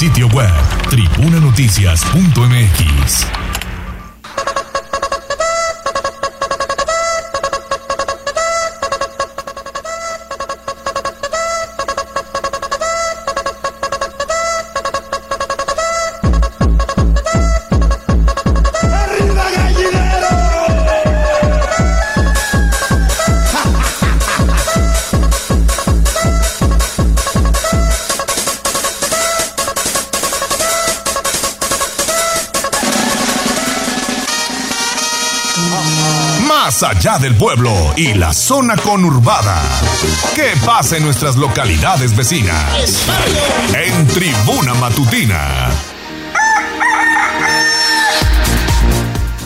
sitio web tribunanoticias.mx. allá del pueblo y la zona conurbada. ¿Qué pasa en nuestras localidades vecinas? En Tribuna Matutina.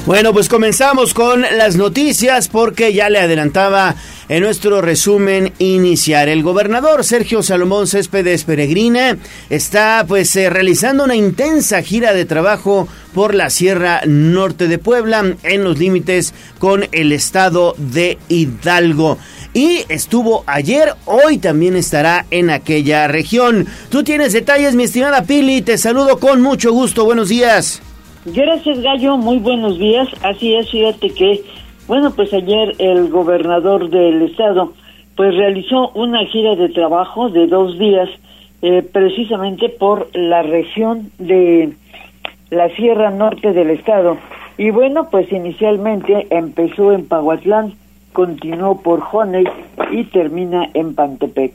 Bueno, pues comenzamos con las noticias porque ya le adelantaba en nuestro resumen iniciar. El gobernador Sergio Salomón Céspedes Peregrina está pues eh, realizando una intensa gira de trabajo por la Sierra Norte de Puebla en los límites con el estado de Hidalgo. Y estuvo ayer, hoy también estará en aquella región. Tú tienes detalles, mi estimada Pili, te saludo con mucho gusto, buenos días. Gracias Gallo, muy buenos días. Así es, fíjate que bueno, pues ayer el gobernador del estado pues realizó una gira de trabajo de dos días eh, precisamente por la región de la Sierra Norte del estado. Y bueno, pues inicialmente empezó en Pahuatlán, continuó por Joney y termina en Pantepec.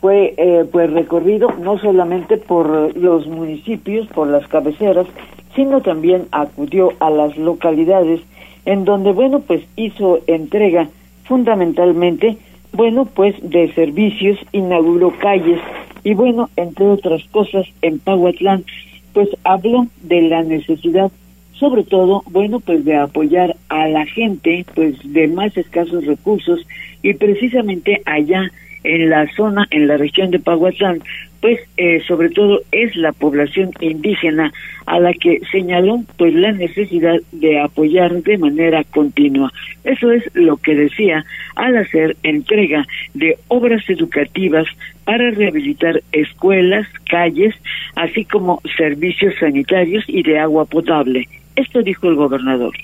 Fue eh, pues recorrido no solamente por los municipios, por las cabeceras, sino también acudió a las localidades en donde, bueno, pues hizo entrega fundamentalmente, bueno, pues de servicios, inauguró calles y, bueno, entre otras cosas, en Pahuatlán, pues habló de la necesidad, sobre todo, bueno, pues de apoyar a la gente, pues de más escasos recursos y precisamente allá en la zona, en la región de Pahuatlán, pues eh, sobre todo es la población indígena a la que señaló pues la necesidad de apoyar de manera continua. Eso es lo que decía al hacer entrega de obras educativas para rehabilitar escuelas, calles, así como servicios sanitarios y de agua potable. Esto dijo el gobernador.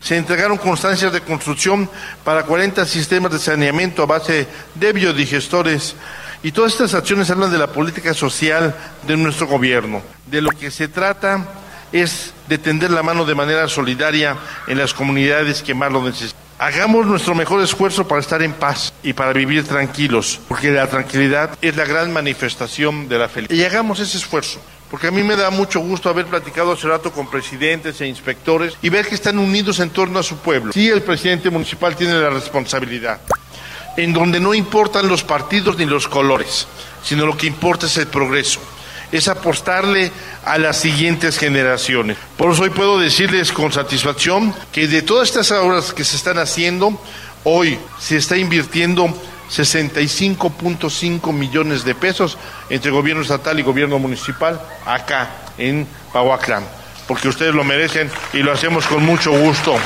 Se entregaron constancias de construcción para 40 sistemas de saneamiento a base de biodigestores y todas estas acciones hablan de la política social de nuestro gobierno. De lo que se trata es de tender la mano de manera solidaria en las comunidades que más lo necesitan. Hagamos nuestro mejor esfuerzo para estar en paz y para vivir tranquilos, porque la tranquilidad es la gran manifestación de la felicidad. Y hagamos ese esfuerzo, porque a mí me da mucho gusto haber platicado hace rato con presidentes e inspectores y ver que están unidos en torno a su pueblo. Sí, el presidente municipal tiene la responsabilidad, en donde no importan los partidos ni los colores, sino lo que importa es el progreso, es apostarle a las siguientes generaciones. Por eso hoy puedo decirles con satisfacción que de todas estas obras que se están haciendo, hoy se está invirtiendo 65.5 millones de pesos entre gobierno estatal y gobierno municipal acá en Pahuaclán, porque ustedes lo merecen y lo hacemos con mucho gusto.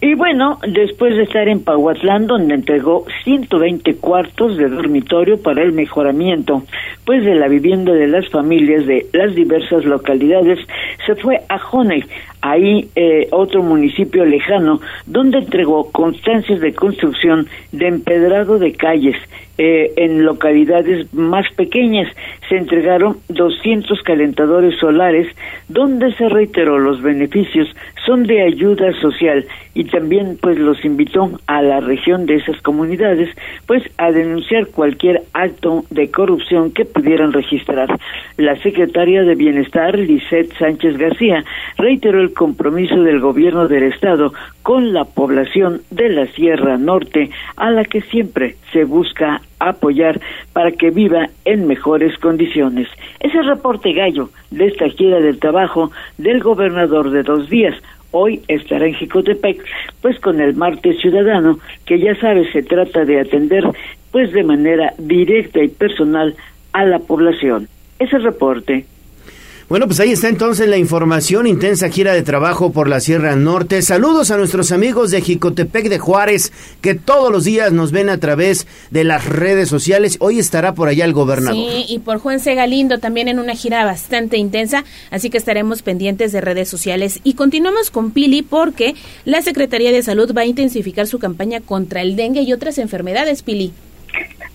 Y bueno, después de estar en Pahuatlán, donde entregó 120 cuartos de dormitorio para el mejoramiento, pues de la vivienda de las familias de las diversas localidades, se fue a Joney, ahí eh, otro municipio lejano, donde entregó constancias de construcción de empedrado de calles eh, en localidades más pequeñas. Se entregaron 200 calentadores solares, donde se reiteró los beneficios son de ayuda social y también pues los invitó a la región de esas comunidades pues a denunciar cualquier acto de corrupción que pudieran registrar. La secretaria de Bienestar, Lisette Sánchez García, reiteró el compromiso del gobierno del estado con la población de la Sierra Norte a la que siempre se busca apoyar para que viva en mejores condiciones. Ese reporte gallo de esta gira del trabajo del gobernador de dos días, hoy estará en Jicotepec, pues con el martes ciudadano, que ya sabe se trata de atender pues de manera directa y personal a la población. Ese reporte. Bueno, pues ahí está entonces la información, intensa gira de trabajo por la Sierra Norte. Saludos a nuestros amigos de Jicotepec de Juárez, que todos los días nos ven a través de las redes sociales. Hoy estará por allá el gobernador. Sí, y por Juan Segalindo también en una gira bastante intensa, así que estaremos pendientes de redes sociales. Y continuamos con Pili porque la Secretaría de Salud va a intensificar su campaña contra el dengue y otras enfermedades, Pili.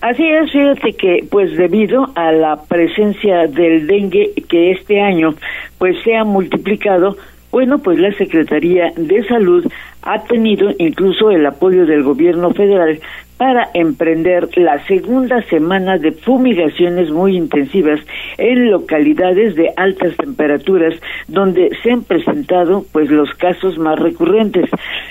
Así es, fíjate que pues debido a la presencia del dengue que este año pues se ha multiplicado, bueno, pues la Secretaría de Salud ha tenido incluso el apoyo del gobierno federal para emprender la segunda semana de fumigaciones muy intensivas en localidades de altas temperaturas donde se han presentado pues los casos más recurrentes.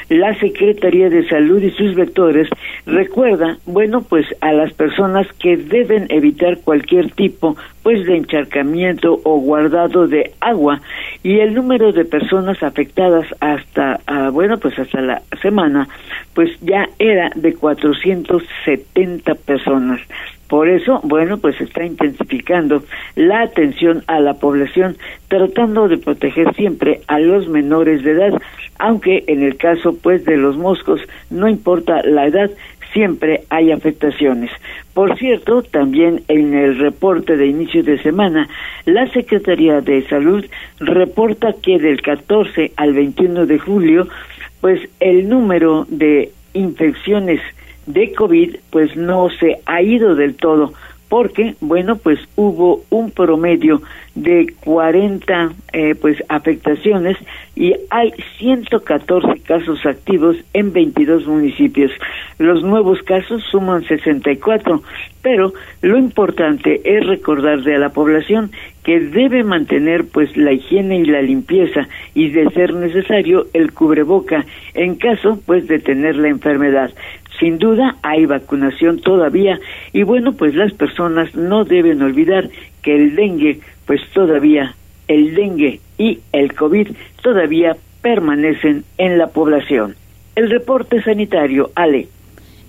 La Secretaría de Salud y sus vectores recuerda, bueno, pues a las personas que deben evitar cualquier tipo pues de encharcamiento o guardado de agua y el número de personas afectadas hasta ah, bueno, pues hasta la semana pues ya era de 470 personas. Por eso, bueno, pues está intensificando la atención a la población, tratando de proteger siempre a los menores de edad, aunque en el caso pues de los moscos no importa la edad, siempre hay afectaciones. Por cierto, también en el reporte de inicio de semana, la Secretaría de Salud reporta que del 14 al 21 de julio pues el número de infecciones de COVID pues no se ha ido del todo porque bueno pues hubo un promedio de 40 eh, pues afectaciones y hay 114 casos activos en 22 municipios. Los nuevos casos suman 64, pero lo importante es recordarle a la población que debe mantener pues la higiene y la limpieza y de ser necesario el cubreboca en caso pues de tener la enfermedad. Sin duda hay vacunación todavía y bueno pues las personas no deben olvidar que el dengue pues todavía el dengue y el COVID todavía permanecen en la población. El reporte sanitario, Ale.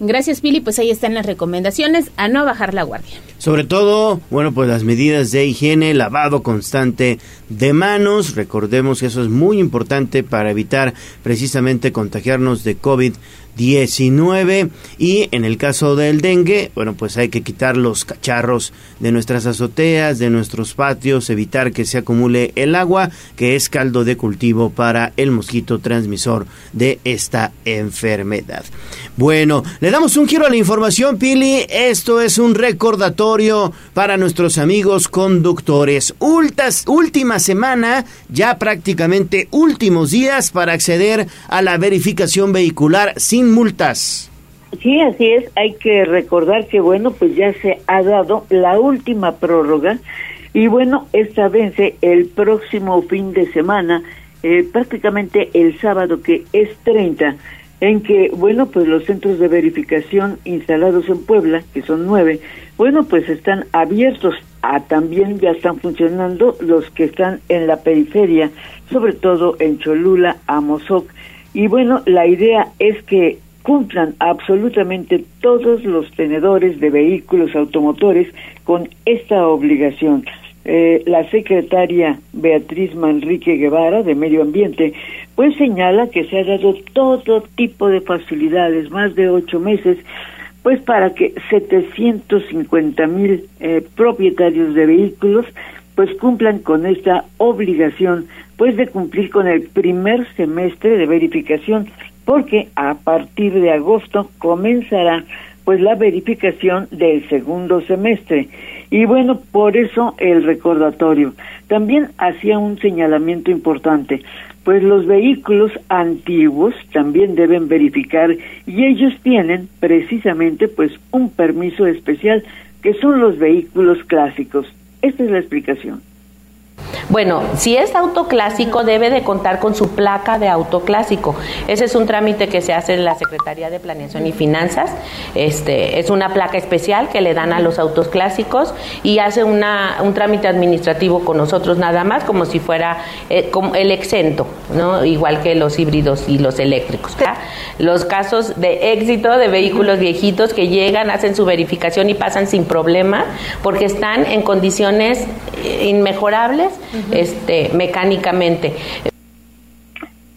Gracias, Pili. Pues ahí están las recomendaciones a no bajar la guardia. Sobre todo, bueno, pues las medidas de higiene, lavado constante de manos. Recordemos que eso es muy importante para evitar precisamente contagiarnos de COVID 19 y en el caso del dengue, bueno, pues hay que quitar los cacharros de nuestras azoteas, de nuestros patios, evitar que se acumule el agua, que es caldo de cultivo para el mosquito transmisor de esta enfermedad. Bueno, le damos un giro a la información, Pili. Esto es un recordatorio para nuestros amigos conductores. Ultas, última semana, ya prácticamente últimos días para acceder a la verificación vehicular sin multas. Sí, así es. Hay que recordar que, bueno, pues ya se ha dado la última prórroga y, bueno, esta vence el próximo fin de semana, eh, prácticamente el sábado que es 30, en que, bueno, pues los centros de verificación instalados en Puebla, que son nueve, bueno, pues están abiertos. a también ya están funcionando los que están en la periferia, sobre todo en Cholula, Amozoc. Y bueno, la idea es que cumplan absolutamente todos los tenedores de vehículos automotores con esta obligación. Eh, la secretaria Beatriz Manrique Guevara de Medio Ambiente pues señala que se ha dado todo tipo de facilidades, más de ocho meses, pues para que 750 mil eh, propietarios de vehículos pues cumplan con esta obligación pues de cumplir con el primer semestre de verificación porque a partir de agosto comenzará pues la verificación del segundo semestre. Y bueno, por eso el recordatorio. También hacía un señalamiento importante, pues los vehículos antiguos también deben verificar y ellos tienen precisamente pues un permiso especial que son los vehículos clásicos. Esta es la explicación. Bueno, si es auto clásico, debe de contar con su placa de auto clásico. Ese es un trámite que se hace en la Secretaría de Planeación y Finanzas. Este, es una placa especial que le dan a los autos clásicos y hace una, un trámite administrativo con nosotros nada más, como si fuera eh, como el exento, ¿no? igual que los híbridos y los eléctricos. Los casos de éxito de vehículos viejitos que llegan, hacen su verificación y pasan sin problema porque están en condiciones inmejorables este, mecánicamente.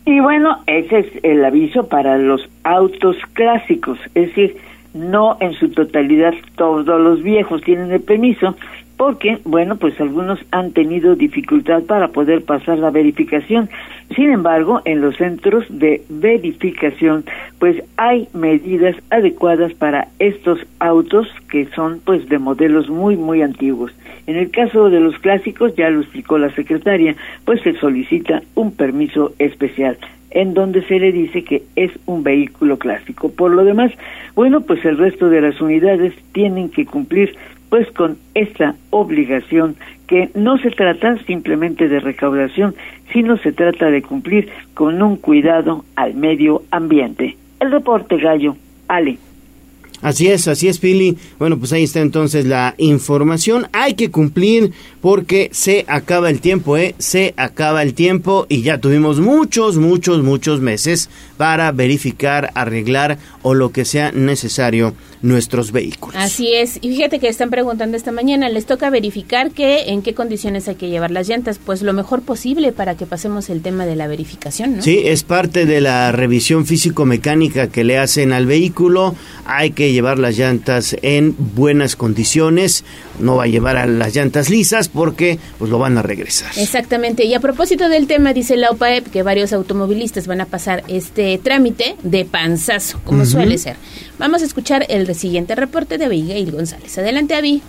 Y bueno, ese es el aviso para los autos clásicos, es decir, no en su totalidad todos los viejos tienen el permiso, porque, bueno, pues algunos han tenido dificultad para poder pasar la verificación. Sin embargo, en los centros de verificación, pues hay medidas adecuadas para estos autos que son pues de modelos muy, muy antiguos. En el caso de los clásicos, ya lo explicó la secretaria, pues se solicita un permiso especial en donde se le dice que es un vehículo clásico. Por lo demás, bueno, pues el resto de las unidades tienen que cumplir pues con esta obligación que no se trata simplemente de recaudación, sino se trata de cumplir con un cuidado al medio ambiente. El reporte Gallo, Ale. Así es, así es, Pili. Bueno, pues ahí está entonces la información. Hay que cumplir porque se acaba el tiempo, ¿eh? Se acaba el tiempo y ya tuvimos muchos, muchos, muchos meses para verificar, arreglar o lo que sea necesario nuestros vehículos. Así es. Y fíjate que están preguntando esta mañana, les toca verificar que en qué condiciones hay que llevar las llantas, pues lo mejor posible para que pasemos el tema de la verificación, ¿no? Sí, es parte de la revisión físico-mecánica que le hacen al vehículo. Hay que llevar las llantas en buenas condiciones. No va a llevar a las llantas lisas porque pues lo van a regresar. Exactamente. Y a propósito del tema, dice la OPAEP que varios automovilistas van a pasar este trámite de panzazo, como suele ser. Vamos a escuchar el siguiente reporte de Abigail González. Adelante, Avi.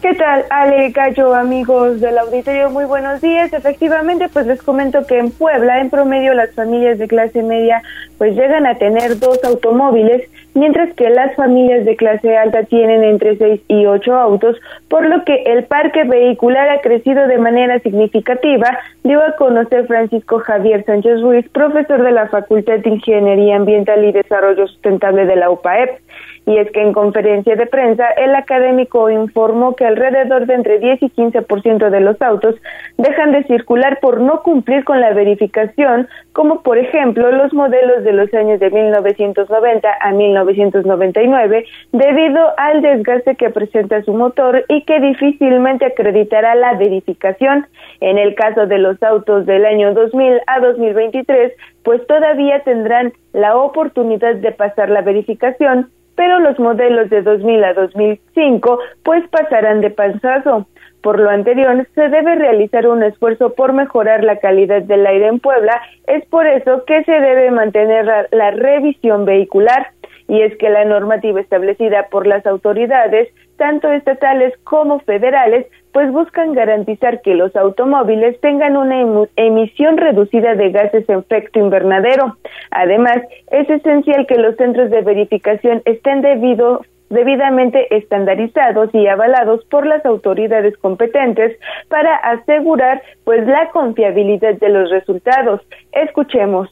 ¿Qué tal, Ale, Gallo, amigos del auditorio? Muy buenos días. Efectivamente, pues les comento que en Puebla, en promedio, las familias de clase media pues llegan a tener dos automóviles, mientras que las familias de clase alta tienen entre seis y ocho autos, por lo que el parque vehicular ha crecido de manera significativa, dio a conocer Francisco Javier Sánchez Ruiz, profesor de la Facultad de Ingeniería Ambiental y Desarrollo Sustentable de la UPAEP. Y es que en conferencia de prensa, el académico informó que alrededor de entre 10 y 15% de los autos dejan de circular por no cumplir con la verificación, como por ejemplo los modelos de los años de 1990 a 1999, debido al desgaste que presenta su motor y que difícilmente acreditará la verificación. En el caso de los autos del año 2000 a 2023, pues todavía tendrán la oportunidad de pasar la verificación, pero los modelos de 2000 a 2005 pues pasarán de panzazo. Por lo anterior, se debe realizar un esfuerzo por mejorar la calidad del aire en Puebla, es por eso que se debe mantener la, revisión vehicular y es que la normativa establecida por las autoridades, tanto estatales como federales, pues buscan garantizar que los automóviles tengan una emisión reducida de gases de efecto invernadero. Además, es esencial que los centros de verificación estén debido, debidamente estandarizados y avalados por las autoridades competentes para asegurar pues la confiabilidad de los resultados. Escuchemos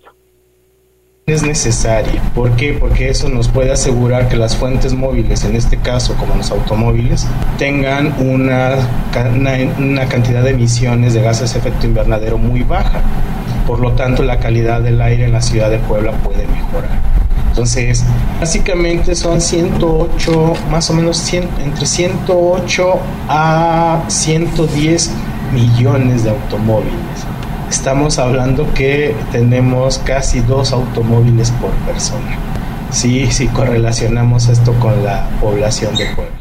es necesaria. ¿Por qué? Porque eso nos puede asegurar que las fuentes móviles, en este caso como los automóviles, tengan una, una, cantidad de emisiones de gases de efecto invernadero muy baja. Por lo tanto, la calidad del aire en la ciudad de Puebla puede mejorar. Entonces, básicamente son 108, más o menos entre 108 a 110 millones de automóviles estamos hablando que tenemos casi dos automóviles por persona. Sí, sí correlacionamos esto con la población de Puebla.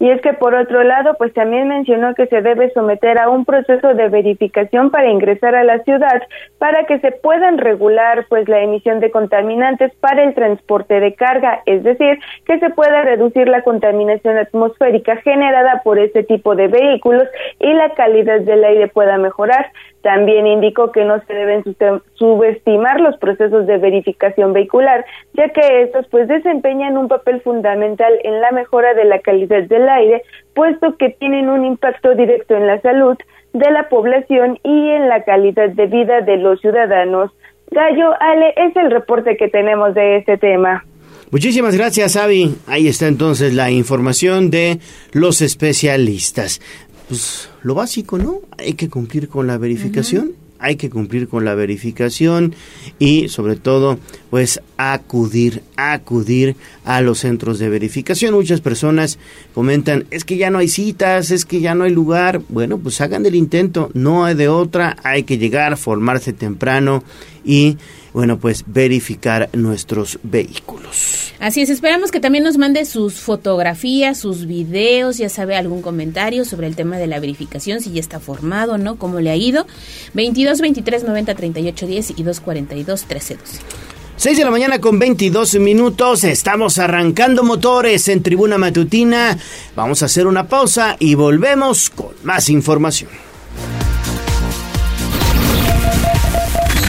Y es que por otro lado, pues también mencionó que se debe someter a un proceso de verificación para ingresar a la ciudad para que se puedan regular pues la emisión de contaminantes para el transporte de carga, es decir, que se pueda reducir la contaminación atmosférica generada por este tipo de vehículos y la calidad del aire pueda mejorar. También indicó que no se deben subestimar los procesos de verificación vehicular, ya que estos pues desempeñan un papel fundamental en la mejora de la calidad del aire, puesto que tienen un impacto directo en la salud de la población y en la calidad de vida de los ciudadanos. Gallo, Ale, es el reporte que tenemos de este tema. Muchísimas gracias, Avi. Ahí está entonces la información de los especialistas pues lo básico, ¿no? Hay que cumplir con la verificación. hay que cumplir con la verificación y sobre todo pues acudir, acudir a los centros de verificación. Muchas personas comentan, es que ya no hay citas, es que ya no hay lugar. Bueno, pues hagan el intento, no hay de otra, hay que llegar, formarse temprano y bueno, pues verificar nuestros vehículos. Así es, esperamos que también nos mande sus fotografías, sus videos, ya sabe algún comentario sobre el tema de la verificación, si ya está formado, ¿no? ¿Cómo le ha ido? 22 23 90 38 10 y 242 13 12. 6 de la mañana con 22 minutos, estamos arrancando motores en tribuna matutina. Vamos a hacer una pausa y volvemos con más información.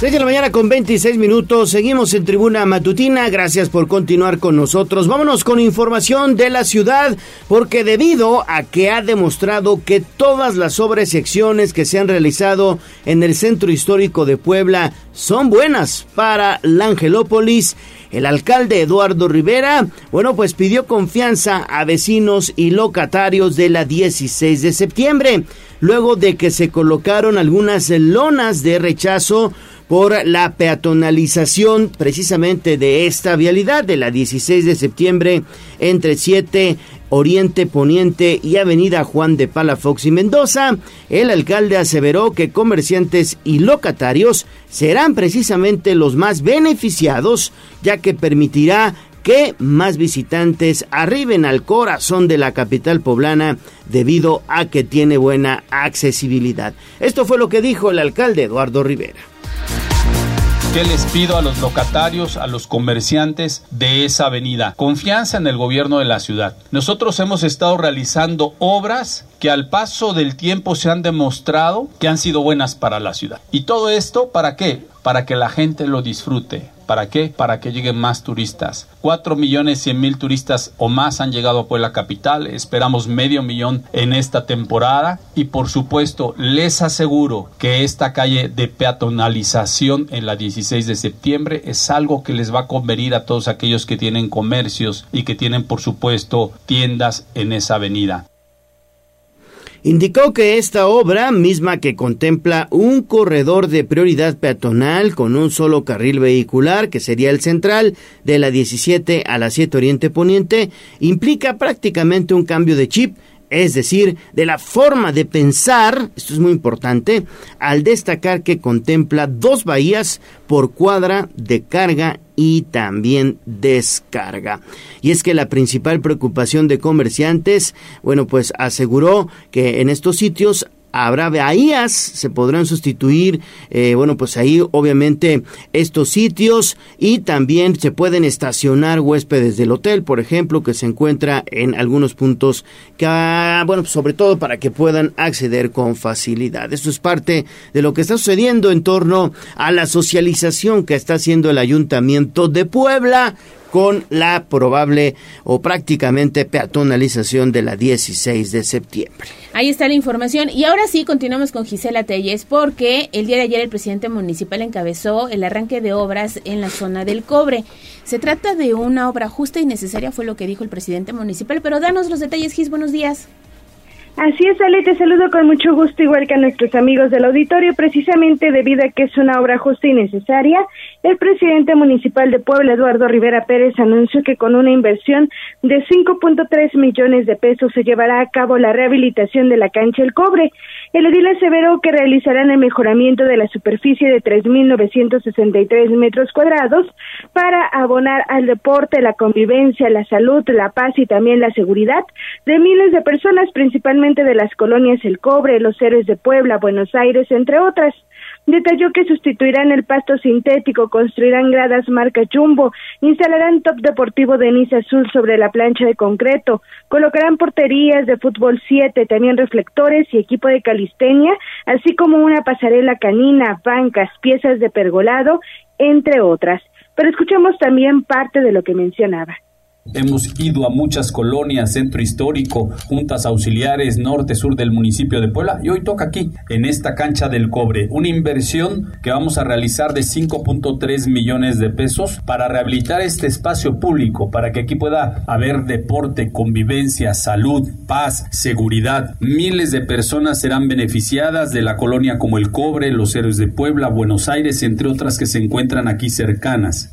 6 de la mañana con 26 minutos. Seguimos en Tribuna Matutina. Gracias por continuar con nosotros. Vámonos con información de la ciudad, porque debido a que ha demostrado que todas las obras y acciones que se han realizado en el centro histórico de Puebla son buenas para la Angelópolis, el alcalde Eduardo Rivera, bueno, pues pidió confianza a vecinos y locatarios de la 16 de septiembre, luego de que se colocaron algunas lonas de rechazo por la peatonalización precisamente de esta vialidad de la 16 de septiembre entre 7 Oriente Poniente y Avenida Juan de Palafox y Mendoza, el alcalde aseveró que comerciantes y locatarios serán precisamente los más beneficiados, ya que permitirá que más visitantes arriben al corazón de la capital poblana debido a que tiene buena accesibilidad. Esto fue lo que dijo el alcalde Eduardo Rivera. ¿Qué les pido a los locatarios, a los comerciantes de esa avenida? Confianza en el gobierno de la ciudad. Nosotros hemos estado realizando obras que al paso del tiempo se han demostrado que han sido buenas para la ciudad. ¿Y todo esto para qué? Para que la gente lo disfrute. ¿Para qué? Para que lleguen más turistas. Cuatro millones cien mil turistas o más han llegado a Puebla Capital. Esperamos medio millón en esta temporada. Y por supuesto, les aseguro que esta calle de peatonalización en la 16 de septiembre es algo que les va a convenir a todos aquellos que tienen comercios y que tienen, por supuesto, tiendas en esa avenida. Indicó que esta obra, misma que contempla un corredor de prioridad peatonal con un solo carril vehicular, que sería el central, de la 17 a la 7 Oriente Poniente, implica prácticamente un cambio de chip es decir, de la forma de pensar, esto es muy importante, al destacar que contempla dos bahías por cuadra de carga y también descarga. Y es que la principal preocupación de comerciantes, bueno, pues aseguró que en estos sitios habrá bahías, se podrán sustituir, eh, bueno, pues ahí obviamente estos sitios y también se pueden estacionar huéspedes del hotel, por ejemplo, que se encuentra en algunos puntos ah, bueno, pues sobre todo para que puedan acceder con facilidad. Esto es parte de lo que está sucediendo en torno a la socialización que está haciendo el Ayuntamiento de Puebla con la probable o prácticamente peatonalización de la 16 de septiembre. Ahí está la información. Y ahora sí, continuamos con Gisela Telles, porque el día de ayer el presidente municipal encabezó el arranque de obras en la zona del cobre. Se trata de una obra justa y necesaria, fue lo que dijo el presidente municipal, pero danos los detalles, Gis, buenos días. Así es, Ale, te saludo con mucho gusto, igual que a nuestros amigos del auditorio, precisamente debido a que es una obra justa y necesaria. El presidente municipal de Puebla, Eduardo Rivera Pérez, anunció que con una inversión de 5.3 millones de pesos se llevará a cabo la rehabilitación de la cancha El Cobre. El edil aseveró que realizarán el mejoramiento de la superficie de 3.963 metros cuadrados para abonar al deporte, la convivencia, la salud, la paz y también la seguridad de miles de personas, principalmente de las colonias El Cobre, Los Héroes de Puebla, Buenos Aires, entre otras. Detalló que sustituirán el pasto sintético, construirán gradas marca Jumbo, instalarán top deportivo de Nice Azul sobre la plancha de concreto, colocarán porterías de fútbol 7, también reflectores y equipo de calistenia, así como una pasarela canina, bancas, piezas de pergolado, entre otras. Pero escuchemos también parte de lo que mencionaba. Hemos ido a muchas colonias, centro histórico, juntas auxiliares, norte, sur del municipio de Puebla y hoy toca aquí, en esta cancha del cobre, una inversión que vamos a realizar de 5.3 millones de pesos para rehabilitar este espacio público, para que aquí pueda haber deporte, convivencia, salud, paz, seguridad. Miles de personas serán beneficiadas de la colonia como el cobre, los héroes de Puebla, Buenos Aires, entre otras que se encuentran aquí cercanas.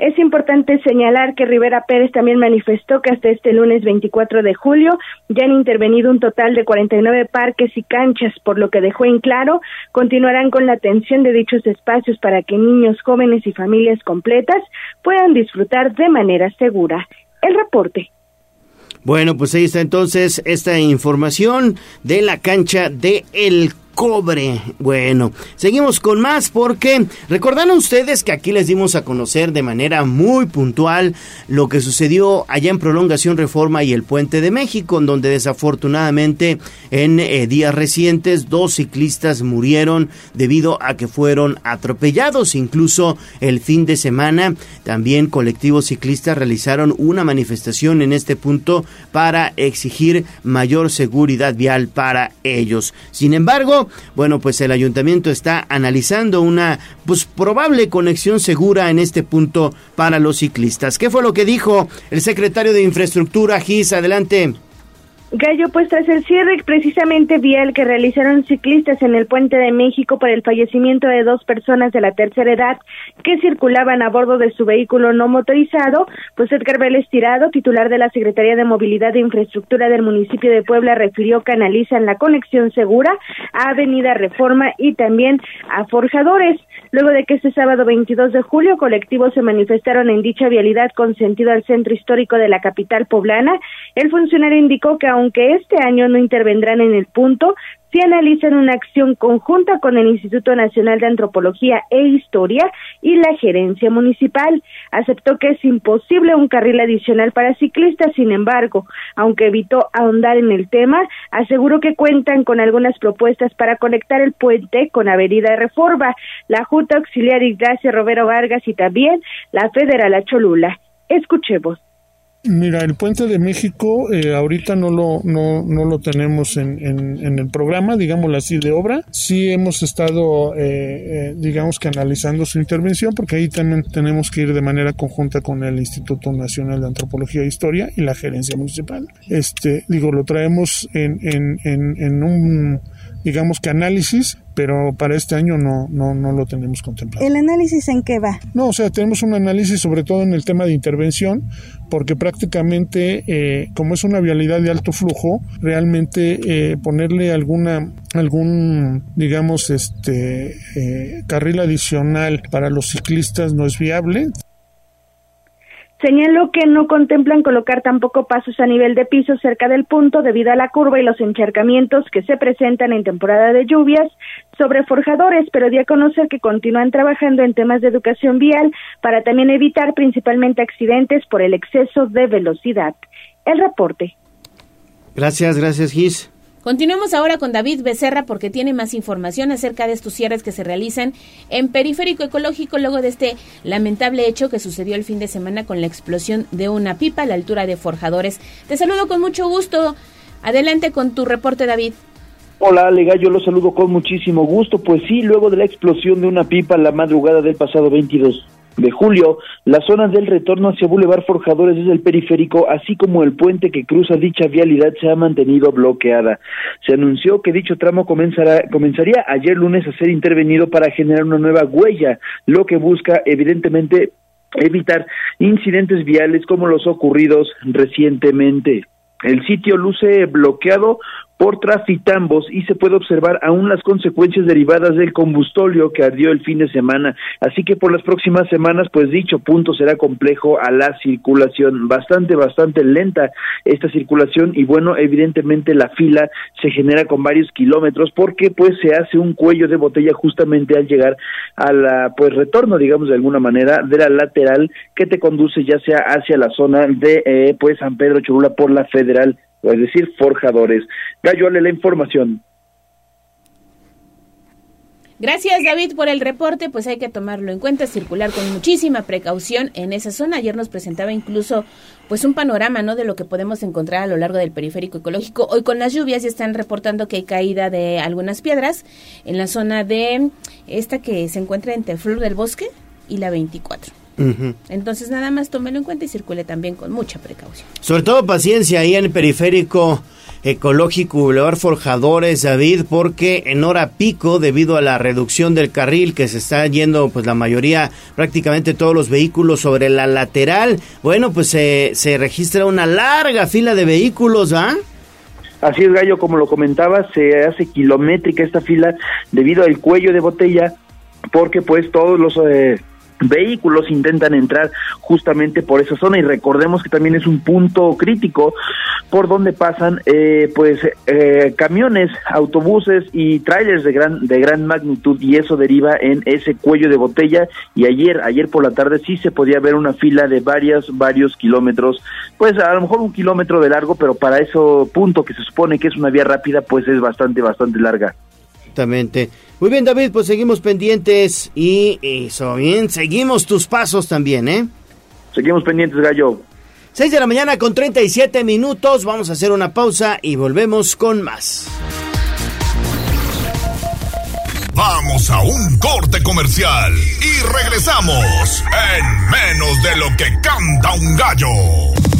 Es importante señalar que Rivera Pérez también manifestó que hasta este lunes 24 de julio ya han intervenido un total de 49 parques y canchas, por lo que dejó en claro continuarán con la atención de dichos espacios para que niños, jóvenes y familias completas puedan disfrutar de manera segura. El reporte. Bueno, pues ahí está entonces esta información de la cancha de El cobre. Bueno, seguimos con más porque recordaron ustedes que aquí les dimos a conocer de manera muy puntual lo que sucedió allá en Prolongación Reforma y el Puente de México, en donde desafortunadamente en eh, días recientes dos ciclistas murieron debido a que fueron atropellados. Incluso el fin de semana también colectivos ciclistas realizaron una manifestación en este punto para exigir mayor seguridad vial para ellos. Sin embargo, bueno, pues el ayuntamiento está analizando una pues probable conexión segura en este punto para los ciclistas. ¿Qué fue lo que dijo el secretario de Infraestructura, Gis? Adelante. Gallo, pues tras el cierre precisamente vial que realizaron ciclistas en el Puente de México por el fallecimiento de dos personas de la tercera edad que circulaban a bordo de su vehículo no motorizado, pues Edgar Vélez Tirado, titular de la Secretaría de Movilidad e Infraestructura del municipio de Puebla, refirió que analizan la conexión segura a Avenida Reforma y también a Forjadores. Luego de que este sábado 22 de julio colectivos se manifestaron en dicha vialidad con sentido al centro histórico de la capital poblana, el funcionario indicó que aunque este año no intervendrán en el punto, si analizan una acción conjunta con el Instituto Nacional de Antropología e Historia y la gerencia municipal. Aceptó que es imposible un carril adicional para ciclistas, sin embargo, aunque evitó ahondar en el tema, aseguró que cuentan con algunas propuestas para conectar el puente con Avenida Reforma, la Junta Auxiliar Ignacio Romero Vargas y también la Federal Cholula. Escuchemos. Mira, el puente de México eh, ahorita no lo, no, no lo tenemos en, en, el programa, digámoslo así, de obra. Sí hemos estado, eh, eh, digamos que analizando su intervención, porque ahí también tenemos que ir de manera conjunta con el Instituto Nacional de Antropología e Historia y la gerencia municipal. Este, digo, lo traemos en, en, en, en un digamos que análisis, pero para este año no, no, no lo tenemos contemplado. ¿El análisis en qué va? No, o sea, tenemos un análisis sobre todo en el tema de intervención, porque prácticamente, eh, como es una vialidad de alto flujo, realmente eh, ponerle alguna, algún, digamos, este, eh, carril adicional para los ciclistas no es viable. Señaló que no contemplan colocar tampoco pasos a nivel de piso cerca del punto debido a la curva y los encharcamientos que se presentan en temporada de lluvias sobre forjadores, pero dio a conocer que continúan trabajando en temas de educación vial para también evitar principalmente accidentes por el exceso de velocidad. El reporte. Gracias, gracias Gis. Continuemos ahora con David Becerra porque tiene más información acerca de estos cierres que se realizan en Periférico Ecológico luego de este lamentable hecho que sucedió el fin de semana con la explosión de una pipa a la altura de Forjadores. Te saludo con mucho gusto. Adelante con tu reporte, David. Hola, Alega, yo lo saludo con muchísimo gusto. Pues sí, luego de la explosión de una pipa la madrugada del pasado 22 de julio, las zonas del retorno hacia Boulevard Forjadores desde el periférico, así como el puente que cruza dicha vialidad, se ha mantenido bloqueada. Se anunció que dicho tramo comenzará, comenzaría ayer lunes a ser intervenido para generar una nueva huella, lo que busca evidentemente evitar incidentes viales como los ocurridos recientemente. El sitio luce bloqueado por trafitambos y se puede observar aún las consecuencias derivadas del combustóleo que ardió el fin de semana. Así que por las próximas semanas, pues dicho punto será complejo a la circulación, bastante, bastante lenta esta circulación y bueno, evidentemente la fila se genera con varios kilómetros porque pues se hace un cuello de botella justamente al llegar a la pues retorno, digamos de alguna manera, de la lateral que te conduce ya sea hacia la zona de eh, pues San Pedro Cholula por la Federal es decir, forjadores. Gallo, la información. Gracias David por el reporte, pues hay que tomarlo en cuenta, circular con muchísima precaución en esa zona. Ayer nos presentaba incluso pues un panorama, ¿no? de lo que podemos encontrar a lo largo del periférico ecológico. Hoy con las lluvias ya están reportando que hay caída de algunas piedras en la zona de esta que se encuentra entre Flor del Bosque y la 24. Entonces nada más tómelo en cuenta y circule también con mucha precaución. Sobre todo paciencia ahí en el periférico ecológico Boulevard Forjadores, David, porque en hora pico, debido a la reducción del carril que se está yendo, pues la mayoría, prácticamente todos los vehículos sobre la lateral, bueno, pues se, se registra una larga fila de vehículos, ¿ah? Así es, Gallo, como lo comentaba, se hace kilométrica esta fila debido al cuello de botella, porque pues todos los eh, vehículos intentan entrar justamente por esa zona. Y recordemos que también es un punto crítico por donde pasan eh, pues eh, camiones, autobuses y trailers de gran de gran magnitud. Y eso deriva en ese cuello de botella. Y ayer ayer por la tarde sí se podía ver una fila de varios varios kilómetros pues a lo mejor un kilómetro de largo pero para ese punto que se supone que es una vía rápida pues es bastante bastante larga Exactamente. Muy bien, David, pues seguimos pendientes y eso, bien, seguimos tus pasos también, ¿eh? Seguimos pendientes, Gallo. 6 de la mañana con 37 minutos, vamos a hacer una pausa y volvemos con más. Vamos a un corte comercial y regresamos en menos de lo que canta un gallo.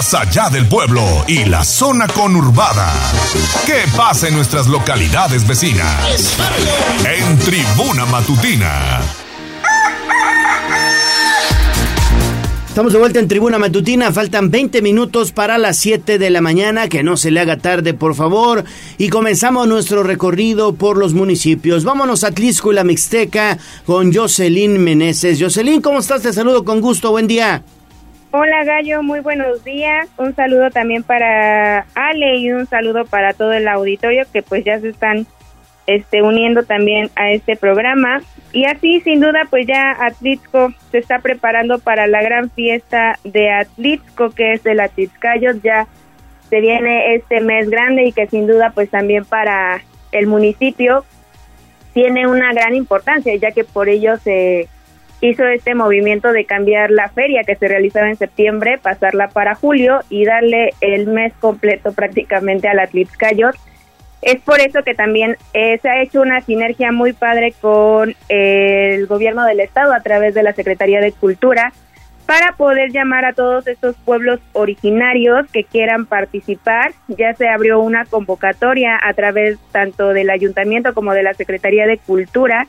Más allá del pueblo y la zona conurbada. ¿Qué pasa en nuestras localidades vecinas? En Tribuna Matutina Estamos de vuelta en Tribuna Matutina, faltan 20 minutos para las 7 de la mañana, que no se le haga tarde por favor, y comenzamos nuestro recorrido por los municipios. Vámonos a Tlisco y la Mixteca con Jocelyn Meneses. Jocelyn, ¿cómo estás? Te saludo con gusto, buen día. Hola Gallo, muy buenos días. Un saludo también para Ale y un saludo para todo el auditorio que pues ya se están este, uniendo también a este programa. Y así, sin duda, pues ya Atlixco se está preparando para la gran fiesta de Atlixco, que es el Atlixcayot, ya se viene este mes grande y que sin duda, pues también para el municipio tiene una gran importancia, ya que por ello se hizo este movimiento de cambiar la feria que se realizaba en septiembre, pasarla para julio y darle el mes completo prácticamente al Atlixcayot es por eso que también eh, se ha hecho una sinergia muy padre con el gobierno del estado a través de la Secretaría de Cultura para poder llamar a todos estos pueblos originarios que quieran participar. Ya se abrió una convocatoria a través tanto del ayuntamiento como de la Secretaría de Cultura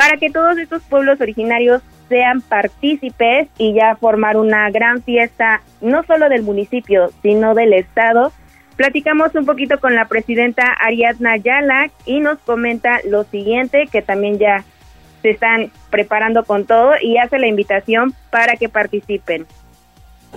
para que todos estos pueblos originarios sean partícipes y ya formar una gran fiesta no solo del municipio, sino del estado Platicamos un poquito con la presidenta Ariadna Yala y nos comenta lo siguiente, que también ya se están preparando con todo y hace la invitación para que participen.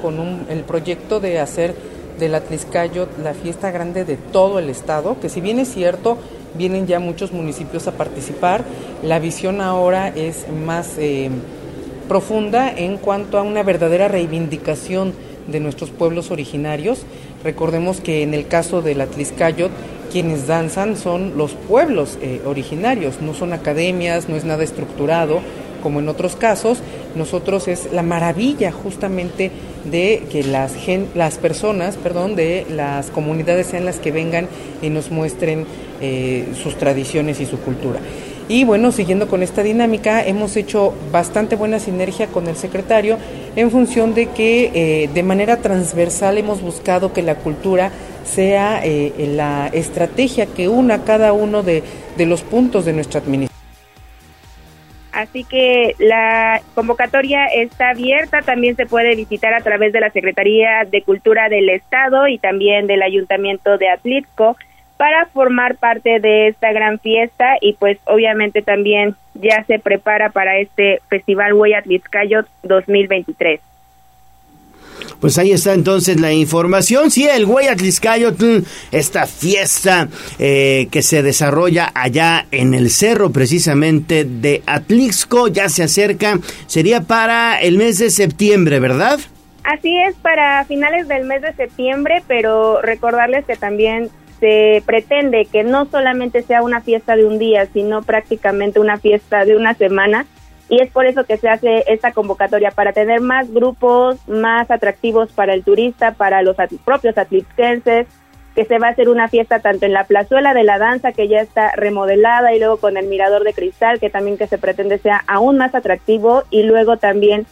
Con el proyecto de hacer del Atliscayo la fiesta grande de todo el estado, que si bien es cierto, vienen ya muchos municipios a participar, la visión ahora es más eh, profunda en cuanto a una verdadera reivindicación de nuestros pueblos originarios. Recordemos que en el caso del Atliscayot, quienes danzan son los pueblos eh, originarios, no son academias, no es nada estructurado como en otros casos. Nosotros es la maravilla justamente de que las, las personas, perdón, de las comunidades sean las que vengan y nos muestren eh, sus tradiciones y su cultura. Y bueno, siguiendo con esta dinámica, hemos hecho bastante buena sinergia con el secretario en función de que eh, de manera transversal hemos buscado que la cultura sea eh, la estrategia que una cada uno de, de los puntos de nuestra administración. Así que la convocatoria está abierta, también se puede visitar a través de la Secretaría de Cultura del Estado y también del Ayuntamiento de Atlixco para formar parte de esta gran fiesta y pues obviamente también ya se prepara para este Festival Huella Atlixcayo 2023. Pues ahí está entonces la información. Sí, el Atliscayotl, esta fiesta eh, que se desarrolla allá en el cerro precisamente de Atlixco, ya se acerca. Sería para el mes de septiembre, ¿verdad? Así es, para finales del mes de septiembre, pero recordarles que también se pretende que no solamente sea una fiesta de un día, sino prácticamente una fiesta de una semana. Y es por eso que se hace esta convocatoria, para tener más grupos, más atractivos para el turista, para los propios atlixquenses, que se va a hacer una fiesta tanto en la plazuela de la danza, que ya está remodelada, y luego con el mirador de cristal, que también que se pretende sea aún más atractivo, y luego también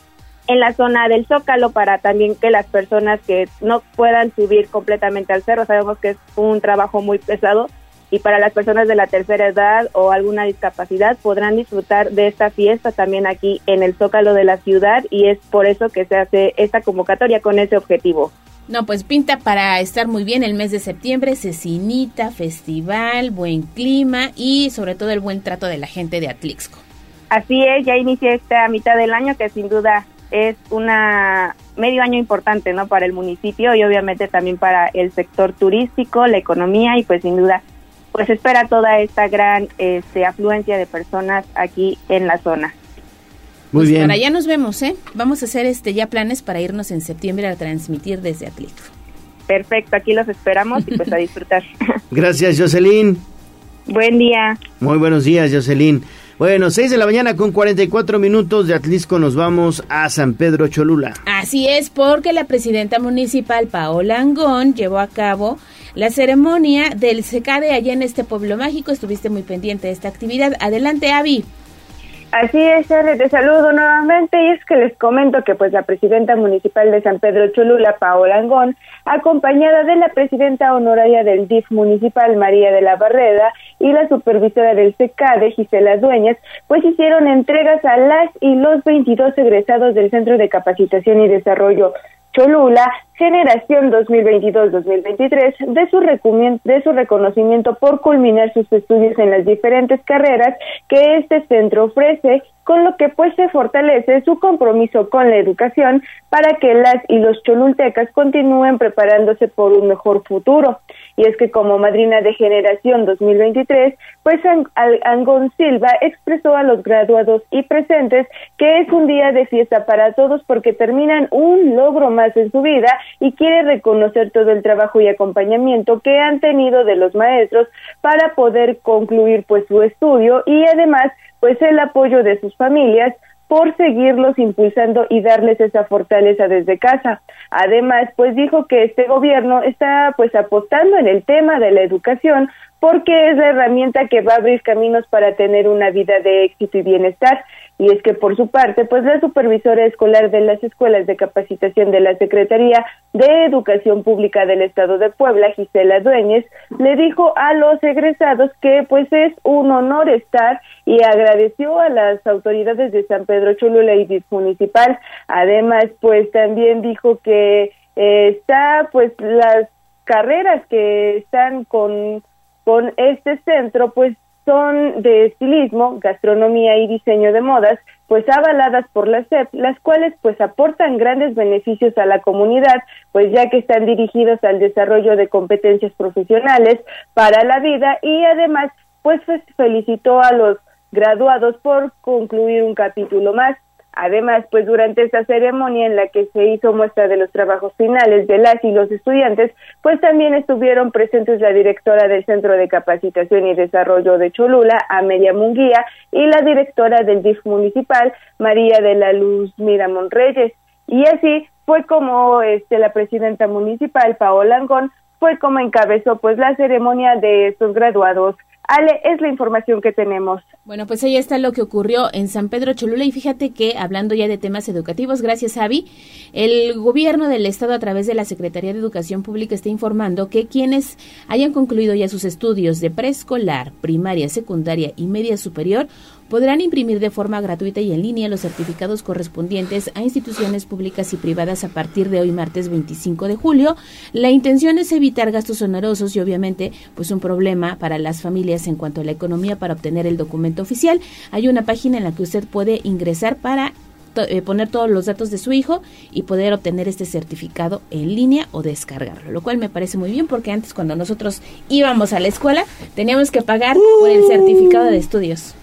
en la zona del Zócalo para también que las personas que no puedan subir completamente al cerro, sabemos que es un trabajo muy pesado y para las personas de la tercera edad o alguna discapacidad podrán disfrutar de esta fiesta también aquí en el Zócalo de la ciudad y es por eso que se hace esta convocatoria con ese objetivo. No, pues pinta para estar muy bien el mes de septiembre, cecinita, festival, buen clima y sobre todo el buen trato de la gente de Atlixco. Así es, ya inicia esta mitad del año que sin duda es una medio año importante, ¿no? Para el municipio y obviamente también para el sector turístico, la economía y pues sin duda pues espera toda esta gran este, afluencia de personas aquí en la zona. Muy pues bien. Para allá nos vemos, ¿eh? Vamos a hacer este ya planes para irnos en septiembre a transmitir desde Atlético. Perfecto, aquí los esperamos y pues a disfrutar. Gracias, Jocelyn. Buen día. Muy buenos días, Jocelyn. Bueno, 6 de la mañana con 44 minutos de Atlisco nos vamos a San Pedro Cholula. Así es, porque la presidenta municipal Paola Angón llevó a cabo la ceremonia del secade allá en este pueblo mágico. Estuviste muy pendiente de esta actividad. Adelante, Avi. Así es, R, te saludo nuevamente y es que les comento que pues la presidenta municipal de San Pedro Cholula, Paola Angón, acompañada de la presidenta honoraria del DIF municipal, María de la Barreda, y la supervisora del CECADE, Gisela Dueñas, pues hicieron entregas a las y los 22 egresados del Centro de Capacitación y Desarrollo Cholula, generación 2022-2023, de su, de su reconocimiento por culminar sus estudios en las diferentes carreras que este centro ofrece, con lo que pues se fortalece su compromiso con la educación para que las y los cholultecas continúen preparándose por un mejor futuro. Y es que como madrina de generación 2023, pues Angón Silva expresó a los graduados y presentes que es un día de fiesta para todos porque terminan un logro más en su vida y quiere reconocer todo el trabajo y acompañamiento que han tenido de los maestros para poder concluir pues su estudio y además pues el apoyo de sus familias por seguirlos impulsando y darles esa fortaleza desde casa. Además, pues dijo que este gobierno está pues apostando en el tema de la educación porque es la herramienta que va a abrir caminos para tener una vida de éxito y bienestar. Y es que por su parte, pues la supervisora escolar de las escuelas de capacitación de la Secretaría de Educación Pública del Estado de Puebla, Gisela Dueñez, le dijo a los egresados que pues es un honor estar y agradeció a las autoridades de San Pedro Cholula y municipal. Además, pues también dijo que eh, está pues las carreras que están con con este centro pues son de estilismo, gastronomía y diseño de modas, pues avaladas por la SEP, las cuales pues aportan grandes beneficios a la comunidad, pues ya que están dirigidos al desarrollo de competencias profesionales para la vida y además pues felicitó a los graduados por concluir un capítulo más Además, pues durante esta ceremonia en la que se hizo muestra de los trabajos finales de las y los estudiantes, pues también estuvieron presentes la directora del Centro de Capacitación y Desarrollo de Cholula, Amelia Munguía, y la directora del DIF municipal, María de la Luz Miramón Reyes. Y así fue como este, la presidenta municipal, Paola Angón, fue como encabezó pues la ceremonia de estos graduados. Ale, es la información que tenemos. Bueno, pues ahí está lo que ocurrió en San Pedro Cholula y fíjate que hablando ya de temas educativos, gracias Avi, el gobierno del estado a través de la Secretaría de Educación Pública está informando que quienes hayan concluido ya sus estudios de preescolar, primaria, secundaria y media superior podrán imprimir de forma gratuita y en línea los certificados correspondientes a instituciones públicas y privadas a partir de hoy martes 25 de julio. La intención es evitar gastos onerosos y obviamente pues un problema para las familias en cuanto a la economía para obtener el documento oficial. Hay una página en la que usted puede ingresar para eh, poner todos los datos de su hijo y poder obtener este certificado en línea o descargarlo, lo cual me parece muy bien porque antes cuando nosotros íbamos a la escuela teníamos que pagar por el certificado de estudios.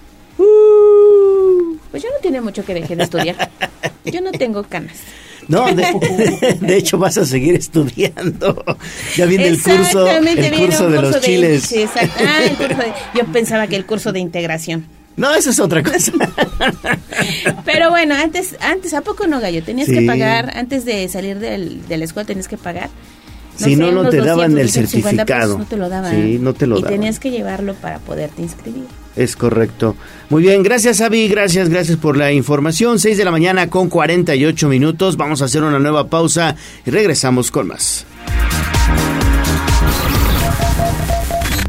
Pues yo no tiene mucho que dejar de estudiar. Yo no tengo canas. No, de, hecho vas a seguir estudiando. Ya viene el curso, el curso de los chiles. Ah, yo pensaba que el curso de integración. No, eso es otra cosa. Pero bueno, antes, antes ¿a poco no, Gallo? Tenías que pagar, antes de salir del, de la escuela tenías que pagar. Si no, no te daban el certificado. no te lo daban. Sí, no te lo daban. Y tenías que llevarlo para poderte inscribir. Es correcto. Muy bien, gracias Avi, gracias, gracias por la información. 6 de la mañana con 48 minutos. Vamos a hacer una nueva pausa y regresamos con más.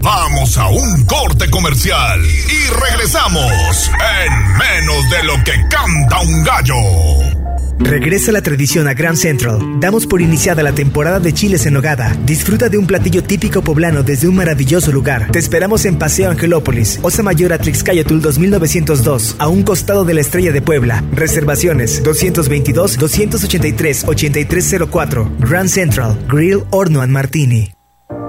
Vamos a un corte comercial y regresamos en menos de lo que canta un gallo. Regresa la tradición a Grand Central. Damos por iniciada la temporada de chiles en nogada. Disfruta de un platillo típico poblano desde un maravilloso lugar. Te esperamos en Paseo Angelópolis, Osa Mayor Atlixcayatul 2902, a un costado de la Estrella de Puebla. Reservaciones 222-283-8304. Grand Central, Grill Horno and Martini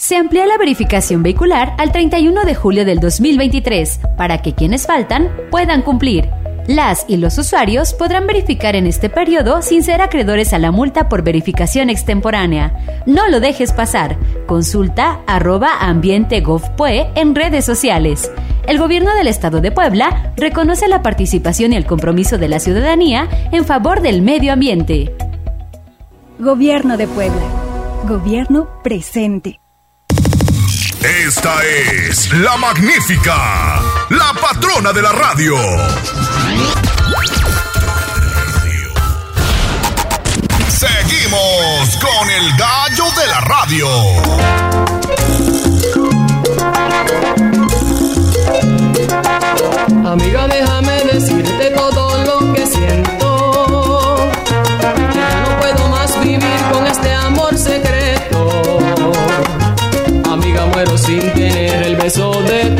Se amplía la verificación vehicular al 31 de julio del 2023 para que quienes faltan puedan cumplir. Las y los usuarios podrán verificar en este periodo sin ser acreedores a la multa por verificación extemporánea. No lo dejes pasar. Consulta arroba ambiente.gov.pue en redes sociales. El gobierno del estado de Puebla reconoce la participación y el compromiso de la ciudadanía en favor del medio ambiente. Gobierno de Puebla. Gobierno presente. Esta es la magnífica, la patrona de la radio. Seguimos con el gallo de la radio. Amiga, déjame decirte todo tener el beso de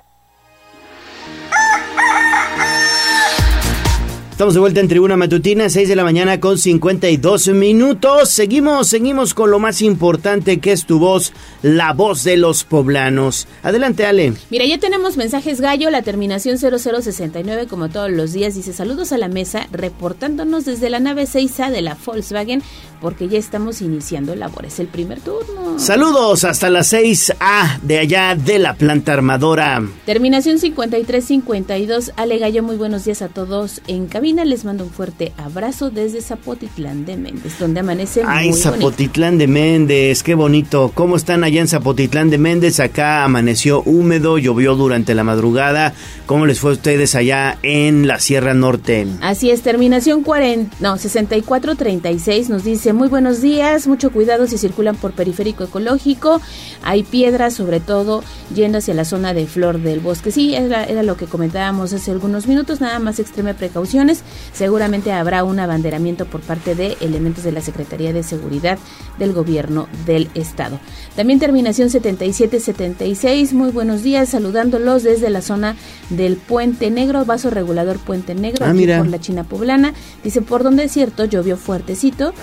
Estamos de vuelta en Tribuna Matutina, 6 de la mañana con 52 minutos. Seguimos, seguimos con lo más importante que es tu voz, la voz de los poblanos. Adelante, Ale. Mira, ya tenemos mensajes gallo, la terminación 0069 como todos los días dice saludos a la mesa, reportándonos desde la nave 6A de la Volkswagen porque ya estamos iniciando labores, el primer turno. Saludos hasta la 6A de allá de la planta armadora. Terminación 5352, Ale Gallo, muy buenos días a todos en cabina, les mando un fuerte abrazo desde Zapotitlán de Méndez, donde amanece Ay, muy Zapotitlán de Méndez, qué bonito. ¿Cómo están allá en Zapotitlán de Méndez? Acá amaneció húmedo, llovió durante la madrugada. ¿Cómo les fue a ustedes allá en la Sierra Norte? Así es, terminación 40, no, 6436 nos dice, muy buenos días, mucho cuidado si circulan por periférico ecológico, hay piedras sobre todo yendo hacia la zona de Flor del Bosque. Sí, era, era lo que comentábamos hace algunos minutos, nada más extreme precauciones, seguramente habrá un abanderamiento por parte de elementos de la Secretaría de Seguridad del Gobierno del Estado. También terminación 7776, muy buenos días, saludándolos desde la zona del Puente Negro, vaso regulador Puente Negro, Ah, aquí por la China Poblana. Dice, por donde es cierto, llovió fuertecito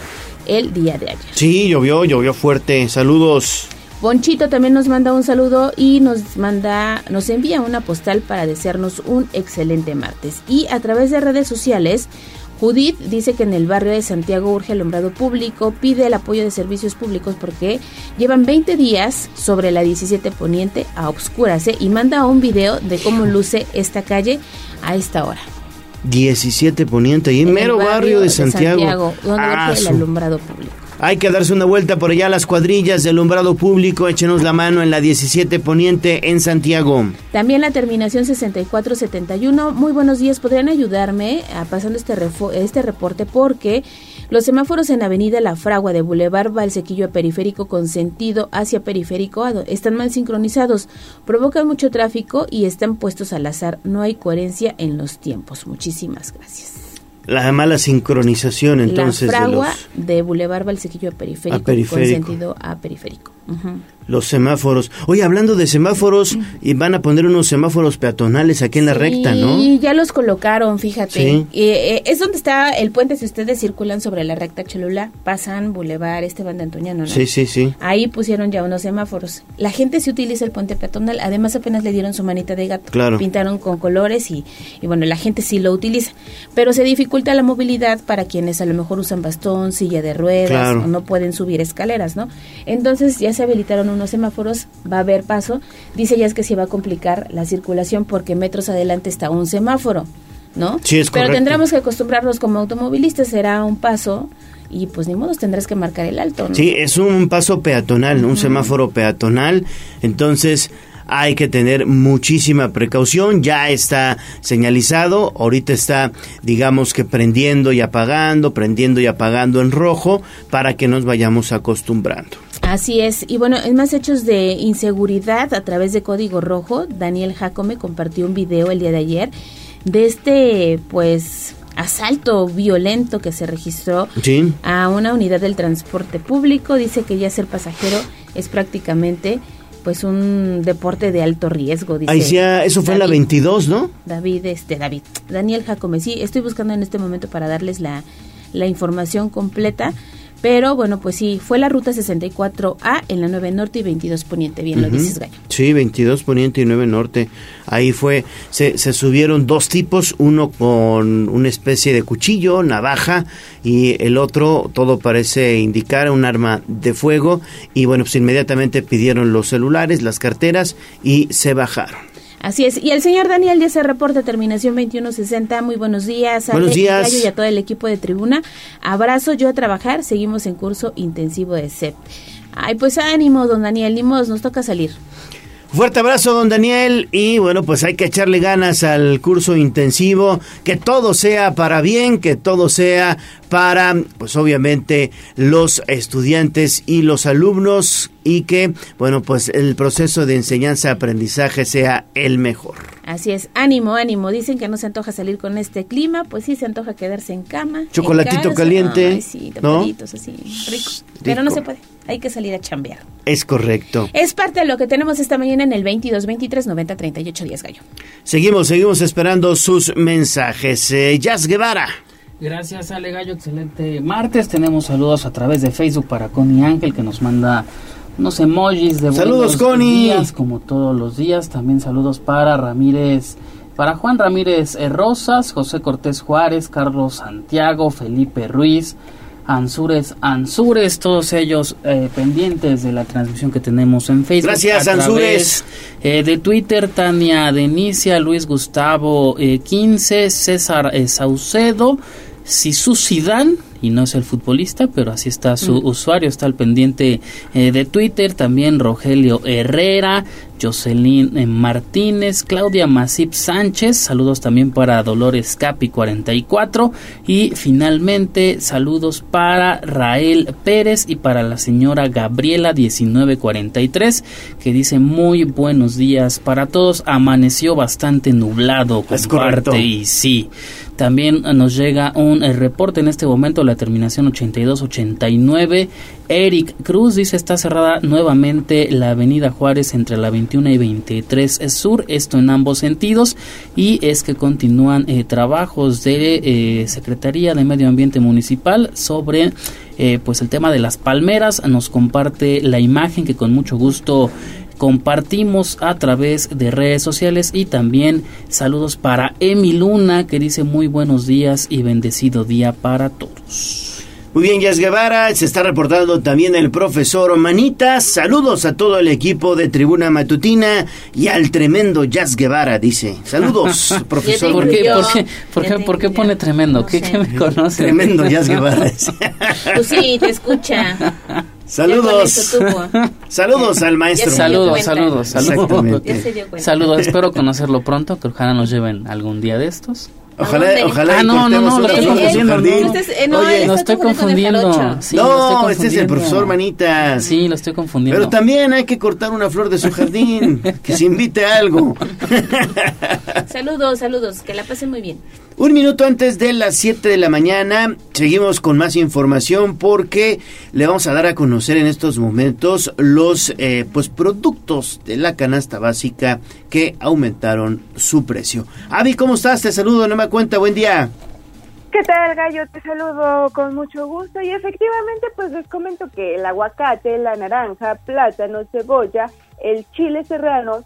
el día de ayer. Sí, llovió, llovió fuerte. Saludos. Ponchito también nos manda un saludo y nos manda, nos envía una postal para desearnos un excelente martes. Y a través de redes sociales, Judith dice que en el barrio de Santiago urge alumbrado público, pide el apoyo de servicios públicos porque llevan 20 días sobre la 17 Poniente a obscuras ¿eh? y manda un video de cómo luce esta calle a esta hora. 17 Poniente, ahí en mero barrio, de Santiago. donde Ah, el alumbrado público. Hay que darse una vuelta por allá a las cuadrillas del alumbrado público. Échenos la mano en la 17 Poniente en Santiago. También la terminación 6471. Muy buenos días. ¿Podrían ayudarme a pasando este, refo- este reporte? Porque los semáforos en Avenida La Fragua de Boulevard Valsequillo a Periférico con sentido hacia Periférico están mal sincronizados, provocan mucho tráfico y están puestos al azar. No hay coherencia en los tiempos. Muchísimas gracias. La mala sincronización entonces la de Fragua los, de Boulevard Valsequillo a Periférico, A Periférico. con sentido a Periférico. Los semáforos. Oye, hablando de semáforos, y van a poner unos semáforos peatonales aquí en la recta, ¿no? Y ya los colocaron, fíjate. Sí. Eh, eh, es donde está el puente, si ustedes circulan sobre la recta Cholula, pasan Boulevard Esteban de Antoñano, ¿no? Sí, sí, sí. Ahí pusieron ya unos semáforos. La gente sí utiliza el puente peatonal, además apenas le dieron su manita de gato. Claro. Pintaron con colores y, y bueno, la gente sí lo utiliza. Pero se dificulta la movilidad para quienes a lo mejor usan bastón, silla de ruedas Claro. o no pueden subir escaleras, ¿no? Entonces ya se habilitaron unos semáforos, va a haber paso. Dice ya es que se va a complicar la circulación porque metros adelante está un semáforo, ¿no? Sí, es Pero correcto. tendremos que acostumbrarnos como automovilistas, será un paso y pues ni modo tendrás que marcar el alto, ¿no? Sí, es un paso peatonal, un semáforo peatonal. Entonces hay que tener muchísima precaución. Ya está señalizado. Ahorita está, digamos que prendiendo y apagando, prendiendo y apagando en rojo para que nos vayamos acostumbrando. Así es. Y bueno, en más hechos de inseguridad a través de Código Rojo, Daniel Jacome compartió un video el día de ayer de este, pues, asalto violento que se registró Sí. a una unidad del transporte público. Dice que ya ser pasajero es prácticamente pues un deporte de alto riesgo. Dice Ahí sí, ah, eso fue en la David. 22, ¿no? David, este, David, Daniel Jacome, sí, estoy buscando en este momento para darles la, la información completa, pero bueno, pues sí, fue la ruta 64A en la 9 Norte y 22 Poniente, bien lo dices, Gallo. Sí, 22 Poniente y 9 Norte. Ahí fue, se, se subieron dos tipos, uno con una especie de cuchillo, navaja, y el otro, todo parece indicar un arma de fuego. Y bueno, pues inmediatamente pidieron los celulares, las carteras y se bajaron. Así es, y el señor Daniel ya se reporta terminación 2160, muy buenos días, Buenos Ale, días. Y a todo el equipo de tribuna, abrazo yo a trabajar, seguimos en curso intensivo de CEP. Ay, pues ánimo, don Daniel, ni modos, nos toca salir. Fuerte abrazo, don Daniel. Y bueno, pues hay que echarle ganas al curso intensivo. Que todo sea para bien, que todo sea para, pues obviamente, los estudiantes y los alumnos. Y que, bueno, pues el proceso de enseñanza-aprendizaje sea el mejor. Así es, ánimo, ánimo. Dicen que no se antoja salir con este clima, pues sí se antoja quedarse en cama. Chocolatito caliente, Ay, sí, ¿no? así, rico. Pero no Rico. se puede. Hay que salir a chambear. Es correcto. Es parte de lo que tenemos esta mañana en el 22 23 90 38 10 gallo. Seguimos, seguimos esperando sus mensajes. Eh, Jazz Guevara. Gracias, Ale Gallo. Excelente martes. Tenemos saludos a través de Facebook para Connie Ángel, que nos manda unos emojis de Saludos, buenos Connie. días, como todos los días. También saludos para Ramírez, para Juan Ramírez eh, Rosas, José Cortés Juárez, Carlos Santiago, Felipe Ruiz, Ansures Ansures, todos ellos eh, pendientes de la transmisión que tenemos en Facebook. Gracias, A Ansures. través, eh, de Twitter, Tania Denicia, Luis Gustavo eh, 15, César eh, Saucedo, Sisu Zidane, y no es el futbolista, pero así está su Mm. usuario, está al pendiente eh, de Twitter, también Rogelio Herrera, Jocelyn eh, Martínez, Claudia Masip Sánchez, saludos también para Dolores Capi 44 y finalmente saludos para Rael Pérez y para la señora Gabriela 1943 que dice muy buenos días para todos, amaneció bastante nublado, Es correcto. comparte y sí. También nos llega un eh, reporte en este momento, la terminación 8289. Eric Cruz dice está cerrada nuevamente la avenida Juárez entre la 21 y 23 Sur, esto en ambos sentidos, y es que continúan eh, trabajos de eh, Secretaría de Medio Ambiente Municipal sobre eh, pues el tema de las palmeras. Nos comparte la imagen que con mucho gusto compartimos a través de redes sociales y también saludos para Emi Luna que dice muy buenos días y bendecido día para todos. Muy bien, Jazz Guevara, se está reportando también el profesor Manitas. Saludos a todo el equipo de Tribuna Matutina y al tremendo Jazz Guevara, dice. Saludos, profesor. ¿Por qué, por qué, por qué, por qué pone tremendo? ¿Qué, qué me conoce? Tremendo Jazz Guevara. Pues sí, te escucha. Saludos. Saludos al maestro. Saludos, saludos, saludos. Saludos, espero conocerlo pronto, que ojalá nos lleven algún día de estos. Ojalá, ojalá Ah, no, no, no, lo estoy confundiendo, jardín. no. Este eh, Oye, Lo estoy confundiendo. Sí, no, estoy este es el confundiendo. profesor Manitas. Sí, lo estoy confundiendo. Pero también hay que cortar una flor de su jardín, que se invite a algo. Saludos, saludos, que la pasen muy bien. Un minuto antes de las 7 de la mañana, seguimos con más información porque le vamos a dar a conocer en estos momentos los eh, pues productos de la canasta básica que aumentaron su precio. Avi, ¿cómo estás? Te saludo, no me cuenta, buen día. ¿Qué tal, Gallo? Te saludo con mucho gusto y efectivamente pues les comento que el aguacate, la naranja, plátano, cebolla, el chile serrano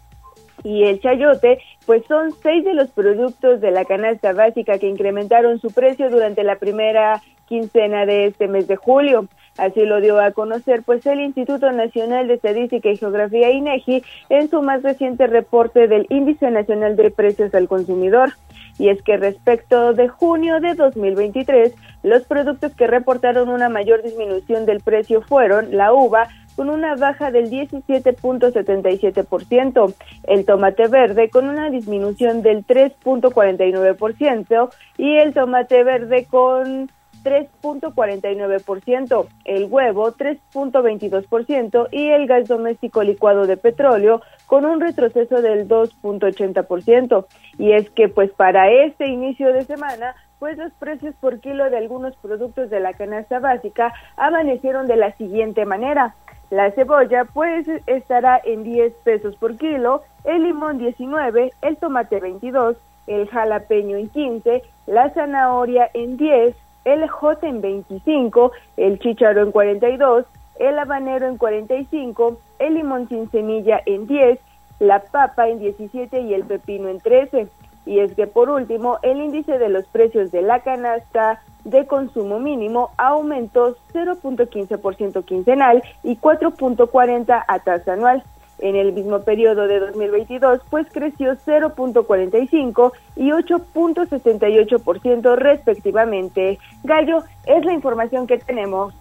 y el chayote pues son seis de los productos de la canasta básica que incrementaron su precio durante la primera quincena de este mes de julio. Así lo dio a conocer pues el Instituto Nacional de Estadística y Geografía INEGI en su más reciente reporte del Índice Nacional de Precios al Consumidor. Y es que respecto de junio de 2023, los productos que reportaron una mayor disminución del precio fueron la uva con una baja del 17.77%, el tomate verde con una disminución del 3.49% y el tomate verde con 3.49%, el huevo 3.22% y el gas doméstico licuado de petróleo con un retroceso del 2.80%. Y es que pues para este inicio de semana, pues los precios por kilo de algunos productos de la canasta básica amanecieron de la siguiente manera. La cebolla pues estará en 10 pesos por kilo, el limón 19, el tomate 22, el jalapeño en 15, la zanahoria en 10, el ejote en 25, el chícharo en 42, el habanero en 45, el limón sin semilla en 10, la papa en 17 y el pepino en 13. Y es que por último, el índice de los precios de la canasta de consumo mínimo aumentó 0.15% quincenal y 4.40 a tasa anual. En el mismo periodo de 2022, pues creció 0.45 y 8.68% respectivamente. Gallo, es la información que tenemos.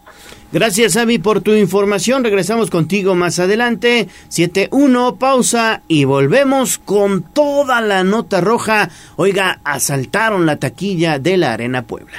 Gracias, Avi, por tu información. Regresamos contigo más adelante. 7-1, pausa y volvemos con toda la nota roja. Oiga, asaltaron la taquilla de la Arena Puebla.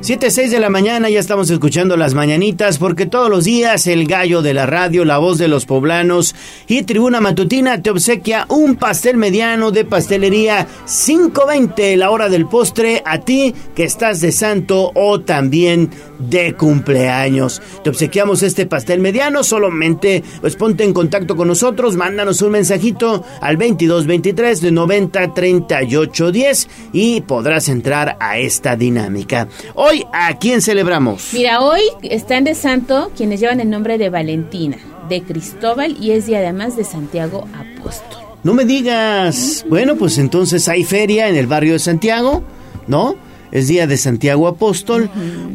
7, 6 de la mañana ya estamos escuchando las mañanitas porque todos los días el gallo de la radio, la voz de los poblanos y Tribuna Matutina te obsequia un pastel mediano de pastelería 5.20 la hora del postre a ti que estás de santo o también de cumpleaños. Te obsequiamos este pastel mediano, solamente pues ponte en contacto con nosotros, mándanos un mensajito al 2223 de 90 38 10 y podrás entrar a esta dinámica. Hoy ¿a quién celebramos? Mira, hoy están de santo quienes llevan el nombre de Valentina, de Cristóbal y es día además de Santiago Apóstol. No me digas. Bueno, pues entonces hay feria en el barrio de Santiago, ¿no? Es día de Santiago Apóstol.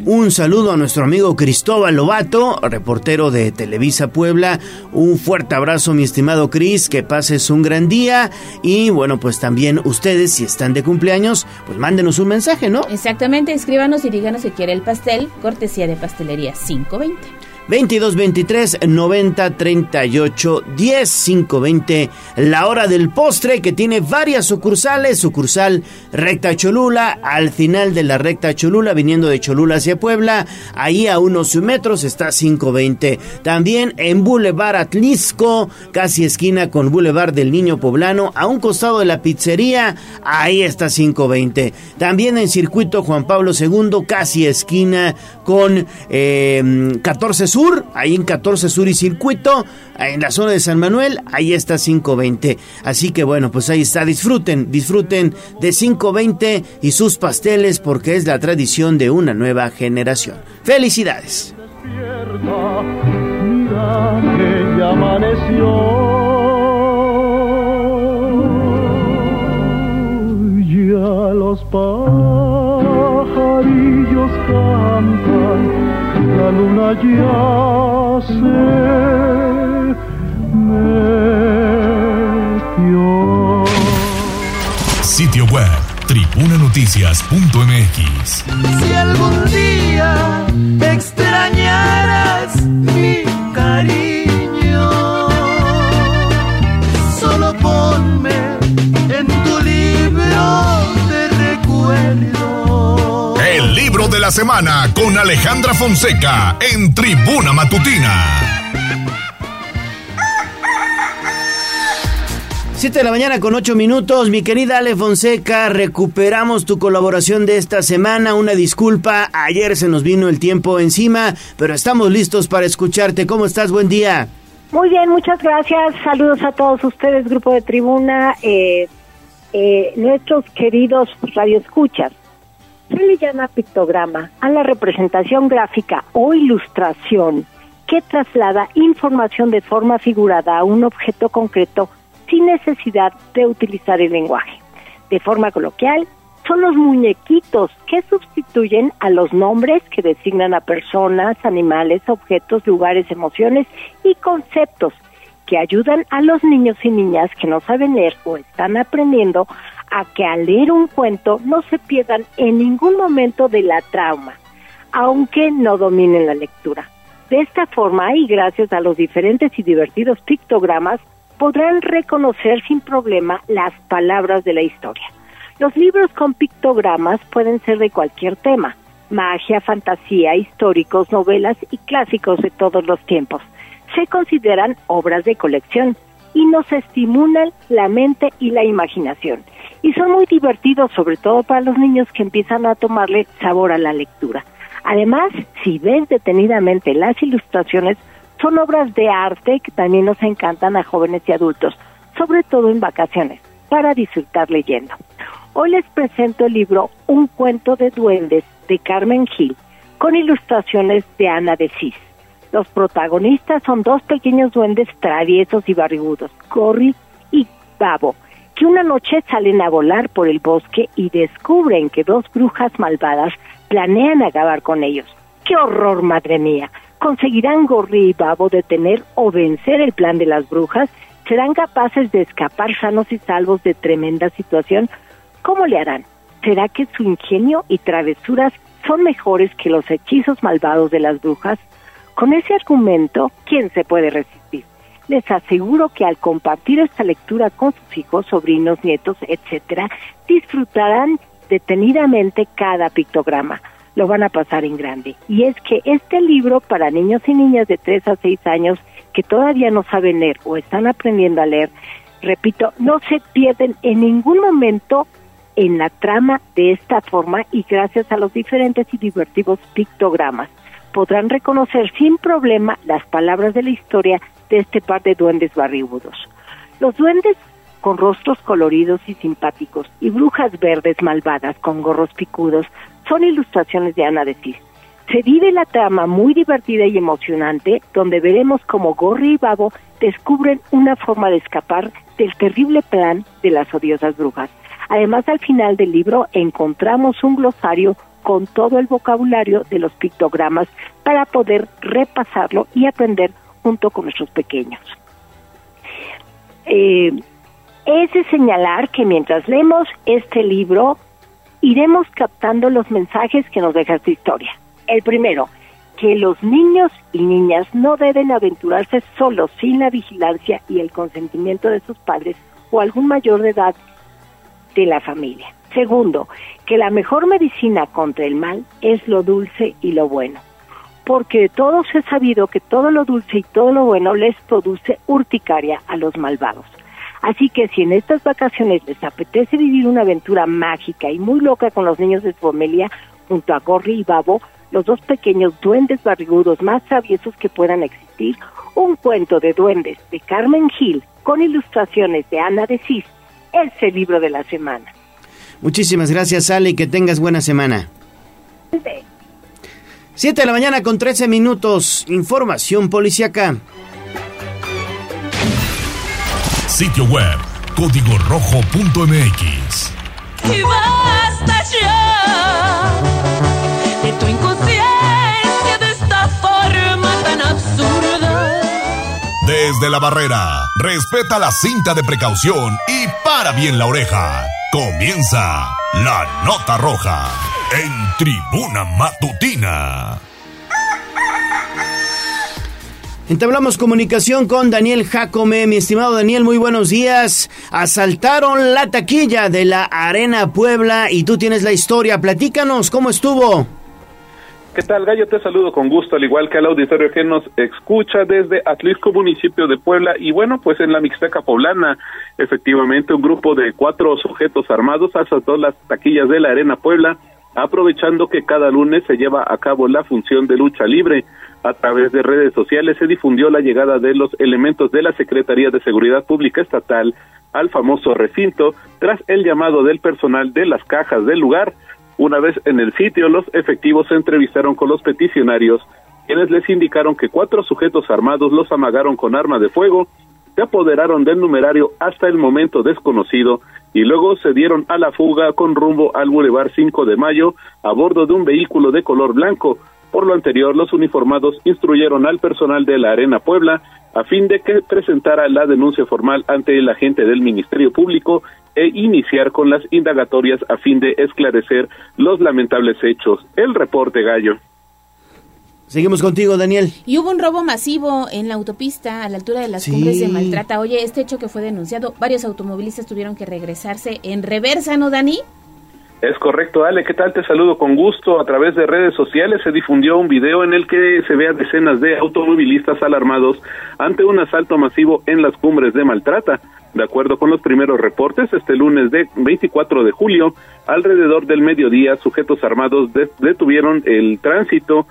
Un saludo a nuestro amigo Cristóbal Lobato, reportero de Televisa Puebla. Un fuerte abrazo, mi estimado Cris, que pases un gran día. Y bueno, pues también ustedes, si están de cumpleaños, pues mándenos un mensaje, ¿no? Exactamente, escríbanos y díganos si quiere el pastel, cortesía de pastelería 520. 22 23 90 38 10 5 20 la hora del postre que tiene varias sucursales sucursal recta Cholula al final de la recta Cholula viniendo de Cholula hacia Puebla ahí a unos metros está 520 también en Boulevard Atlisco casi esquina con Boulevard del Niño Poblano a un costado de la pizzería ahí está 520 también en circuito Juan Pablo II casi esquina con eh, 14 Sur ahí en 14 Sur y Circuito, en la zona de San Manuel, ahí está 520. Así que bueno, pues ahí está, disfruten, disfruten de 520 y sus pasteles porque es la tradición de una nueva generación. Felicidades. Ya los pajarillos cantan, la luna ya se metió. Sitio web tribunanoticias.mx. Si algún día extrañaras mi cariño, la semana con Alejandra Fonseca en Tribuna Matutina. 7 de la mañana con 8 minutos. Mi querida Ale Fonseca, recuperamos tu colaboración de esta semana. Una disculpa, ayer se nos vino el tiempo encima, pero estamos listos para escucharte. ¿Cómo estás? Buen día. Muy bien, muchas gracias. Saludos a todos ustedes, Grupo de Tribuna, eh, eh, nuestros queridos radioescuchas. Se le llama pictograma a la representación gráfica o ilustración que traslada información de forma figurada a un objeto concreto sin necesidad de utilizar el lenguaje. De forma coloquial, son los muñequitos que sustituyen a los nombres que designan a personas, animales, objetos, lugares, emociones y conceptos que ayudan a los niños y niñas que no saben leer o están aprendiendo a que al leer un cuento no se pierdan en ningún momento de la trauma, aunque no dominen la lectura. De esta forma y gracias a los diferentes y divertidos pictogramas, podrán reconocer sin problema las palabras de la historia. Los libros con pictogramas pueden ser de cualquier tema, magia, fantasía, históricos, novelas y clásicos de todos los tiempos. Se consideran obras de colección y nos estimulan la mente y la imaginación. Y son muy divertidos, sobre todo para los niños que empiezan a tomarle sabor a la lectura. Además, si ven detenidamente las ilustraciones, son obras de arte que también nos encantan a jóvenes y adultos, sobre todo en vacaciones, para disfrutar leyendo. Hoy les presento el libro Un cuento de duendes de Carmen Gil, con ilustraciones de Ana de Cis. Los protagonistas son dos pequeños duendes traviesos y barrigudos, Corri y Babo, que una noche salen a volar por el bosque y descubren que dos brujas malvadas planean acabar con ellos. ¡Qué horror, madre mía! ¿Conseguirán Gorri y Babo detener o vencer el plan de las brujas? ¿Serán capaces de escapar sanos y salvos de tremenda situación? ¿Cómo le harán? ¿Será que su ingenio y travesuras son mejores que los hechizos malvados de las brujas? Con ese argumento, ¿quién se puede resistir? Les aseguro que al compartir esta lectura con sus hijos, sobrinos, nietos, etcétera, disfrutarán detenidamente cada pictograma. Lo van a pasar en grande. Y es que este libro para niños y niñas de 3 a 6 años que todavía no saben leer o están aprendiendo a leer, repito, no se pierden en ningún momento en la trama de esta forma y gracias a los diferentes y divertidos pictogramas podrán reconocer sin problema las palabras de la historia de este par de duendes barrigudos. Los duendes con rostros coloridos y simpáticos y brujas verdes malvadas con gorros picudos son ilustraciones de Ana de Cis. Se vive la trama muy divertida y emocionante donde veremos cómo Gorri y Babo descubren una forma de escapar del terrible plan de las odiosas brujas. Además, al final del libro encontramos un glosario con todo el vocabulario de los pictogramas para poder repasarlo y aprender junto con nuestros pequeños. Eh, es de señalar que mientras leemos este libro, iremos captando los mensajes que nos deja esta historia. El primero, que los niños y niñas no deben aventurarse solos sin la vigilancia y el consentimiento de sus padres o algún mayor de edad de la familia. Segundo, que la mejor medicina contra el mal es lo dulce y lo bueno, porque todos he sabido que todo lo dulce y todo lo bueno les produce urticaria a los malvados. Así que si en estas vacaciones les apetece vivir una aventura mágica y muy loca con los niños de su familia, junto a Gorri y Babo, los dos pequeños duendes barrigudos más traviesos que puedan existir, un cuento de duendes de Carmen Gil con ilustraciones de Ana de Cis, es el libro de la semana. Muchísimas gracias, Ale, y que tengas buena semana. Siete de la mañana con 13 minutos. Información policiaca. Sitio web código rojo.mx. Y basta ya de tu inconsciencia de esta forma tan absurda. Desde la barrera, respeta la cinta de precaución y para bien la oreja. Comienza la nota roja en tribuna matutina. Entablamos comunicación con Daniel Jacome. Mi estimado Daniel, muy buenos días. Asaltaron la taquilla de la Arena Puebla y tú tienes la historia. Platícanos, ¿cómo estuvo? ¿Qué tal, Gallo? Te saludo con gusto, al igual que al auditorio que nos escucha desde Atlisco, municipio de Puebla. Y bueno, pues en la Mixteca Poblana, efectivamente, un grupo de cuatro sujetos armados asaltó las taquillas de la Arena Puebla, aprovechando que cada lunes se lleva a cabo la función de lucha libre. A través de redes sociales se difundió la llegada de los elementos de la Secretaría de Seguridad Pública Estatal al famoso recinto tras el llamado del personal de las cajas del lugar. Una vez en el sitio, los efectivos se entrevistaron con los peticionarios, quienes les indicaron que cuatro sujetos armados los amagaron con arma de fuego, se apoderaron del numerario hasta el momento desconocido y luego se dieron a la fuga con rumbo al Boulevard 5 de Mayo a bordo de un vehículo de color blanco. Por lo anterior, los uniformados instruyeron al personal de la Arena Puebla a fin de que presentara la denuncia formal ante el agente del Ministerio Público e iniciar con las indagatorias a fin de esclarecer los lamentables hechos. El reporte Gallo. Seguimos contigo, Daniel. Y hubo un robo masivo en la autopista a la altura de las Sí. cumbres de Maltrata. Oye, este hecho que fue denunciado, varios automovilistas tuvieron que regresarse en reversa, ¿no, Dani? Es correcto, Ale, ¿qué tal? Te saludo con gusto. A través de redes sociales se difundió un video en el que se ve a decenas de automovilistas alarmados ante un asalto masivo en las cumbres de Maltrata. De acuerdo con los primeros reportes, este lunes de 24 de julio, alrededor del mediodía, sujetos armados de- detuvieron el tránsito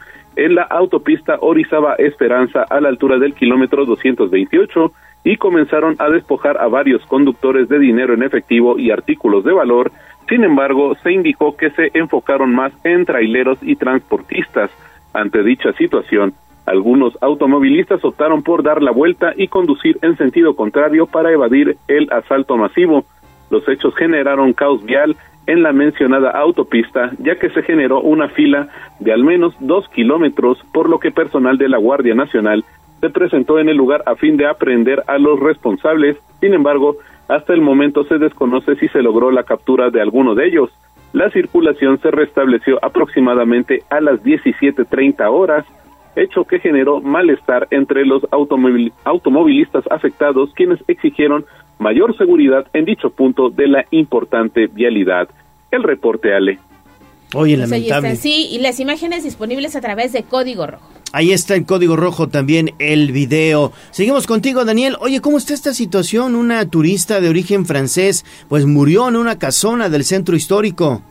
en la autopista Orizaba Esperanza a la altura del kilómetro 228 y comenzaron a despojar a varios conductores de dinero en efectivo y artículos de valor Sin embargo, se indicó que se enfocaron más en traileros y transportistas. Ante dicha situación, algunos automovilistas optaron por dar la vuelta y conducir en sentido contrario para evadir el asalto masivo. Los hechos generaron caos vial en la mencionada autopista, ya que se generó una fila de al menos dos kilómetros, por lo que personal de la Guardia Nacional se presentó en el lugar a fin de aprender a los responsables. Sin embargo, hasta el momento se desconoce si se logró la captura de alguno de ellos. La circulación se restableció aproximadamente a las 17.30 horas, hecho que generó malestar entre los automovilistas afectados, quienes exigieron mayor seguridad en dicho punto de la importante vialidad. El reporte Ale. Oye, Pues lamentable. sí, y las imágenes disponibles a través de Código Rojo. Ahí está el código rojo también, el video. Seguimos contigo, Daniel. Oye, ¿cómo está esta situación? Una turista de origen francés, pues murió en una casona del centro histórico.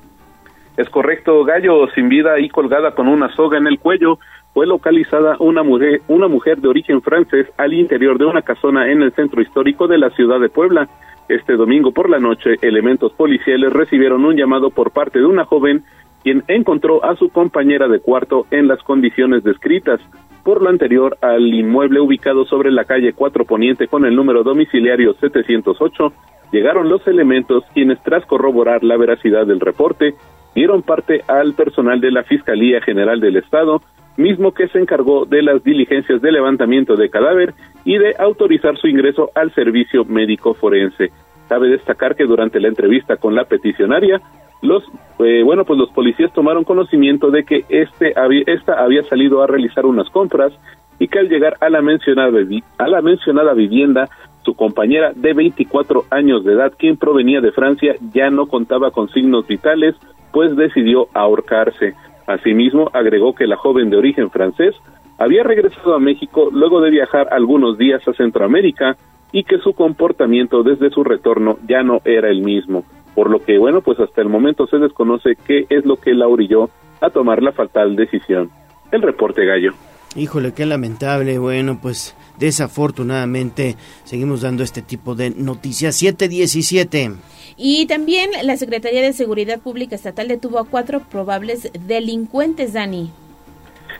Es correcto, Gallo, sin vida y colgada con una soga en el cuello, fue localizada una mujer, una mujer de origen francés al interior de una casona en el centro histórico de la ciudad de Puebla. Este domingo por la noche, elementos policiales recibieron un llamado por parte de una joven quien encontró a su compañera de cuarto en las condiciones descritas. Por lo anterior, al inmueble ubicado sobre la calle 4 Poniente con el número domiciliario 708, llegaron los elementos quienes tras corroborar la veracidad del reporte, dieron parte al personal de la Fiscalía General del Estado, mismo que se encargó de las diligencias de levantamiento de cadáver y de autorizar su ingreso al servicio médico forense. Cabe destacar que durante la entrevista con la peticionaria, los eh, bueno pues los policías tomaron conocimiento de que este esta había salido a realizar unas compras y que al llegar a la mencionada a la mencionada vivienda su compañera de 24 años de edad quien provenía de Francia ya no contaba con signos vitales pues decidió ahorcarse asimismo agregó que la joven de origen francés había regresado a México luego de viajar algunos días a Centroamérica y que su comportamiento desde su retorno ya no era el mismo por lo que, bueno, pues hasta el momento se desconoce qué es lo que la orilló a tomar la fatal decisión. El reporte gallo. Híjole, qué lamentable. Bueno, pues desafortunadamente seguimos dando este tipo de noticias. 717. Y también la Secretaría de Seguridad Pública Estatal detuvo a cuatro probables delincuentes, Dani.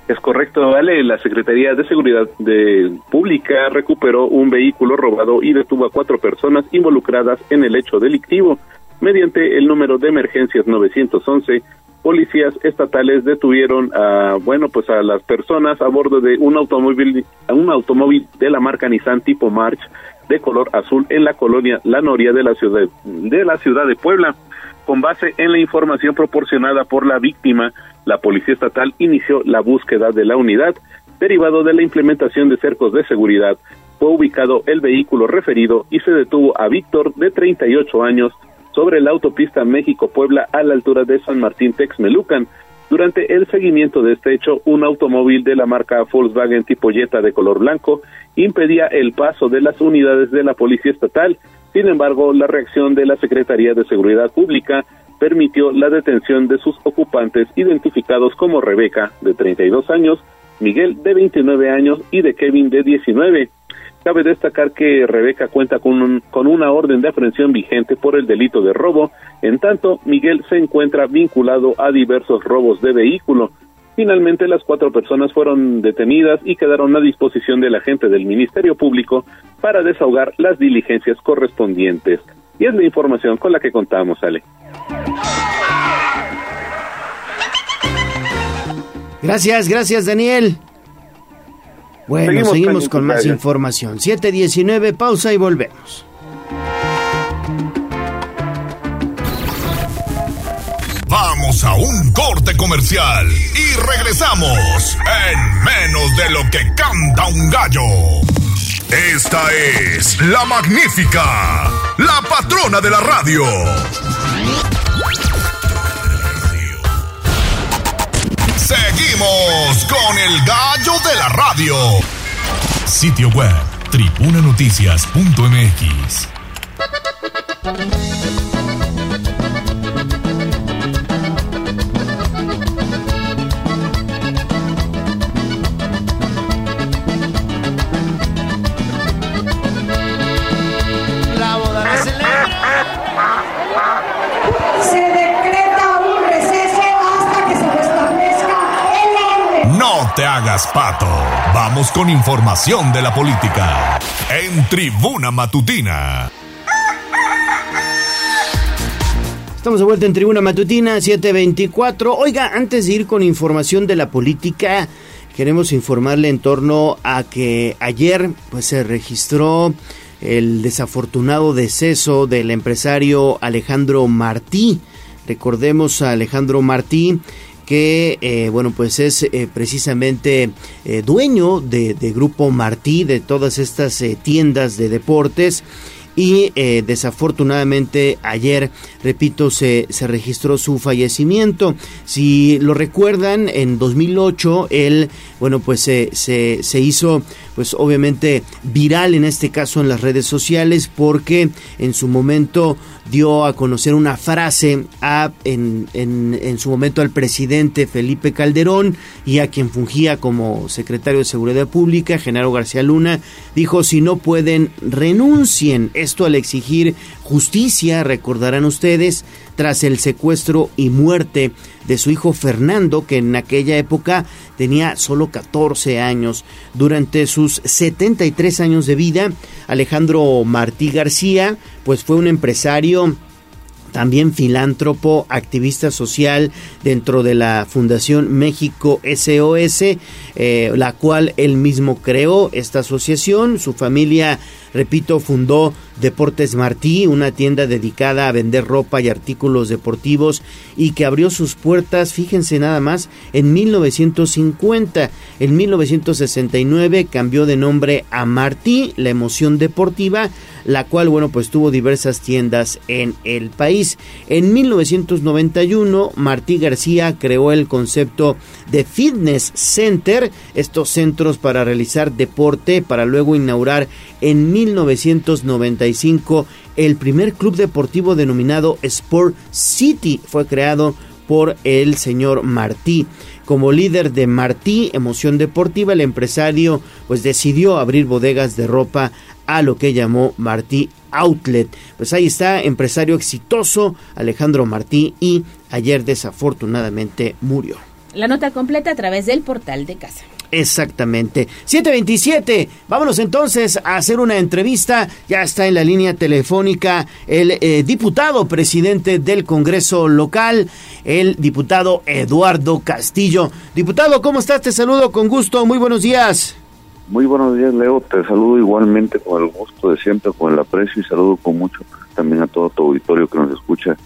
Es correcto, vale. La Secretaría de Seguridad de Pública recuperó un vehículo robado y detuvo a cuatro personas involucradas en el hecho delictivo. Mediante el número de emergencias 911, policías estatales detuvieron a, bueno, pues a las personas a bordo de un automóvil, un automóvil de la marca Nissan tipo March de color azul en la colonia La Noria de la ciudad de la ciudad de Puebla. Con base en la información proporcionada por la víctima, la Policía Estatal inició la búsqueda de la unidad. Derivado de la implementación de cercos de seguridad, fue ubicado el vehículo referido y se detuvo a Víctor, de 38 años, sobre la autopista México-Puebla a la altura de San Martín Texmelucan. Durante el seguimiento de este hecho, un automóvil de la marca Volkswagen tipo Jetta de color blanco impedía el paso de las unidades de la Policía Estatal. Sin embargo, la reacción de la Secretaría de Seguridad Pública permitió la detención de sus ocupantes identificados como Rebeca, de 32 años, Miguel, de 29 años y de Kevin, de 19. Cabe destacar que Rebeca cuenta con, con una orden de aprehensión vigente por el delito de robo, en tanto Miguel se encuentra vinculado a diversos robos de vehículo. Finalmente, las cuatro personas fueron detenidas y quedaron a disposición del agente del Ministerio Público para desahogar las diligencias correspondientes. Y es la información con la que contamos, Ale. Gracias, gracias, Daniel. Bueno, seguimos, Seguimos con más información. 719, pausa y volvemos. Vamos a un corte comercial y regresamos en menos de lo que canta un gallo. Esta es la magnífica, la patrona de la radio. Seguimos con el gallo de la radio. Sitio web, tribunanoticias.mx. te hagas pato. Vamos con información de la política. En Tribuna Matutina. Estamos de vuelta en Tribuna Matutina 724. Oiga, antes de ir con información de la política, queremos informarle en torno a que ayer pues se registró el desafortunado deceso del empresario Alejandro Martí. Recordemos a Alejandro Martí que eh, bueno pues es eh, precisamente eh, dueño de, de, Grupo Martí de todas estas tiendas de deportes y desafortunadamente ayer, repito, se, se, registró su fallecimiento. Si lo recuerdan, en 2008 él, bueno, pues se, se, se hizo pues obviamente viral en este caso en las redes sociales porque en su momento dio a conocer una frase a, en, en, en, su momento al presidente Felipe Calderón y a quien fungía como secretario de Seguridad Pública, Genaro García Luna, dijo si no pueden renuncien. Al exigir justicia, recordarán ustedes, tras el secuestro y muerte de su hijo Fernando, que en aquella época tenía solo 14 años. Durante sus 73 años de vida, Alejandro Martí García, pues fue un empresario también filántropo, activista social dentro de la Fundación México SOS, eh, la cual él mismo creó esta asociación. Su familia, repito, fundó Deportes Martí, una tienda dedicada a vender ropa y artículos deportivos y que abrió sus puertas, fíjense nada más, en 1950. En 1969 cambió de nombre a Martí, la emoción deportiva, la cual, bueno, pues tuvo diversas tiendas en el país. En 1991, Martí García creó el concepto de Fitness Center, estos centros para realizar deporte, para luego inaugurar en 1995 el primer club deportivo denominado Sport City. Fue creado por el señor Martí. Como líder de Martí Emoción Deportiva, el empresario pues decidió abrir bodegas de ropa a lo que llamó Martí Outlet. Pues ahí está, empresario exitoso Alejandro Martí y ayer desafortunadamente murió. La nota completa a través del portal de casa. Exactamente. 727. Vámonos entonces a hacer una entrevista. Ya está en la línea telefónica el eh, diputado presidente del Congreso local, el diputado Eduardo Castillo. Diputado, ¿cómo estás? Te saludo con gusto. Muy buenos días. Muy buenos días, Leo. Te saludo igualmente con el gusto de siempre, con el aprecio y saludo con mucho también a todo tu auditorio que nos escucha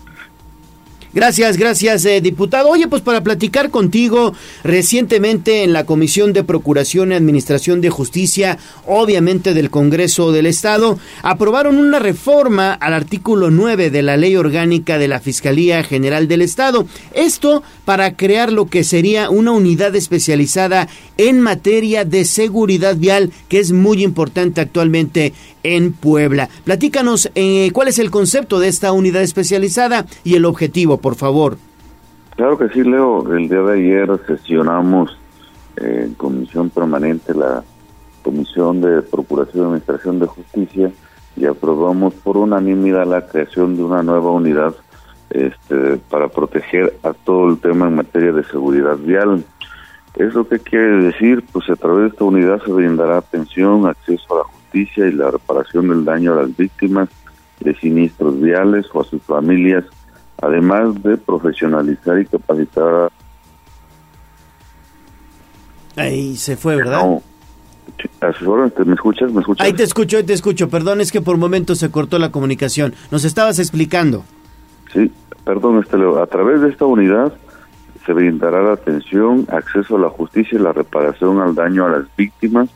Gracias, gracias, eh, diputado. Oye, pues para platicar contigo, recientemente en la Comisión de Procuración y Administración de Justicia, obviamente del Congreso del Estado, aprobaron una reforma al artículo 9 de la Ley Orgánica de la Fiscalía General del Estado. Esto para crear lo que sería una unidad especializada en materia de seguridad vial, que es muy importante actualmente en Puebla. Platícanos eh, cuál es el concepto de esta unidad especializada y el objetivo, por favor. Claro que sí, Leo. El día de ayer sesionamos eh, en comisión permanente la Comisión de Procuración y Administración de Justicia y aprobamos por unanimidad la creación de una nueva unidad este, para proteger a todo el tema en materia de seguridad vial. ¿Eso qué quiere decir? Pues a través de esta unidad se brindará atención, acceso a la justicia y la reparación del daño a las víctimas de siniestros viales o a sus familias, además de profesionalizar y capacitar Ahí se fue, ¿verdad? No. ¿Me escuchas? ¿Me escuchas? Ahí te escucho, ahí te escucho. Perdón, es que por momentos se cortó la comunicación. Nos estabas explicando. Sí, perdón, este, a través de esta unidad se brindará la atención, acceso a la justicia y la reparación al daño a las víctimas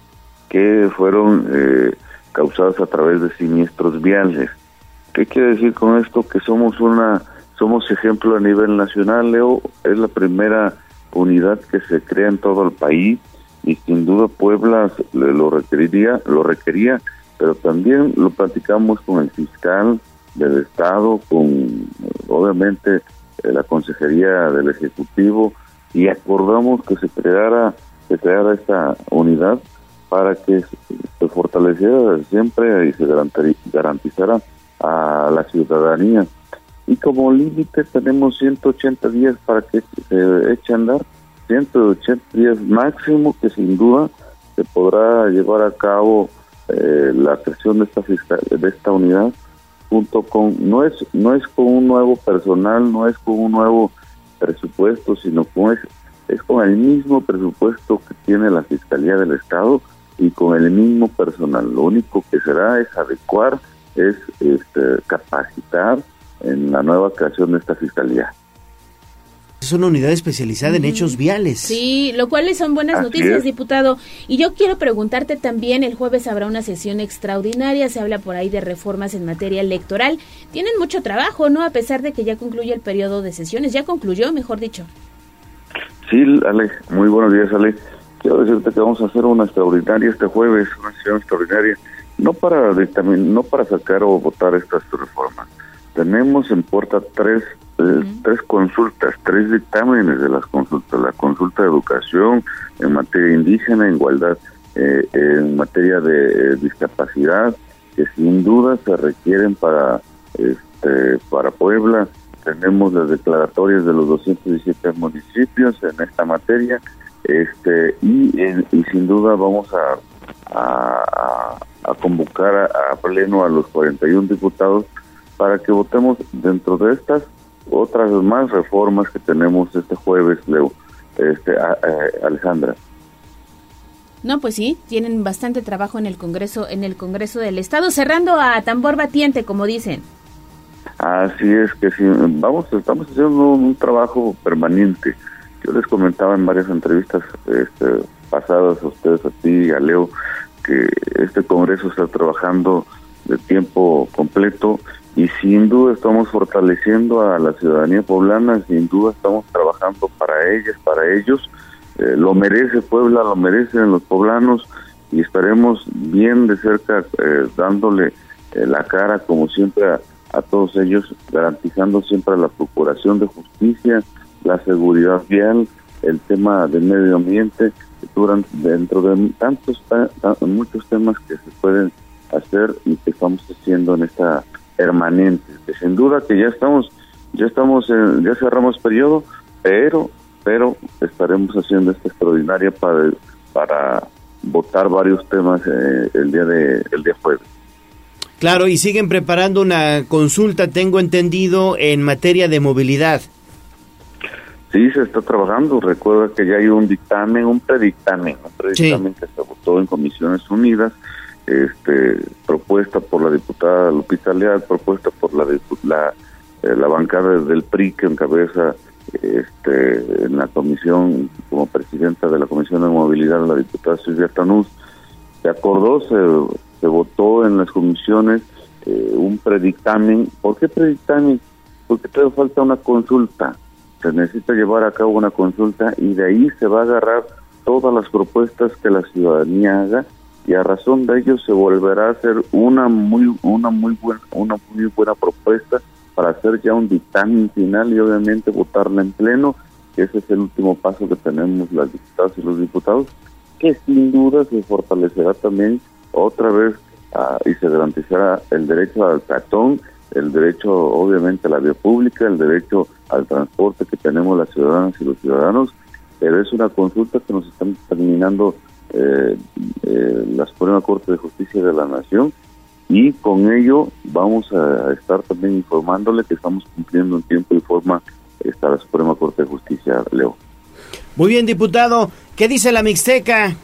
que fueron eh, causadas a través de siniestros viales. ¿Qué quiere decir con esto? Que somos una somos ejemplo a nivel nacional, Leo, es la primera unidad que se crea en todo el país y sin duda Puebla lo requeriría, lo requería, pero también lo platicamos con el fiscal del estado, con obviamente la consejería del ejecutivo y acordamos que se creara se creara esta unidad para que se fortaleciera siempre y se garantizara a la ciudadanía. Y como límite tenemos 180 días para que se eche a andar 180 días máximo que sin duda se podrá llevar a cabo eh, la creación de esta fiscal, de esta unidad junto con no es no es con un nuevo personal no es con un nuevo presupuesto sino con es, es con el mismo presupuesto que tiene la fiscalía del estado y con el mismo personal. Lo único que será es adecuar es este, capacitar en la nueva creación de esta fiscalía es una unidad especializada en hechos viales. Sí, lo cual son buenas noticias, diputado. Y yo quiero preguntarte también, el jueves habrá una sesión extraordinaria, se habla por ahí de reformas en materia electoral. Tienen mucho trabajo, ¿no? A pesar de que ya concluye el periodo de sesiones, ya concluyó, mejor dicho. Sí, Ale, muy buenos días, Ale. Quiero decirte que vamos a hacer una extraordinaria este jueves, una sesión extraordinaria, no para no para sacar o votar estas reformas. Tenemos en puerta tres eh, tres consultas, tres dictámenes de las consultas, la consulta de educación en materia indígena, en igualdad, eh, en materia de eh, discapacidad, que sin duda se requieren para este, para Puebla. Tenemos las declaratorias de los 217 municipios en esta materia, este y, y sin duda vamos a, a, a convocar a, a pleno a los 41 diputados para que votemos dentro de estas otras más reformas que tenemos este jueves, Leo, este, Alejandra. No, pues sí, tienen bastante trabajo en el Congreso, en el Congreso del Estado, cerrando a tambor batiente, como dicen. Así es que sí, vamos, estamos haciendo un, trabajo permanente. Yo les comentaba en varias entrevistas este, pasadas a ustedes, a ti y a Leo, que este Congreso está trabajando de tiempo completo y sin duda estamos fortaleciendo a la ciudadanía poblana, sin duda estamos trabajando para ellas, para ellos. Eh, lo merece Puebla, lo merecen los poblanos y estaremos bien de cerca eh, dándole eh, la cara como siempre a, todos ellos, garantizando siempre la procuración de justicia, la seguridad vial, el tema del medio ambiente, durante, dentro de tantos, muchos temas que se pueden hacer y que estamos haciendo en esta permanente, que sin duda que ya estamos, ya estamos, ya cerramos periodo, pero, pero estaremos haciendo esta extraordinaria para, para votar varios temas eh, el día de, el día jueves. Claro, y siguen preparando una consulta, tengo entendido, en materia de movilidad. Sí, se está trabajando. Recuerda que ya hay un dictamen, un predictamen, un predictamen que se votó en Comisiones Unidas este, propuesta por la diputada Lupita Leal, propuesta por la eh, la bancada del PRI que encabeza este, en la comisión, como presidenta de la Comisión de Movilidad, la diputada Silvia Tanús, se acordó, se, se votó en las comisiones eh, un predictamen. ¿Por qué predictamen? Porque todavía falta una consulta. Se necesita llevar a cabo una consulta y de ahí se va a agarrar todas las propuestas que la ciudadanía haga y a razón de ello se volverá a hacer una muy una muy buena una muy buena propuesta para hacer ya un dictamen final y obviamente votarla en pleno ese es el último paso que tenemos las diputadas y los diputados que sin duda se fortalecerá también otra vez ah, y se garantizará el derecho al peatón el derecho obviamente a la vía pública el derecho al transporte que tenemos las ciudadanas y los ciudadanos pero es una consulta que nos están terminando eh, eh, la Suprema Corte de Justicia de la Nación y con ello vamos a estar también informándole que estamos cumpliendo en tiempo y forma esta la Suprema Corte de Justicia, Leo. Muy bien, diputado. ¿Qué dice la Mixteca?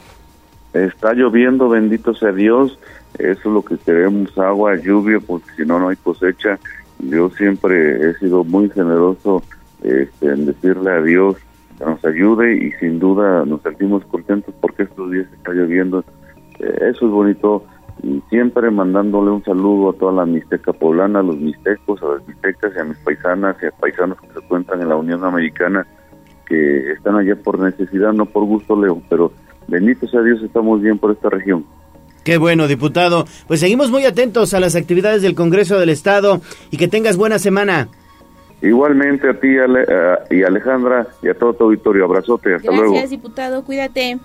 Está lloviendo, bendito sea Dios. Eso es lo que queremos, agua, lluvia, porque si no, no hay cosecha. Yo siempre he sido muy generoso este, en decirle a Dios nos ayude y sin duda nos sentimos contentos porque estos días está lloviendo. Eh, eso es bonito y siempre mandándole un saludo a toda la Mixteca poblana, a los mixtecos, a las mixtecas y a mis paisanas y a paisanos que se encuentran en la Unión Americana que están allá por necesidad, no por gusto, Leo, pero bendito sea Dios, estamos bien por esta región. Qué bueno, diputado. Pues seguimos muy atentos a las actividades del Congreso del Estado y que tengas buena semana. Igualmente a ti y Alejandra y a todo tu auditorio. Abrazote, hasta luego. Gracias, diputado, cuídate.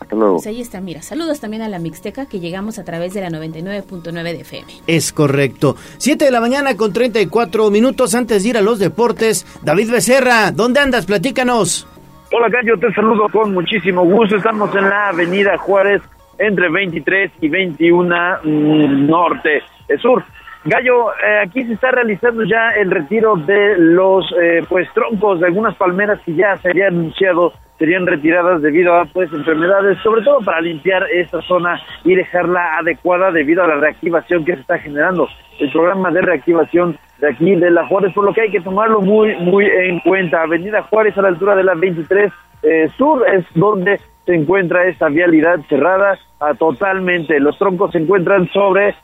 Hasta luego. Pues ahí está, mira, saludos también a la Mixteca que llegamos a través de la 99.9 de FM. Es correcto. Siete de la mañana con 34 minutos antes de ir a los deportes. David Becerra, ¿dónde andas? Platícanos. Hola Gallo, te saludo con muchísimo gusto. Estamos en la avenida Juárez entre 23 y 21 mm, norte, eh, sur. Gallo, eh, aquí se está realizando ya el retiro de los eh, pues troncos de algunas palmeras que ya se había anunciado serían retiradas debido a pues enfermedades, sobre todo para limpiar esta zona y dejarla adecuada debido a la reactivación que se está generando. El programa de reactivación de aquí de la Juárez, por lo que hay que tomarlo muy muy en cuenta. Avenida Juárez a la altura de la 23 eh, Sur es donde se encuentra esta vialidad cerrada a totalmente. Los troncos se encuentran sobre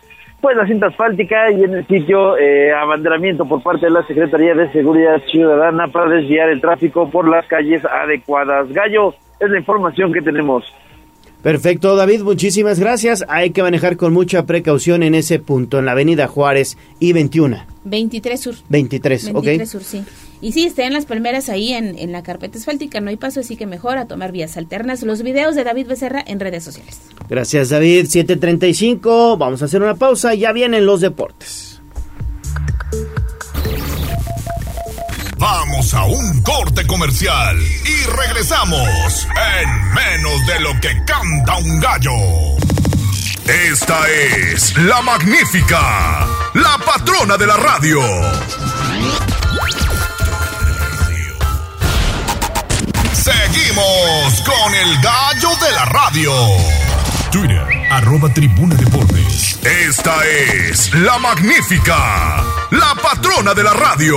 pues la cinta asfáltica y en el sitio eh, abanderamiento por parte de la Secretaría de Seguridad Ciudadana para desviar el tráfico por las calles adecuadas. Gallo, es la información que tenemos. Perfecto, David, muchísimas gracias. Hay que manejar con mucha precaución en ese punto, en la avenida Juárez y 21. 23 Sur. 23, 23 Sur, sí. Y sí, estén las palmeras ahí en, en la carpeta asfáltica, no hay paso, así que mejor a tomar vías alternas. Los videos de David Becerra en redes sociales. Gracias, David. 735, vamos a hacer una pausa, ya vienen los deportes. Vamos a un corte comercial y regresamos en menos de lo que canta un gallo. Esta es la magnífica, la patrona de la radio. Seguimos con el gallo de la radio. Twitter, arroba tribuna deportes. Esta es la magnífica, la patrona de la radio.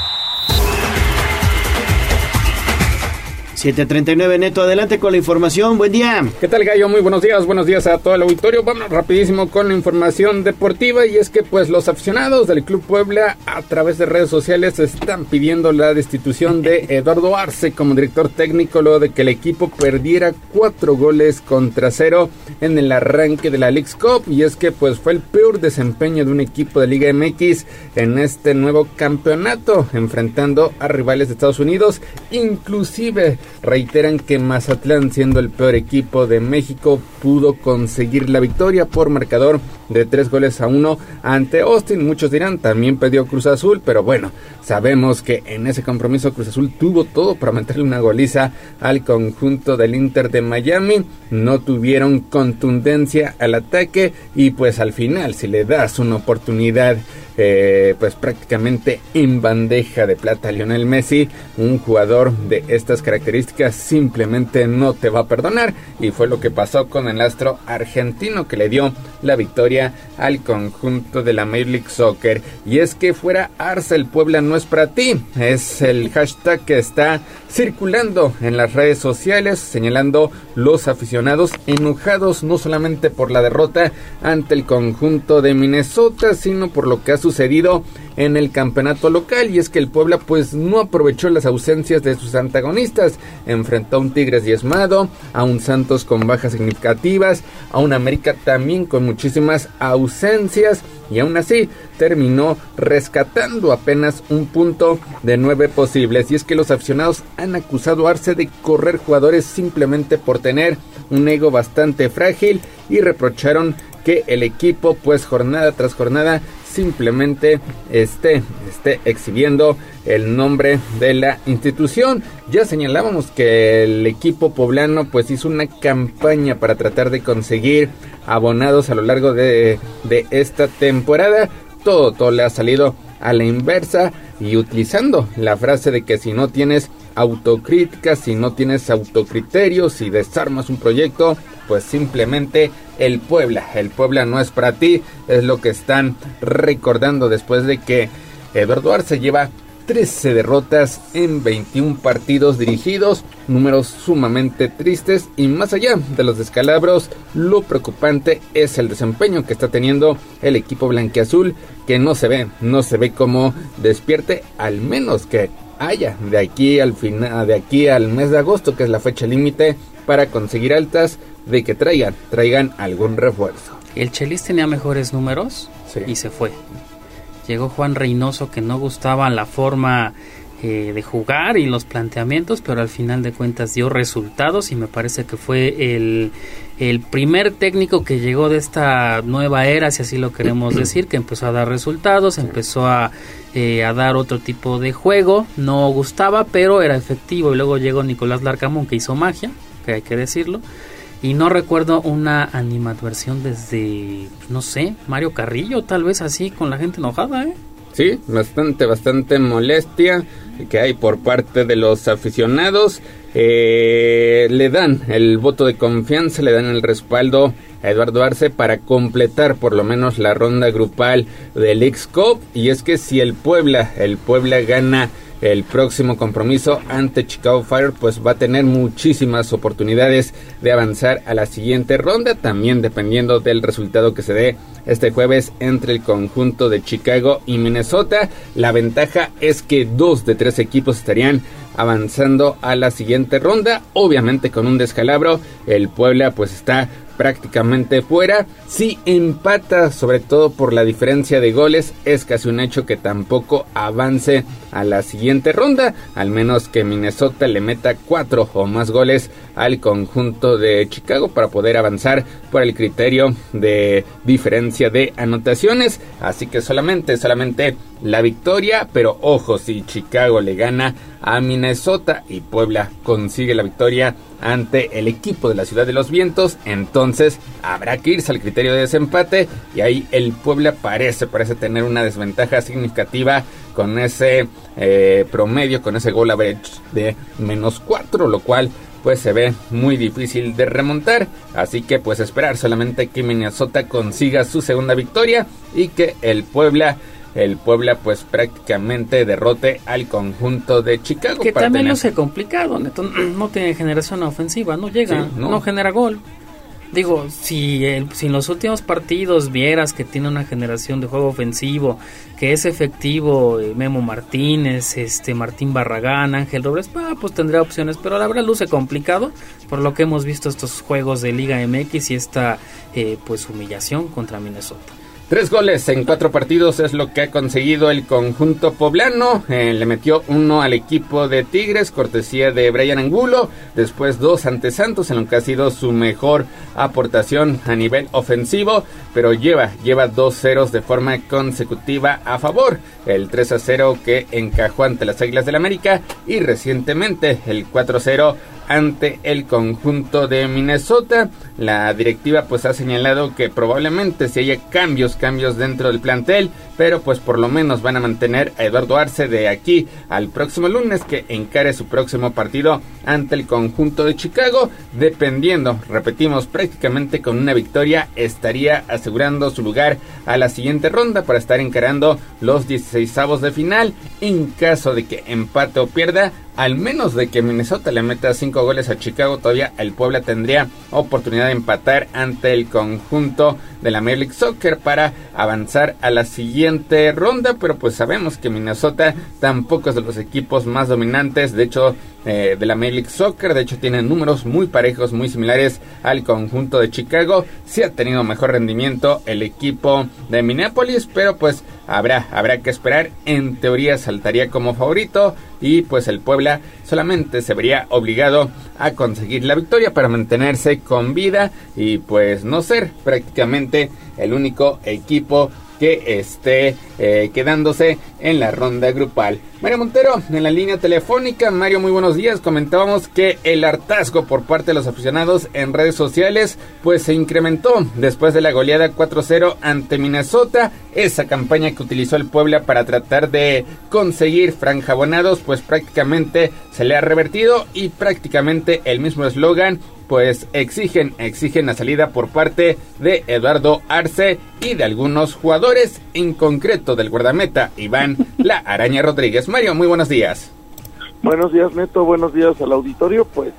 739 Neto, adelante con la información. Buen día. ¿Qué tal, Gallo? Muy buenos días. Buenos días a todo el auditorio. Vamos rapidísimo con la información deportiva y es que pues los aficionados del Club Puebla a través de redes sociales están pidiendo la destitución de Eduardo Arce como director técnico luego de que el equipo perdiera cuatro goles contra cero en el arranque de la League's Cup y es que pues fue el peor desempeño de un equipo de Liga MX en este nuevo campeonato enfrentando a rivales de Estados Unidos inclusive reiteran que Mazatlán, siendo el peor equipo de México, pudo conseguir la victoria por marcador de tres goles a uno ante Austin. Muchos dirán, también perdió Cruz Azul, pero bueno, sabemos que en ese compromiso Cruz Azul tuvo todo para meterle una goliza al conjunto del Inter de Miami. No tuvieron contundencia al ataque y pues al final, si le das una oportunidad eh, pues prácticamente en bandeja de plata Lionel Messi, un jugador de estas características simplemente no te va a perdonar. Y fue lo que pasó con el astro argentino que le dio la victoria al conjunto de la Major League Soccer. Y es que fuera Arce el Puebla no es para ti, es el hashtag que está circulando en las redes sociales señalando los aficionados enojados no solamente por la derrota ante el conjunto de Minnesota sino por lo que ha sucedido en el campeonato local. Y es que el Puebla pues no aprovechó las ausencias de sus antagonistas, enfrentó a un Tigres diezmado, a un Santos con bajas significativas, a un América también con muchísimas ausencias y aún así terminó rescatando apenas un punto de nueve posibles. Y es que los aficionados han acusado a Arce de correr jugadores simplemente por tener un ego bastante frágil y reprocharon que el equipo pues jornada tras jornada simplemente esté, esté exhibiendo el nombre de la institución. Ya señalábamos que el equipo poblano pues hizo una campaña para tratar de conseguir abonados a lo largo de, de esta temporada. Todo, todo le ha salido a la inversa y utilizando la frase de que si no tienes autocrítica, si no tienes autocriterio, si desarmas un proyecto, pues simplemente el Puebla, el Puebla no es para ti, es lo que están recordando después de que Eduardo Arce lleva 13 derrotas en 21 partidos dirigidos, números sumamente tristes y más allá de los descalabros, lo preocupante es el desempeño que está teniendo el equipo blanquiazul que no se ve, no se ve como despierte, al menos que haya de aquí al final, de aquí al mes de agosto, que es la fecha límite para conseguir altas, de que traigan, traigan algún refuerzo. El Chelis tenía mejores números y se fue. Llegó Juan Reynoso que no gustaba la forma eh, de jugar y los planteamientos, pero al final de cuentas dio resultados y me parece que fue el, el primer técnico que llegó de esta nueva era, si así lo queremos decir, que empezó a dar resultados, empezó a, eh, a dar otro tipo de juego, no gustaba, pero era efectivo y luego llegó Nicolás Larcamón que hizo magia, que hay que decirlo. Y no recuerdo una animadversión desde, no sé, Mario Carrillo, tal vez así, con la gente enojada, ¿eh? Sí, bastante, bastante molestia que hay por parte de los aficionados. Eh, le dan el voto de confianza, le dan el respaldo a Eduardo Arce para completar por lo menos la ronda grupal del X-Cup. Y es que si el Puebla, el Puebla gana el próximo compromiso ante Chicago Fire, pues va a tener muchísimas oportunidades de avanzar a la siguiente ronda, también dependiendo del resultado que se dé este jueves entre el conjunto de Chicago y Minnesota. La ventaja es que dos de tres equipos estarían avanzando a la siguiente ronda, obviamente con un descalabro. El Puebla pues está prácticamente fuera. Si empata, sobre todo por la diferencia de goles, es casi un hecho que tampoco avance a la siguiente ronda, al menos que Minnesota le meta cuatro o más goles al conjunto de Chicago para poder avanzar por el criterio de diferencia de anotaciones. Así que solamente, solamente la victoria, pero ojo, si Chicago le gana a Minnesota y Puebla consigue la victoria ante el equipo de la Ciudad de los Vientos, entonces habrá que irse al criterio de desempate y ahí el Puebla parece, parece tener una desventaja significativa con ese eh, promedio, con ese goal average de menos 4, lo cual pues se ve muy difícil de remontar. Así que pues esperar solamente que Minnesota consiga su segunda victoria y que el Puebla el Puebla pues prácticamente derrote al conjunto de Chicago. Que también no se complicado, no tiene generación ofensiva, no llega, no. genera gol. Digo, si, si en los últimos partidos vieras que tiene una generación de juego ofensivo, que es efectivo eh, Memo Martínez, este Martín Barragán, Ángel Robles, ah, pues tendría opciones, pero la verdad luce complicado por lo que hemos visto estos juegos de Liga MX y esta eh, pues humillación contra Minnesota. Tres goles en cuatro partidos es lo que ha conseguido el conjunto poblano. Eh, le metió uno al equipo de Tigres, cortesía de Brian Angulo. Después dos ante Santos, en lo que ha sido su mejor aportación a nivel ofensivo. Pero lleva, lleva dos ceros de forma consecutiva a favor. El 3 a 0 que encajó ante las Águilas del América. Y recientemente el 4 a 0 ante el conjunto de Minnesota. La directiva pues ha señalado que probablemente si haya cambios, cambios dentro del plantel, pero pues por lo menos van a mantener a Eduardo Arce de aquí al próximo lunes que encare su próximo partido ante el conjunto de Chicago, dependiendo, repetimos, prácticamente con una victoria estaría asegurando su lugar a la siguiente ronda para estar encarando los 16 de final. En caso de que empate o pierda, al menos de que Minnesota le meta 5 goles a Chicago, todavía el Puebla tendría oportunidad de empatar ante el conjunto de la Major League Soccer para avanzar a la siguiente ronda, pero pues sabemos que Minnesota tampoco es de los equipos más dominantes, de hecho eh, de la Major League Soccer, de hecho tiene números muy parejos, muy similares al conjunto de Chicago, sí ha tenido mejor rendimiento el equipo de Minneapolis, pero pues habrá, habrá que esperar, en teoría saltaría como favorito y pues el Puebla solamente se vería obligado a conseguir la victoria para mantenerse con vida y pues no ser prácticamente el único equipo que esté eh, quedándose en la ronda grupal. Mario Montero, en la línea telefónica. Mario, muy buenos días. Comentábamos que el hartazgo por parte de los aficionados en redes sociales pues se incrementó después de la goleada 4-0 ante Minnesota. Esa campaña que utilizó el Puebla para tratar de conseguir franjabonados pues prácticamente se le ha revertido y prácticamente el mismo eslogan pues exigen, exigen la salida por parte de Eduardo Arce y de algunos jugadores, en concreto del guardameta Iván La Araña Rodríguez. Mario, muy buenos días. Buenos días, Neto. Buenos días al auditorio. Pues,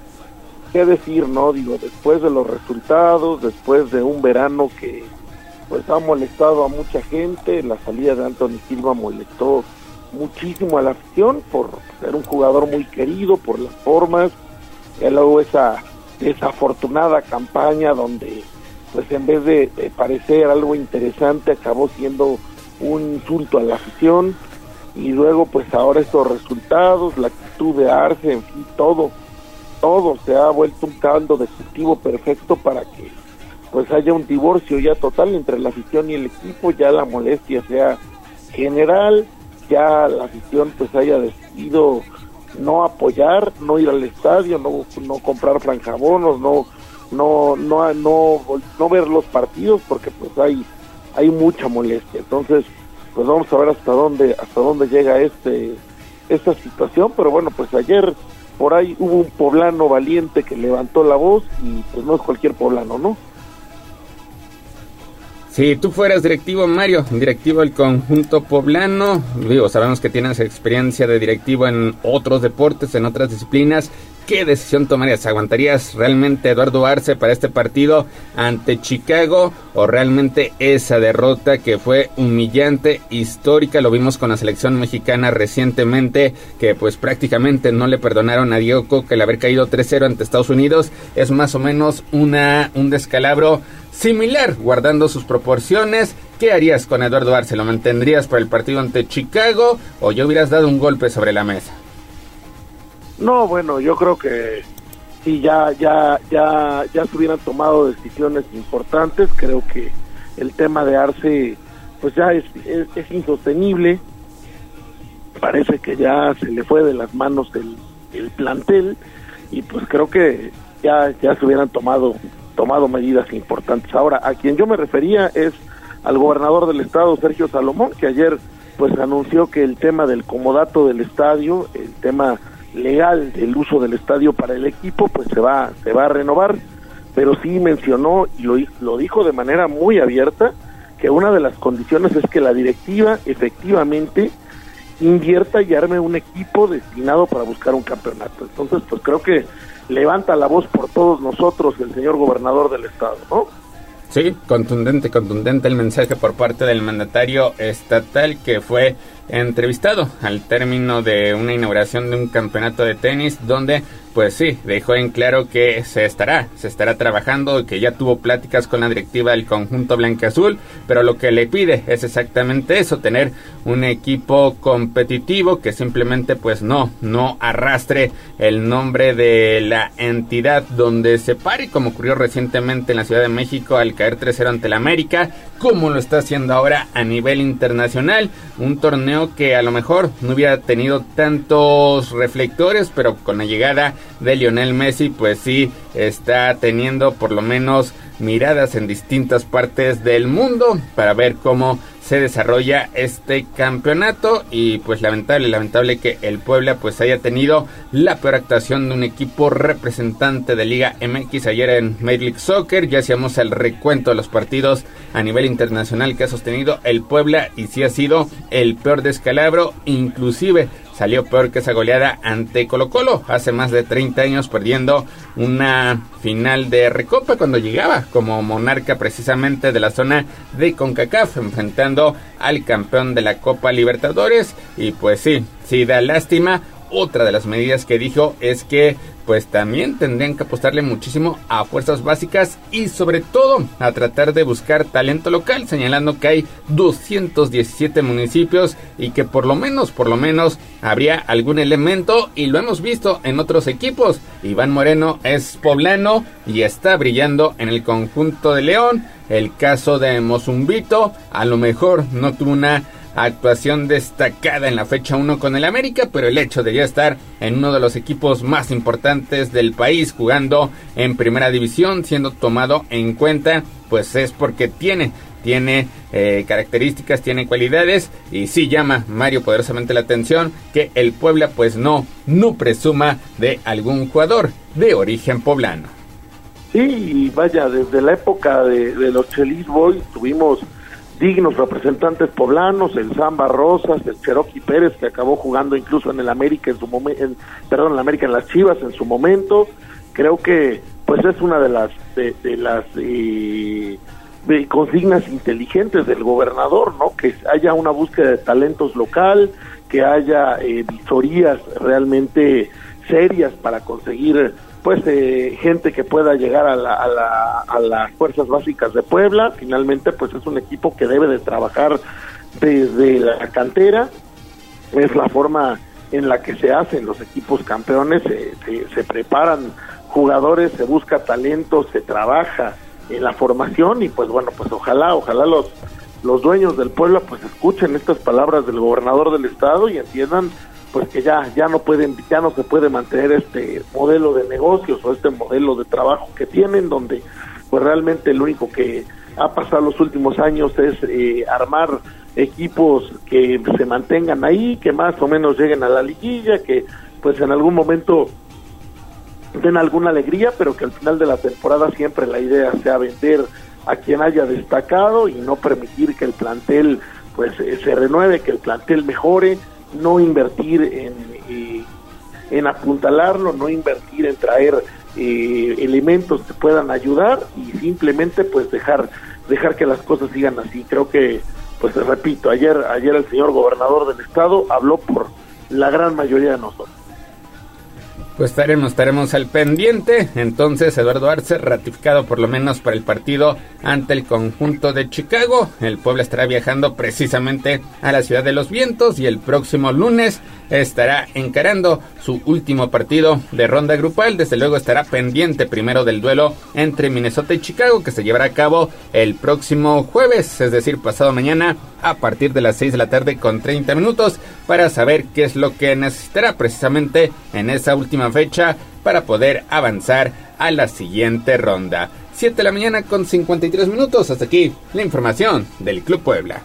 qué decir, ¿no? Digo, después de los resultados, después de un verano que pues ha molestado a mucha gente, la salida de Anthony Silva molestó muchísimo a la afición por ser un jugador muy querido, por las formas, y luego esa desafortunada campaña donde pues en vez de, de, parecer algo interesante acabó siendo un insulto a la afición. Y luego pues ahora estos resultados, la actitud de Arce, en fin, todo, todo se ha vuelto un caldo destructivo perfecto para que pues haya un divorcio ya total entre la afición y el equipo, ya la molestia sea general, ya la afición pues haya decidido no apoyar, no ir al estadio, no, no comprar franjabonos, no, no, no, no, no ver los partidos porque pues hay, hay mucha molestia. Entonces, pues vamos a ver hasta dónde, hasta dónde llega este, esta situación, pero bueno, pues ayer por ahí hubo un poblano valiente que levantó la voz y pues no es cualquier poblano, ¿no? Si tú fueras directivo, Mario, directivo del conjunto poblano, digo, sabemos que tienes experiencia de directivo en otros deportes, en otras disciplinas. ¿Qué decisión tomarías? ¿Aguantarías realmente Eduardo Arce para este partido ante Chicago o realmente esa derrota que fue humillante, histórica? Lo vimos con la selección mexicana recientemente, que pues prácticamente no le perdonaron a Diego Coca el haber caído 3-0 ante Estados Unidos. Es más o menos una, un descalabro similar, guardando sus proporciones. ¿Qué harías con Eduardo Arce? ¿Lo mantendrías para el partido ante Chicago o ya hubieras dado un golpe sobre la mesa? No, bueno, yo creo que sí, ya, ya, ya, ya se hubieran tomado decisiones importantes. Creo que el tema de Arce, pues ya es, es, es insostenible. Parece que ya se le fue de las manos el, el plantel y pues creo que ya, ya se hubieran tomado tomado medidas importantes. Ahora, a quien yo me refería es al gobernador del estado, Sergio Salomón, que ayer pues anunció que el tema del comodato del estadio, el tema legal del uso del estadio para el equipo, pues se va, se va a renovar, pero sí mencionó y lo, lo dijo de manera muy abierta que una de las condiciones es que la directiva efectivamente invierta y arme un equipo destinado para buscar un campeonato. Entonces, pues creo que levanta la voz por todos nosotros el señor gobernador del estado, ¿no? Sí, contundente, contundente el mensaje por parte del mandatario estatal que fue entrevistado al término de una inauguración de un campeonato de tenis donde pues sí, dejó en claro que se estará, se estará trabajando que ya tuvo pláticas con la directiva del conjunto blanca-azul, pero lo que le pide es exactamente eso, tener un equipo competitivo que simplemente pues no, no arrastre el nombre de la entidad donde se pare, como ocurrió recientemente en la Ciudad de México al caer 3-0 ante el América, como lo está haciendo ahora a nivel internacional, un torneo que a lo mejor no hubiera tenido tantos reflectores, pero con la llegada de Lionel Messi, pues sí está teniendo por lo menos miradas en distintas partes del mundo para ver cómo se desarrolla este campeonato y pues lamentable, lamentable que el Puebla pues haya tenido la peor actuación de un equipo representante de Liga MX ayer en Major League Soccer, ya hacíamos el recuento de los partidos a nivel internacional que ha sostenido el Puebla y sí ha sido el peor descalabro, inclusive salió peor que esa goleada ante Colo Colo hace más de 30 años perdiendo una final de Recopa cuando llegaba como monarca precisamente de la zona de CONCACAF enfrentando al campeón de la Copa Libertadores. Y pues sí, sí da lástima. Otra de las medidas que dijo es que pues también tendrían que apostarle muchísimo a fuerzas básicas y sobre todo a tratar de buscar talento local, señalando que hay 217 municipios y que por lo menos, por lo menos habría algún elemento y lo hemos visto en otros equipos. Iván Moreno es poblano y está brillando en el conjunto de León. El caso de Mozumbito a lo mejor no tuvo una actuación destacada en la fecha 1 con el América, pero el hecho de ya estar en uno de los equipos más importantes del país jugando en primera división, siendo tomado en cuenta, pues es porque tiene tiene eh, características, tiene cualidades y sí llama Mario poderosamente la atención que el Puebla pues no, no presuma de algún jugador de origen poblano. Sí, vaya, desde la época de, de los Chelis Boys tuvimos dignos representantes poblanos, el Zamba Rosas, el Cherokee Pérez, que acabó jugando incluso en el América en su momento, perdón, en el América en las Chivas en su momento. Creo que pues es una de las de, de las eh, consignas inteligentes del gobernador, ¿no? Que haya una búsqueda de talentos local, que haya eh, visorías realmente serias para conseguir pues eh, gente que pueda llegar a, la, a, la, a las fuerzas básicas de Puebla. Finalmente, pues es un equipo que debe de trabajar desde la cantera. Es la forma en la que se hacen los equipos campeones, se, se, se preparan jugadores, se busca talento, se trabaja en la formación y pues bueno, pues ojalá, ojalá los los dueños del pueblo pues escuchen estas palabras del gobernador del estado y entiendan pues que ya ya no pueden ya no se puede mantener este modelo de negocios o este modelo de trabajo que tienen donde pues realmente lo único que ha pasado los últimos años es eh, armar equipos que se mantengan ahí que más o menos lleguen a la liguilla que pues en algún momento den alguna alegría pero que al final de la temporada siempre la idea sea vender a quien haya destacado y no permitir que el plantel pues eh, se renueve que el plantel mejore no invertir en, eh, en apuntalarlo, no invertir en traer eh, elementos que puedan ayudar y simplemente pues dejar dejar que las cosas sigan así. Creo que pues repito, ayer ayer el señor gobernador del estado habló por la gran mayoría de nosotros. Pues estaremos, estaremos al pendiente. Entonces, Eduardo Arce, ratificado por lo menos para el partido ante el conjunto de Chicago. El pueblo estará viajando precisamente a la ciudad de los vientos y el próximo lunes estará encarando su último partido de ronda grupal. Desde luego estará pendiente primero del duelo entre Minnesota y Chicago que se llevará a cabo el próximo jueves, es decir, pasado mañana a partir de las 6 de la tarde con 30 minutos para saber qué es lo que necesitará precisamente en esa última fecha para poder avanzar a la siguiente ronda. 7 de la mañana con 53 minutos. Hasta aquí la información del Club Puebla.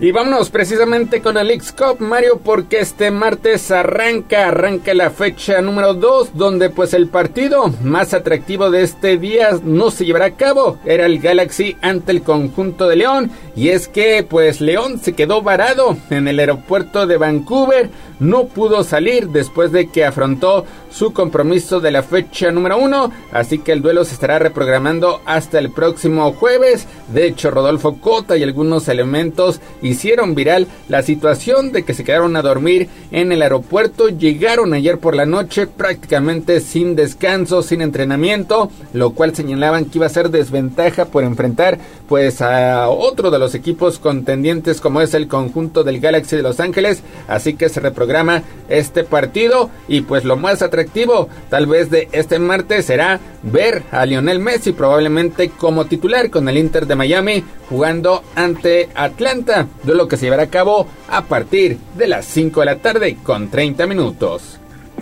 Y vámonos precisamente con el X Cup, Mario, porque este martes arranca, arranca la fecha número 2, donde pues el partido más atractivo de este día no se llevará a cabo. Era el Galaxy ante el conjunto de León. Y es que pues León se quedó varado en el aeropuerto de Vancouver. No pudo salir después de que afrontó su compromiso de la fecha número 1. Así que el duelo se estará reprogramando hasta el próximo jueves. De hecho, Rodolfo Cota y algunos elementos hicieron viral la situación de que se quedaron a dormir en el aeropuerto. Llegaron ayer por la noche prácticamente sin descanso, sin entrenamiento, lo cual señalaban que iba a ser desventaja por enfrentar pues a otro de los equipos contendientes como es el conjunto del Galaxy de Los Ángeles. Así que se reprograma este partido y pues lo más atractivo tal vez de este martes será ver a Lionel Messi probablemente como titular con el Inter de Miami jugando ante Atlanta, duelo que se llevará a cabo a partir de las 5 de la tarde con 30 minutos.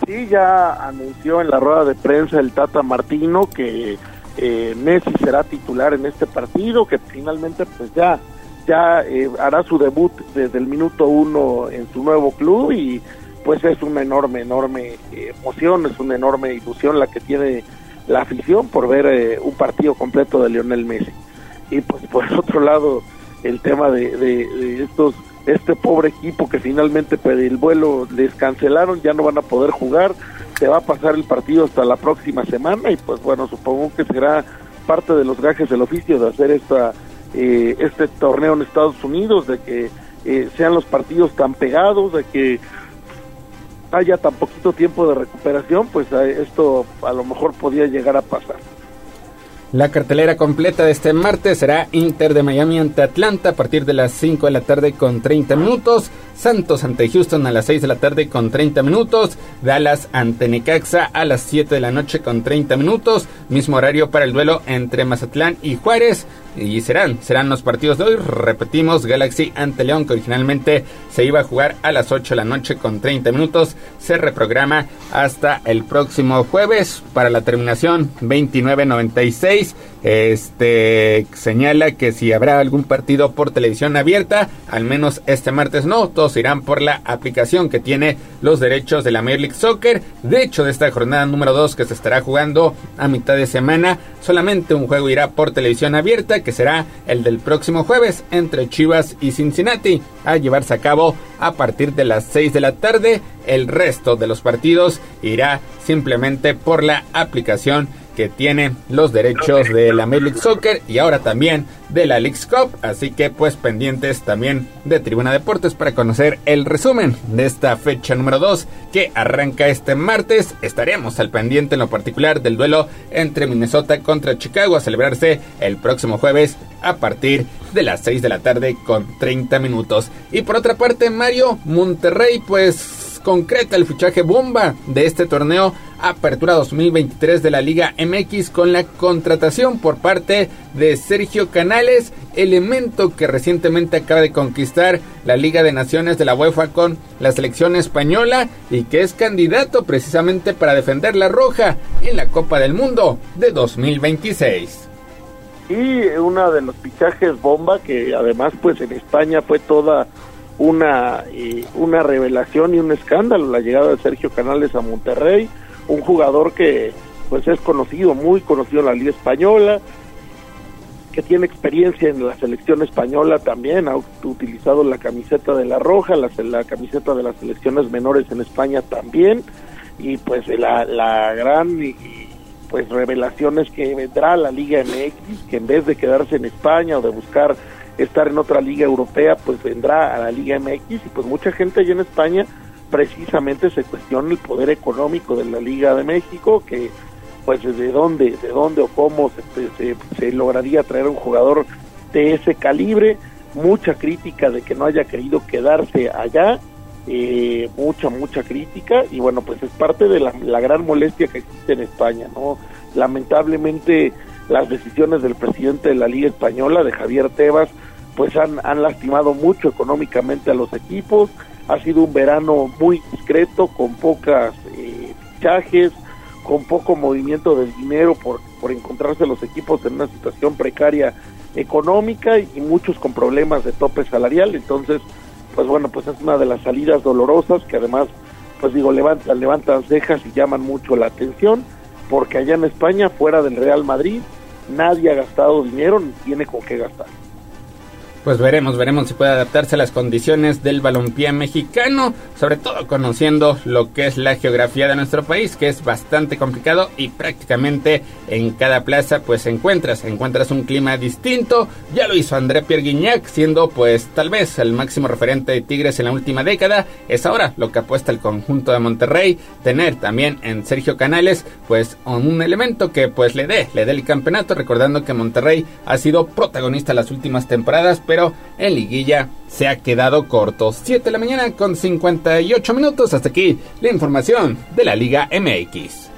Sí, ya anunció en la rueda de prensa el Tata Martino que eh, Messi será titular en este partido, que finalmente pues ya ya eh, hará su debut desde el minuto uno en su nuevo club y pues es una enorme, enorme eh, emoción, es una enorme ilusión la que tiene la afición por ver eh, un partido completo de Lionel Messi. Y pues por otro lado, el tema de, de, de estos este pobre equipo que finalmente el vuelo les cancelaron, ya no van a poder jugar, se va a pasar el partido hasta la próxima semana y pues bueno, supongo que será parte de los gajes del oficio de hacer esta eh, este torneo en Estados Unidos, de que eh, sean los partidos tan pegados, de que haya tan poquito tiempo de recuperación, pues eh, esto a lo mejor podía llegar a pasar. La cartelera completa de este martes será Inter de Miami ante Atlanta a partir de las 5 de la tarde con 30 minutos. Santos ante Houston a las 6 de la tarde con 30 minutos. Dallas ante Necaxa a las 7 de la noche con 30 minutos. Mismo horario para el duelo entre Mazatlán y Juárez. Y serán, serán los partidos de hoy. Repetimos, Galaxy ante León, que originalmente se iba a jugar a las 8 de la noche con 30 minutos. Se reprograma hasta el próximo jueves para la terminación 29.96 este señala que si habrá algún partido por televisión abierta, al menos este martes no, todos irán por la aplicación que tiene los derechos de la Major League Soccer. De hecho, de esta jornada número 2 que se estará jugando a mitad de semana, solamente un juego irá por televisión abierta, que será el del próximo jueves entre Chivas y Cincinnati, a llevarse a cabo a partir de las 6 de la tarde. El resto de los partidos irá simplemente por la aplicación que tiene los derechos de la Major League Soccer y ahora también de la League Cup, así que pues pendientes también de Tribuna Deportes para conocer el resumen de esta fecha número 2 que arranca este martes. Estaremos al pendiente en lo particular del duelo entre Minnesota contra Chicago a celebrarse el próximo jueves a partir de las 6 de la tarde con 30 minutos. Y por otra parte, Mario Monterrey pues concreta el fichaje bomba de este torneo Apertura 2023 de la Liga MX con la contratación por parte de Sergio Canales, elemento que recientemente acaba de conquistar la Liga de Naciones de la UEFA con la selección española y que es candidato precisamente para defender la roja en la Copa del Mundo de 2026 y uno de los fichajes bomba que además pues en España fue toda una, una revelación y un escándalo la llegada de Sergio Canales a Monterrey, un jugador que pues es conocido, muy conocido en la Liga Española, que tiene experiencia en la selección española también, ha utilizado la camiseta de la Roja, la, la camiseta de las selecciones menores en España también, y pues la, la gran pues revelación es que vendrá la Liga MX, que en vez de quedarse en España o de buscar estar en otra liga europea, pues vendrá a la Liga MX y pues mucha gente allí en España precisamente se cuestiona el poder económico de la Liga de México, que pues de dónde, de dónde o cómo se, se, lograría traer un jugador de ese calibre, mucha crítica de que no haya querido quedarse allá, eh, mucha, mucha crítica, y bueno, pues es parte de la gran molestia que existe en España, ¿no? Lamentablemente las decisiones del presidente de la Liga Española, de Javier Tebas, pues han, han lastimado mucho económicamente a los equipos. Ha sido un verano muy discreto, con pocas eh, fichajes, con poco movimiento del dinero por, por encontrarse los equipos en una situación precaria económica y, muchos con problemas de tope salarial. Entonces, pues bueno, pues es una de las salidas dolorosas que además, pues digo, levantan, levantan cejas y llaman mucho la atención, porque allá en España, fuera del Real Madrid, nadie ha gastado dinero ni tiene con qué gastar. Pues veremos, veremos si puede adaptarse a las condiciones del balompié mexicano, sobre todo conociendo lo que es la geografía de nuestro país, que es bastante complicado y prácticamente en cada plaza pues encuentras, encuentras un clima distinto. Ya lo hizo André Pierre Guignac, siendo pues tal vez el máximo referente de Tigres en la última década. Es ahora lo que apuesta el conjunto de Monterrey, tener también en Sergio Canales pues un elemento que pues le dé, le dé el campeonato, recordando que Monterrey ha sido protagonista las últimas temporadas, pero en liguilla se ha quedado corto. 7 de la mañana con 58 minutos. Hasta aquí la información de la Liga MX.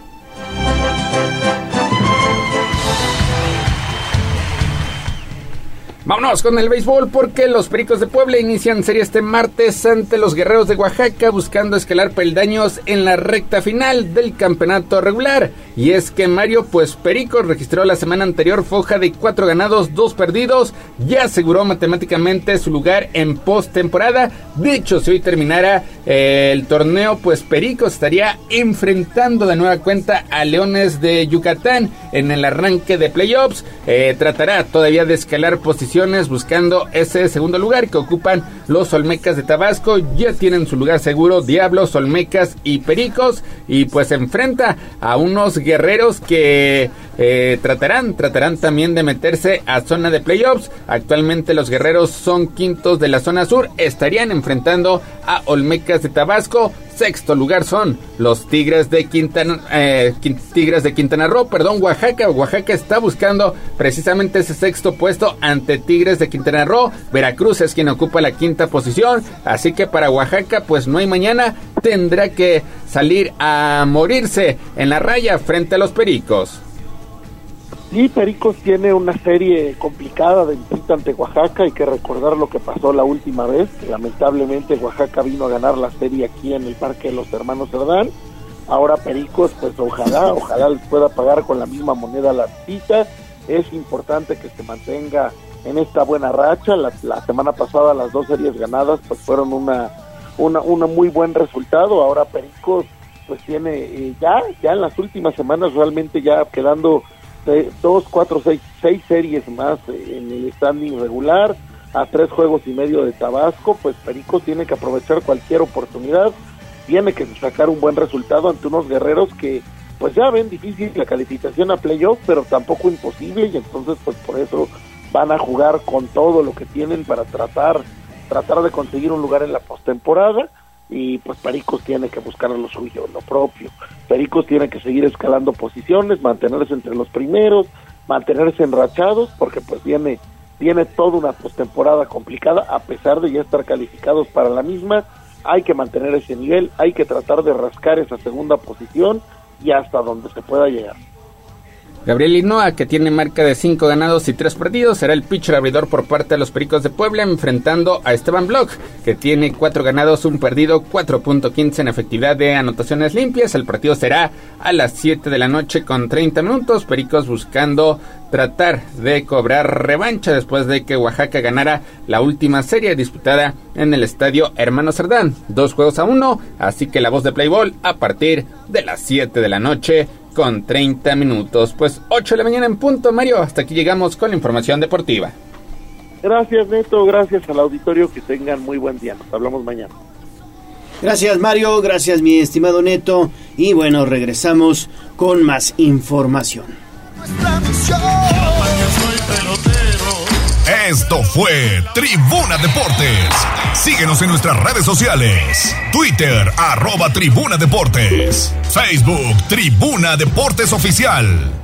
Vámonos con el béisbol porque los Pericos de Puebla inician serie este martes ante los Guerreros de Oaxaca buscando escalar peldaños en la recta final del campeonato regular. Y es que Mario pues Pericos registró la semana anterior foja de cuatro ganados, dos perdidos, ya aseguró matemáticamente su lugar en postemporada. De hecho, si hoy terminara eh, el torneo, pues Pericos estaría enfrentando de nueva cuenta a Leones de Yucatán en el arranque de playoffs. Eh, tratará todavía de escalar posiciones buscando ese segundo lugar que ocupan los Olmecas de Tabasco. Ya tienen su lugar seguro Diablos, Olmecas y Pericos. Y pues se enfrenta a unos guerreros que eh, tratarán, tratarán también de meterse a zona de playoffs. Actualmente los guerreros son quintos de la zona sur. Estarían enfrentando a Olmecas de Tabasco. Sexto lugar son los Tigres de Quintana, eh, Tigres de Quintana Roo, perdón, Oaxaca. Oaxaca está buscando precisamente ese sexto puesto ante Tigres de Quintana Roo. Veracruz es quien ocupa la quinta posición. Así que para Oaxaca, pues no hay mañana. Tendrá que salir a morirse en la raya frente a los Pericos. Sí, Pericos tiene una serie complicada de visita ante Oaxaca. Hay que recordar lo que pasó la última vez, lamentablemente Oaxaca vino a ganar la serie aquí en el Parque de los Hermanos Cerdán. Ahora Pericos, pues ojalá, ojalá les pueda pagar con la misma moneda la visita. es importante que se mantenga en esta buena racha. La, semana pasada las dos series ganadas pues fueron una, una, una muy buen resultado. Ahora Pericos pues tiene eh, ya, ya en las últimas semanas realmente ya quedando dos, cuatro, seis, seis series más en el standing regular a tres juegos y medio de Tabasco, pues Pericos tiene que aprovechar cualquier oportunidad, tiene que sacar un buen resultado ante unos guerreros que pues ya ven difícil la calificación a playoff, pero tampoco imposible y entonces pues por eso van a jugar con todo lo que tienen para tratar tratar de conseguir un lugar en la postemporada y pues Pericos tiene que buscar lo suyo, lo propio. Pericos tiene que seguir escalando posiciones, mantenerse entre los primeros, mantenerse enrachados porque pues viene viene toda una postemporada complicada a pesar de ya estar calificados para la misma. Hay que mantener ese nivel, hay que tratar de rascar esa segunda posición y hasta donde se pueda llegar. Gabriel Inoa, que tiene marca de 5 ganados y 3 perdidos, será el pitcher abridor por parte de los Pericos de Puebla, enfrentando a Esteban Bloch, que tiene 4 ganados, 1 perdido, 4.15 en efectividad de anotaciones limpias. El partido será a las 7 de la noche con 30 minutos. Pericos buscando tratar de cobrar revancha después de que Oaxaca ganara la última serie disputada en el estadio Hermano Cerdán. Dos juegos a uno, así que la voz de Playball a partir de las 7 de la noche con 30 minutos. Pues 8 de la mañana en punto, Mario. Hasta aquí llegamos con la información deportiva. Gracias, Neto. Gracias al auditorio. Que tengan muy buen día. Nos hablamos mañana. Gracias, Mario. Gracias, mi estimado Neto. Y bueno, regresamos con más información. Esto fue Tribuna Deportes. Síguenos en nuestras redes sociales. Twitter, arroba Tribuna Deportes. Facebook, Tribuna Deportes Oficial.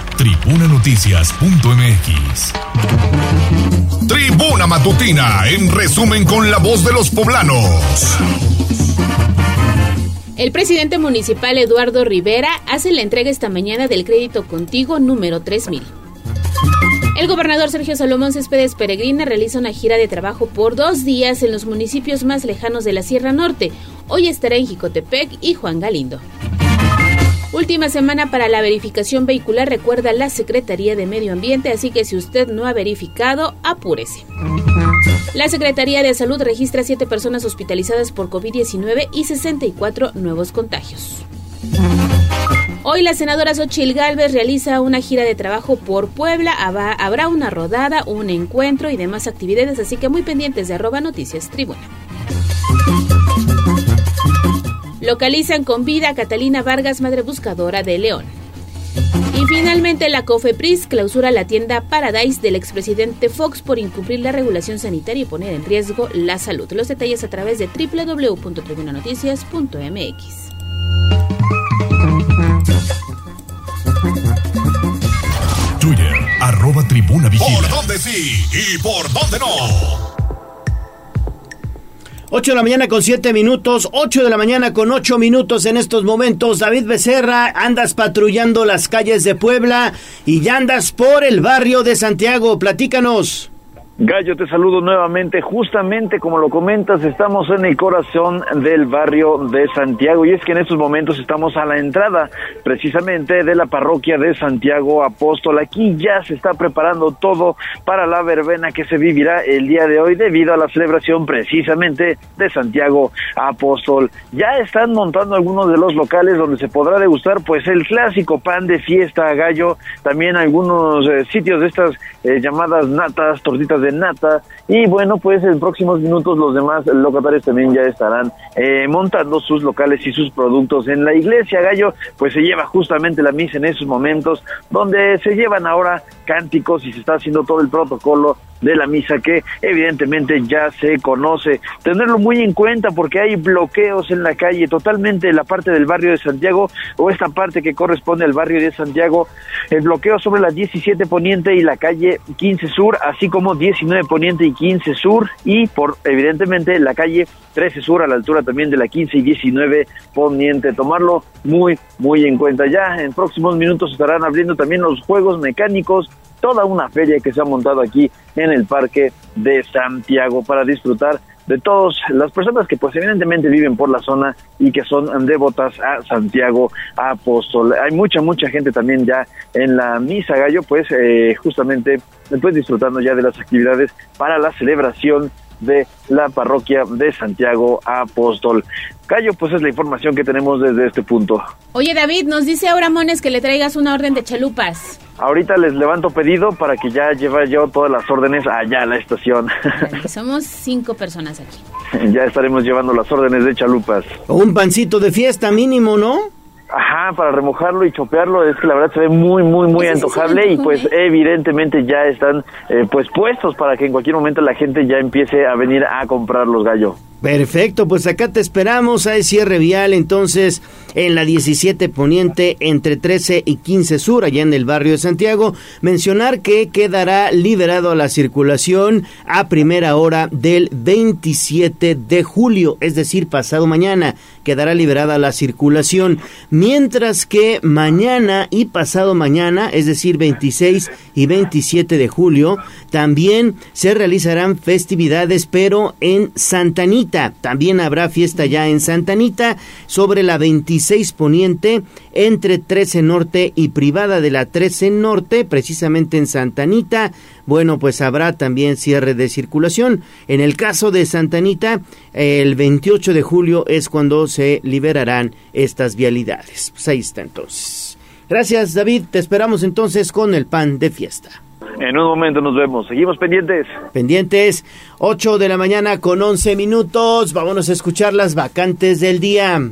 tribunanoticias.mx. Tribuna Matutina, en resumen con la voz de los poblanos. El presidente municipal Eduardo Rivera hace la entrega esta mañana del crédito contigo número 3000. El gobernador Sergio Salomón Céspedes Peregrina realiza una gira de trabajo por dos días en los municipios más lejanos de la Sierra Norte. Hoy estará en Jicotepec y Juan Galindo. Última semana para la verificación vehicular, recuerda la Secretaría de Medio Ambiente, así que si usted no ha verificado, apúrese. La Secretaría de Salud registra 7 personas hospitalizadas por COVID-19 y 64 nuevos contagios. Hoy la senadora Xochil Gálvez realiza una gira de trabajo por Puebla. Habrá una rodada, un encuentro y demás actividades, así que muy pendientes de arroba noticias tribuna. Localizan con vida a Catalina Vargas, madre buscadora de León. Y finalmente la COFEPRIS clausura la tienda Paradise del expresidente Fox por incumplir la regulación sanitaria y poner en riesgo la salud. Los detalles a través de www.tribunanoticias.mx. Twitter, arroba tribuna vigila. ¿Por dónde sí y por dónde no? 8 de la mañana con 7 minutos, 8 de la mañana con 8 minutos en estos momentos. David Becerra, andas patrullando las calles de Puebla y ya andas por el barrio de Santiago. Platícanos. Gallo, te saludo nuevamente. Justamente como lo comentas, estamos en el corazón del barrio de Santiago y es que en estos momentos estamos a la entrada precisamente de la parroquia de Santiago Apóstol. Aquí ya se está preparando todo para la verbena que se vivirá el día de hoy debido a la celebración precisamente de Santiago Apóstol. Ya están montando algunos de los locales donde se podrá degustar pues el clásico pan de fiesta gallo, también algunos eh, sitios de estas eh, llamadas natas, tortitas de nata. Y bueno, pues en próximos minutos los demás locatarios también ya estarán eh, montando sus locales y sus productos en la iglesia. Gallo, pues se lleva justamente la misa en esos momentos donde se llevan ahora cánticos y se está haciendo todo el protocolo de la misa que evidentemente ya se conoce. Tenerlo muy en cuenta porque hay bloqueos en la calle, totalmente la parte del barrio de Santiago o esta parte que corresponde al barrio de Santiago, el bloqueo sobre la 17 Poniente y la calle 15 Sur, así como 19 Poniente y 15 Sur y por evidentemente la calle 13 Sur a la altura también de la 15 y 19 Poniente. Tomarlo muy, muy en cuenta. Ya en próximos minutos estarán abriendo también los juegos mecánicos toda una feria que se ha montado aquí en el Parque de Santiago para disfrutar de todas las personas que pues evidentemente viven por la zona y que son devotas a Santiago Apóstol. Hay mucha, mucha gente también ya en la misa gallo, pues eh, justamente pues disfrutando ya de las actividades para la celebración de la parroquia de Santiago Apóstol. Gallo, pues es la información que tenemos desde este punto. Oye David, nos dice ahora Mones que le traigas una orden de chalupas. Ahorita les levanto pedido para que ya lleve yo todas las órdenes allá a la estación. Somos cinco personas aquí. ya estaremos llevando las órdenes de chalupas. Un pancito de fiesta mínimo, ¿no? Ajá, para remojarlo y chopearlo, es que la verdad se ve muy, muy, muy antojable y pues evidentemente ya están eh, pues puestos para que en cualquier momento la gente ya empiece a venir a comprar los gallos. Perfecto, pues acá te esperamos. Hay cierre vial entonces en la 17 Poniente entre 13 y 15 Sur, allá en el barrio de Santiago. Mencionar que quedará liberado a la circulación a primera hora del 27 de julio, es decir, pasado mañana quedará liberada la circulación. Mientras que mañana y pasado mañana, es decir, 26 y 27 de julio, también se realizarán festividades, pero en Santanita también habrá fiesta ya en Santa Anita sobre la 26 Poniente entre 13 Norte y privada de la 13 Norte, precisamente en Santa Anita. Bueno, pues habrá también cierre de circulación. En el caso de Santa Anita, el 28 de julio es cuando se liberarán estas vialidades. Pues ahí está entonces. Gracias David, te esperamos entonces con el pan de fiesta. En un momento nos vemos. Seguimos pendientes. Pendientes. 8 de la mañana con 11 minutos. Vámonos a escuchar las vacantes del día.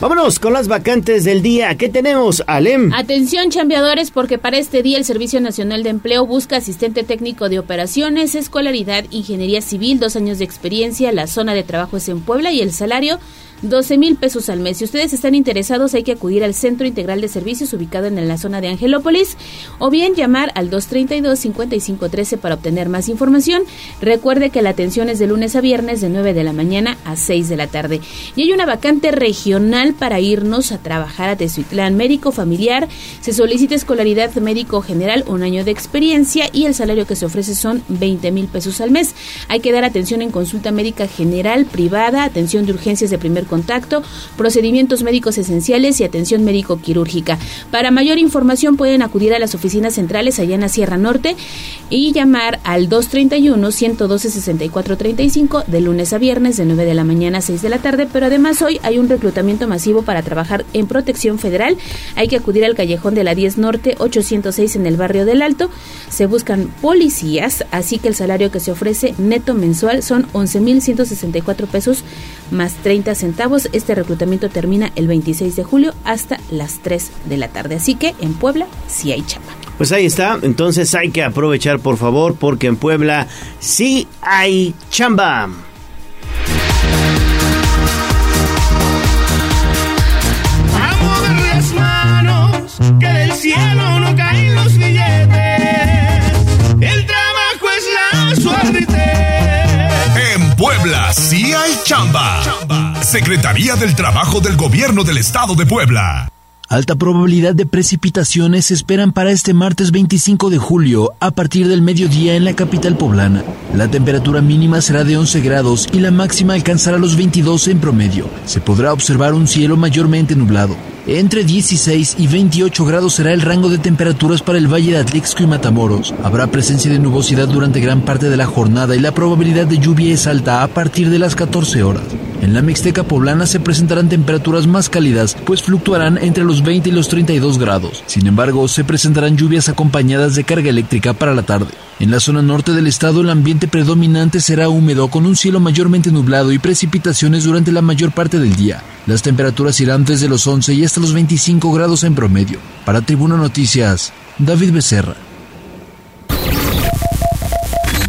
Vámonos con las vacantes del día. ¿Qué tenemos, Alem? Atención, chambeadores, porque para este día el Servicio Nacional de Empleo busca asistente técnico de operaciones, escolaridad, ingeniería civil, dos años de experiencia. La zona de trabajo es en Puebla y el salario 12 mil pesos al mes. Si ustedes están interesados, hay que acudir al Centro Integral de Servicios ubicado en la zona de Angelópolis o bien llamar al 232-5513 para obtener más información. Recuerde que la atención es de lunes a viernes de 9 de la mañana a 6 de la tarde. Y hay una vacante regional para irnos a trabajar a Tezuitlán. Médico familiar, se solicita escolaridad médico general, un año de experiencia y el salario que se ofrece son 20 mil pesos al mes. Hay que dar atención en consulta médica general, privada, atención de urgencias de primer contacto, procedimientos médicos esenciales y atención médico-quirúrgica. Para mayor información pueden acudir a las oficinas centrales allá en la Sierra Norte y llamar al 231-112-6435 de lunes a viernes de 9 de la mañana a 6 de la tarde, pero además hoy hay un reclutamiento masivo para trabajar en protección federal. Hay que acudir al callejón de la 10 Norte 806 en el barrio del Alto. Se buscan policías, así que el salario que se ofrece neto mensual son 11.164 pesos más 30 centavos. Este reclutamiento termina el 26 de julio hasta las 3 de la tarde. Así que en Puebla sí hay chamba. Pues ahí está, entonces hay que aprovechar por favor porque en Puebla sí hay chamba. A mover las manos, que del cielo no caen los billetes. El trabajo es la suerte. En Puebla sí hay chamba. Secretaría del Trabajo del Gobierno del Estado de Puebla. Alta probabilidad de precipitaciones se esperan para este martes 25 de julio a partir del mediodía en la capital poblana. La temperatura mínima será de 11 grados y la máxima alcanzará los 22 en promedio. Se podrá observar un cielo mayormente nublado. Entre 16 y 28 grados será el rango de temperaturas para el Valle de Atlixco y Matamoros. Habrá presencia de nubosidad durante gran parte de la jornada y la probabilidad de lluvia es alta a partir de las 14 horas. En la Mixteca poblana se presentarán temperaturas más cálidas, pues fluctuarán entre los 20 y los 32 grados. Sin embargo, se presentarán lluvias acompañadas de carga eléctrica para la tarde. En la zona norte del estado el ambiente predominante será húmedo con un cielo mayormente nublado y precipitaciones durante la mayor parte del día. Las temperaturas irán desde los 11 y hasta los 25 grados en promedio. Para Tribuna Noticias, David Becerra.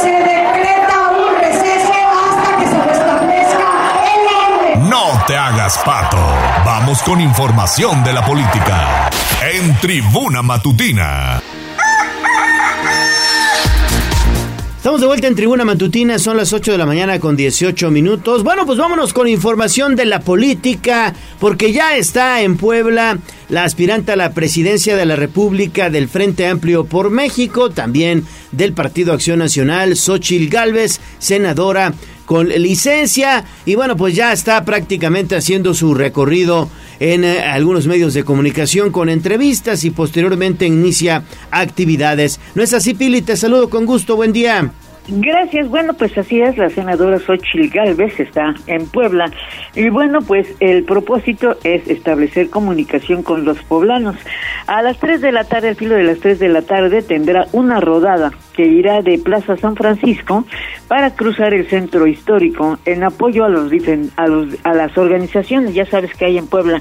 Se decreta un receso hasta que se restablezca el orden. No te hagas pato. Vamos con información de la política. En Tribuna Matutina. De vuelta en Tribuna Matutina, son las 8 de la mañana con 18 minutos. Bueno, pues vámonos con información de la política, porque ya está en Puebla la aspirante a la presidencia de la República del Frente Amplio por México, también del Partido Acción Nacional, Xochil Gálvez, senadora con licencia, y bueno, pues ya está prácticamente haciendo su recorrido en eh, algunos medios de comunicación con entrevistas y posteriormente inicia actividades. ¿No es así, Pili? Te saludo con gusto, buen día. Gracias. Bueno, pues así es, la senadora Xochil Gálvez está en Puebla. Y bueno, pues el propósito es establecer comunicación con los poblanos. A las 3 de la tarde, al filo de las 3 de la tarde, tendrá una rodada que irá de Plaza San Francisco para cruzar el centro histórico en apoyo a los, a los a las organizaciones, ya sabes que hay en Puebla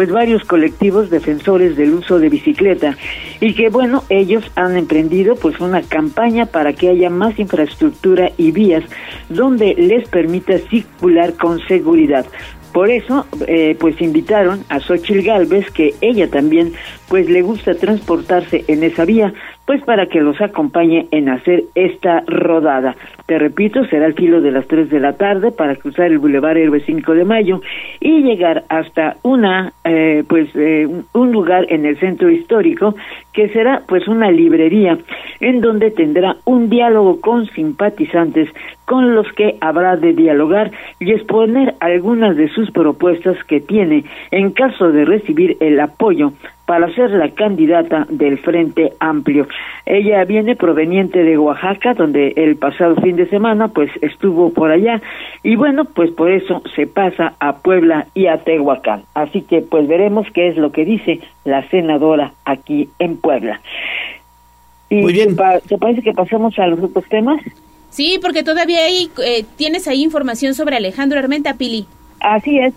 pues varios colectivos defensores del uso de bicicleta y que bueno, ellos han emprendido pues una campaña para que haya más infraestructura y vías donde les permita circular con seguridad. Por eso, eh, pues invitaron a Xochil Gálvez, que ella también, pues le gusta transportarse en esa vía, pues para que los acompañe en hacer esta rodada. Te repito, será al filo de las 3 de la tarde para cruzar el Boulevard Héroe 5 de Mayo y llegar hasta una, eh, pues, eh, un lugar en el centro histórico que será, pues, una librería en donde tendrá un diálogo con simpatizantes con los que habrá de dialogar y exponer algunas de sus propuestas que tiene en caso de recibir el apoyo para ser la candidata del Frente Amplio. Ella viene proveniente de Oaxaca, donde el pasado fin de semana pues estuvo por allá y bueno, pues por eso se pasa a Puebla y a Tehuacán. Así que pues veremos qué es lo que dice la senadora aquí en Puebla. Y Muy bien. ¿Te parece que pasamos a los otros temas? Sí, porque todavía hay, eh, tienes ahí información sobre Alejandro Armenta, Pili. Así es.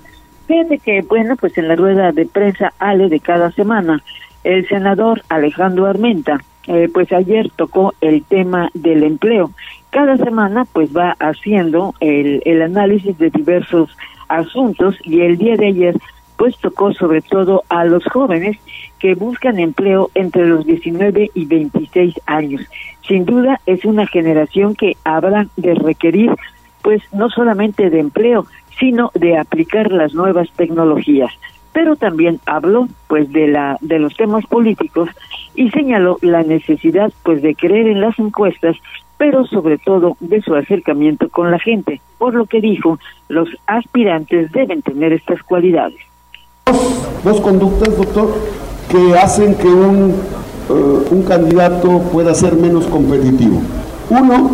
Fíjate que, bueno, pues en la rueda de prensa Ale de cada semana, el senador Alejandro Armenta, eh, pues ayer tocó el tema del empleo. Cada semana, pues va haciendo el, el análisis de diversos asuntos y el día de ayer, pues tocó sobre todo a los jóvenes que buscan empleo entre los 19 y 26 años. Sin duda es una generación que habrá de requerir pues no solamente de empleo, sino de aplicar las nuevas tecnologías. Pero también habló pues de la de los temas políticos y señaló la necesidad pues de creer en las encuestas, pero sobre todo de su acercamiento con la gente, por lo que dijo, los aspirantes deben tener estas cualidades. dos conductas, doctor, que hacen que un, eh, un candidato pueda ser menos competitivo. Uno,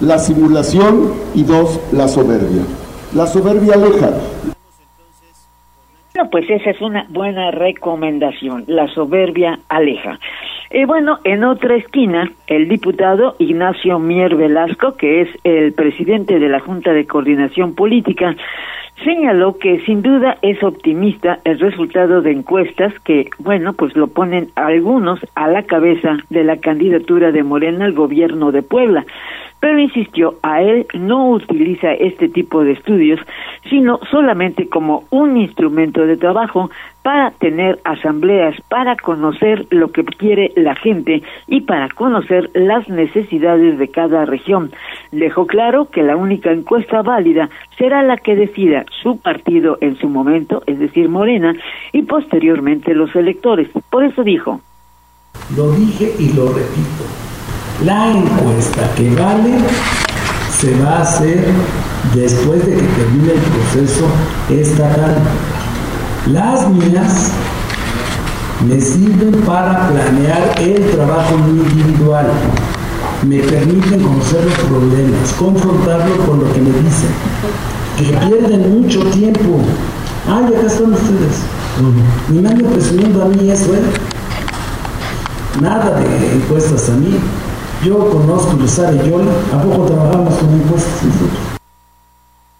la simulación y dos, la soberbia. La soberbia aleja. Bueno, pues esa es una buena recomendación. La soberbia aleja. Y bueno, en otra esquina, el diputado Ignacio Mier Velasco, que es el presidente de la Junta de Coordinación Política, señaló que sin duda es optimista el resultado de encuestas que, bueno, pues lo ponen algunos a la cabeza de la candidatura de Morena al gobierno de Puebla pero insistió, a él no utiliza este tipo de estudios, sino solamente como un instrumento de trabajo para tener asambleas, para conocer lo que quiere la gente y para conocer las necesidades de cada región. Dejó claro que la única encuesta válida será la que decida su partido en su momento, es decir, Morena, y posteriormente los electores. Por eso dijo. Lo dije y lo repito la encuesta que vale se va a hacer después de que termine el proceso estatal. Las mías me sirven para planear el trabajo individual. Me permiten conocer los problemas, confrontarlo con lo que me dicen. Que pierden mucho tiempo. Ay, acá están ustedes. Ni me ando presumiendo a mí eso, ¿eh? Nada de encuestas a mí. Yo conozco y yo, ¿a trabajamos con impuestos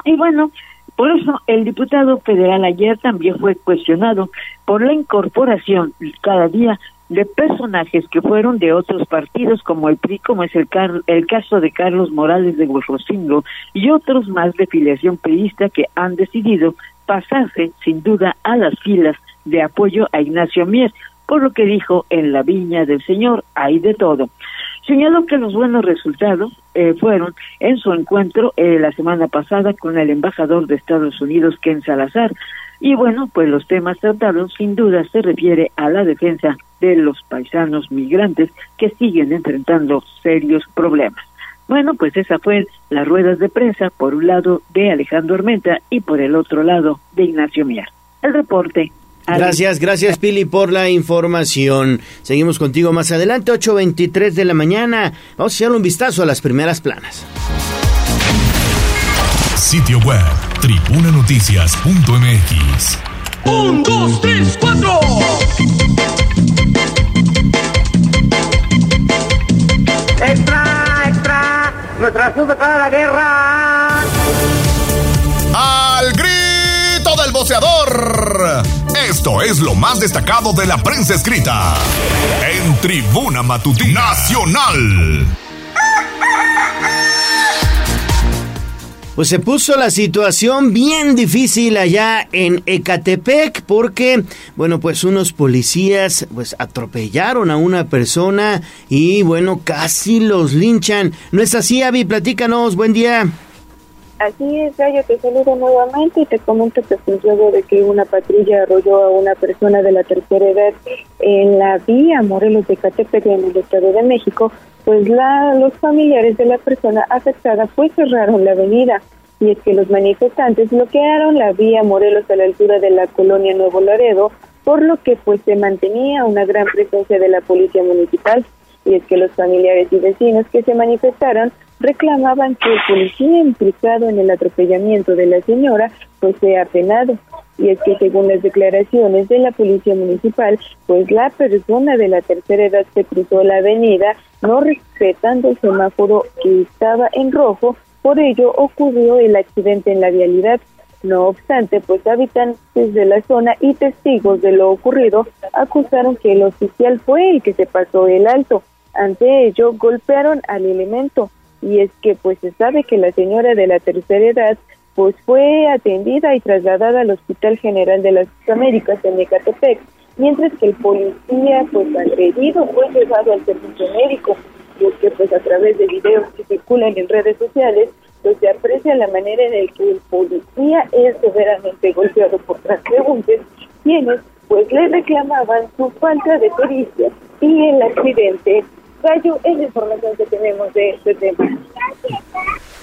Y bueno, por eso el diputado federal ayer también fue cuestionado por la incorporación cada día de personajes que fueron de otros partidos como el PRI, como es el, el caso de Carlos Morales de Huejocingo y otros más de filiación priista que han decidido pasarse sin duda a las filas de apoyo a Ignacio Mier, por lo que dijo en la viña del Señor hay de todo. Señaló que los buenos resultados eh, fueron en su encuentro eh, la semana pasada con el embajador de Estados Unidos, Ken Salazar. Y bueno, pues los temas tratados sin duda se refiere a la defensa de los paisanos migrantes que siguen enfrentando serios problemas. Bueno, pues esa fue las ruedas de prensa, por un lado de Alejandro Armenta y por el otro lado de Ignacio Mier. El reporte Gracias, gracias Pili por la información. Seguimos contigo más adelante, 8.23 de la mañana. Vamos a echarle un vistazo a las primeras planas. Sitio web, tribunanoticias.mx. Un, dos, tres, cuatro. Extra, extra. Nuestra azul para la guerra. Al grito del boceador. Esto es lo más destacado de la prensa escrita en Tribuna Matutina Nacional. Pues se puso la situación bien difícil allá en Ecatepec porque, bueno, pues unos policías pues atropellaron a una persona y bueno, casi los linchan. ¿No es así, Avi? Platícanos, buen día. Así es, Gallo, te saludo nuevamente y te comento que pues luego de que una patrulla arrolló a una persona de la tercera edad en la vía Morelos de Catepec en el Estado de México, pues la, los familiares de la persona afectada pues cerraron la avenida. Y es que los manifestantes bloquearon la vía Morelos a la altura de la colonia Nuevo Laredo, por lo que pues se mantenía una gran presencia de la policía municipal. Y es que los familiares y vecinos que se manifestaron reclamaban que el policía implicado en el atropellamiento de la señora pues sea penado. Y es que según las declaraciones de la policía municipal, pues la persona de la tercera edad se cruzó la avenida no respetando el semáforo que estaba en rojo, por ello ocurrió el accidente en la vialidad. No obstante, pues habitantes de la zona y testigos de lo ocurrido acusaron que el oficial fue el que se pasó el alto. Ante ello, golpearon al elemento y es que pues se sabe que la señora de la tercera edad pues fue atendida y trasladada al Hospital General de las Américas en Ecatepec, mientras que el policía pues agredido fue llevado al servicio médico, porque pues a través de videos que circulan en redes sociales pues se aprecia la manera en la que el policía es severamente golpeado por transeúntes, quienes pues le reclamaban su falta de pericia y el accidente Gallo, es la información que tenemos de este tema.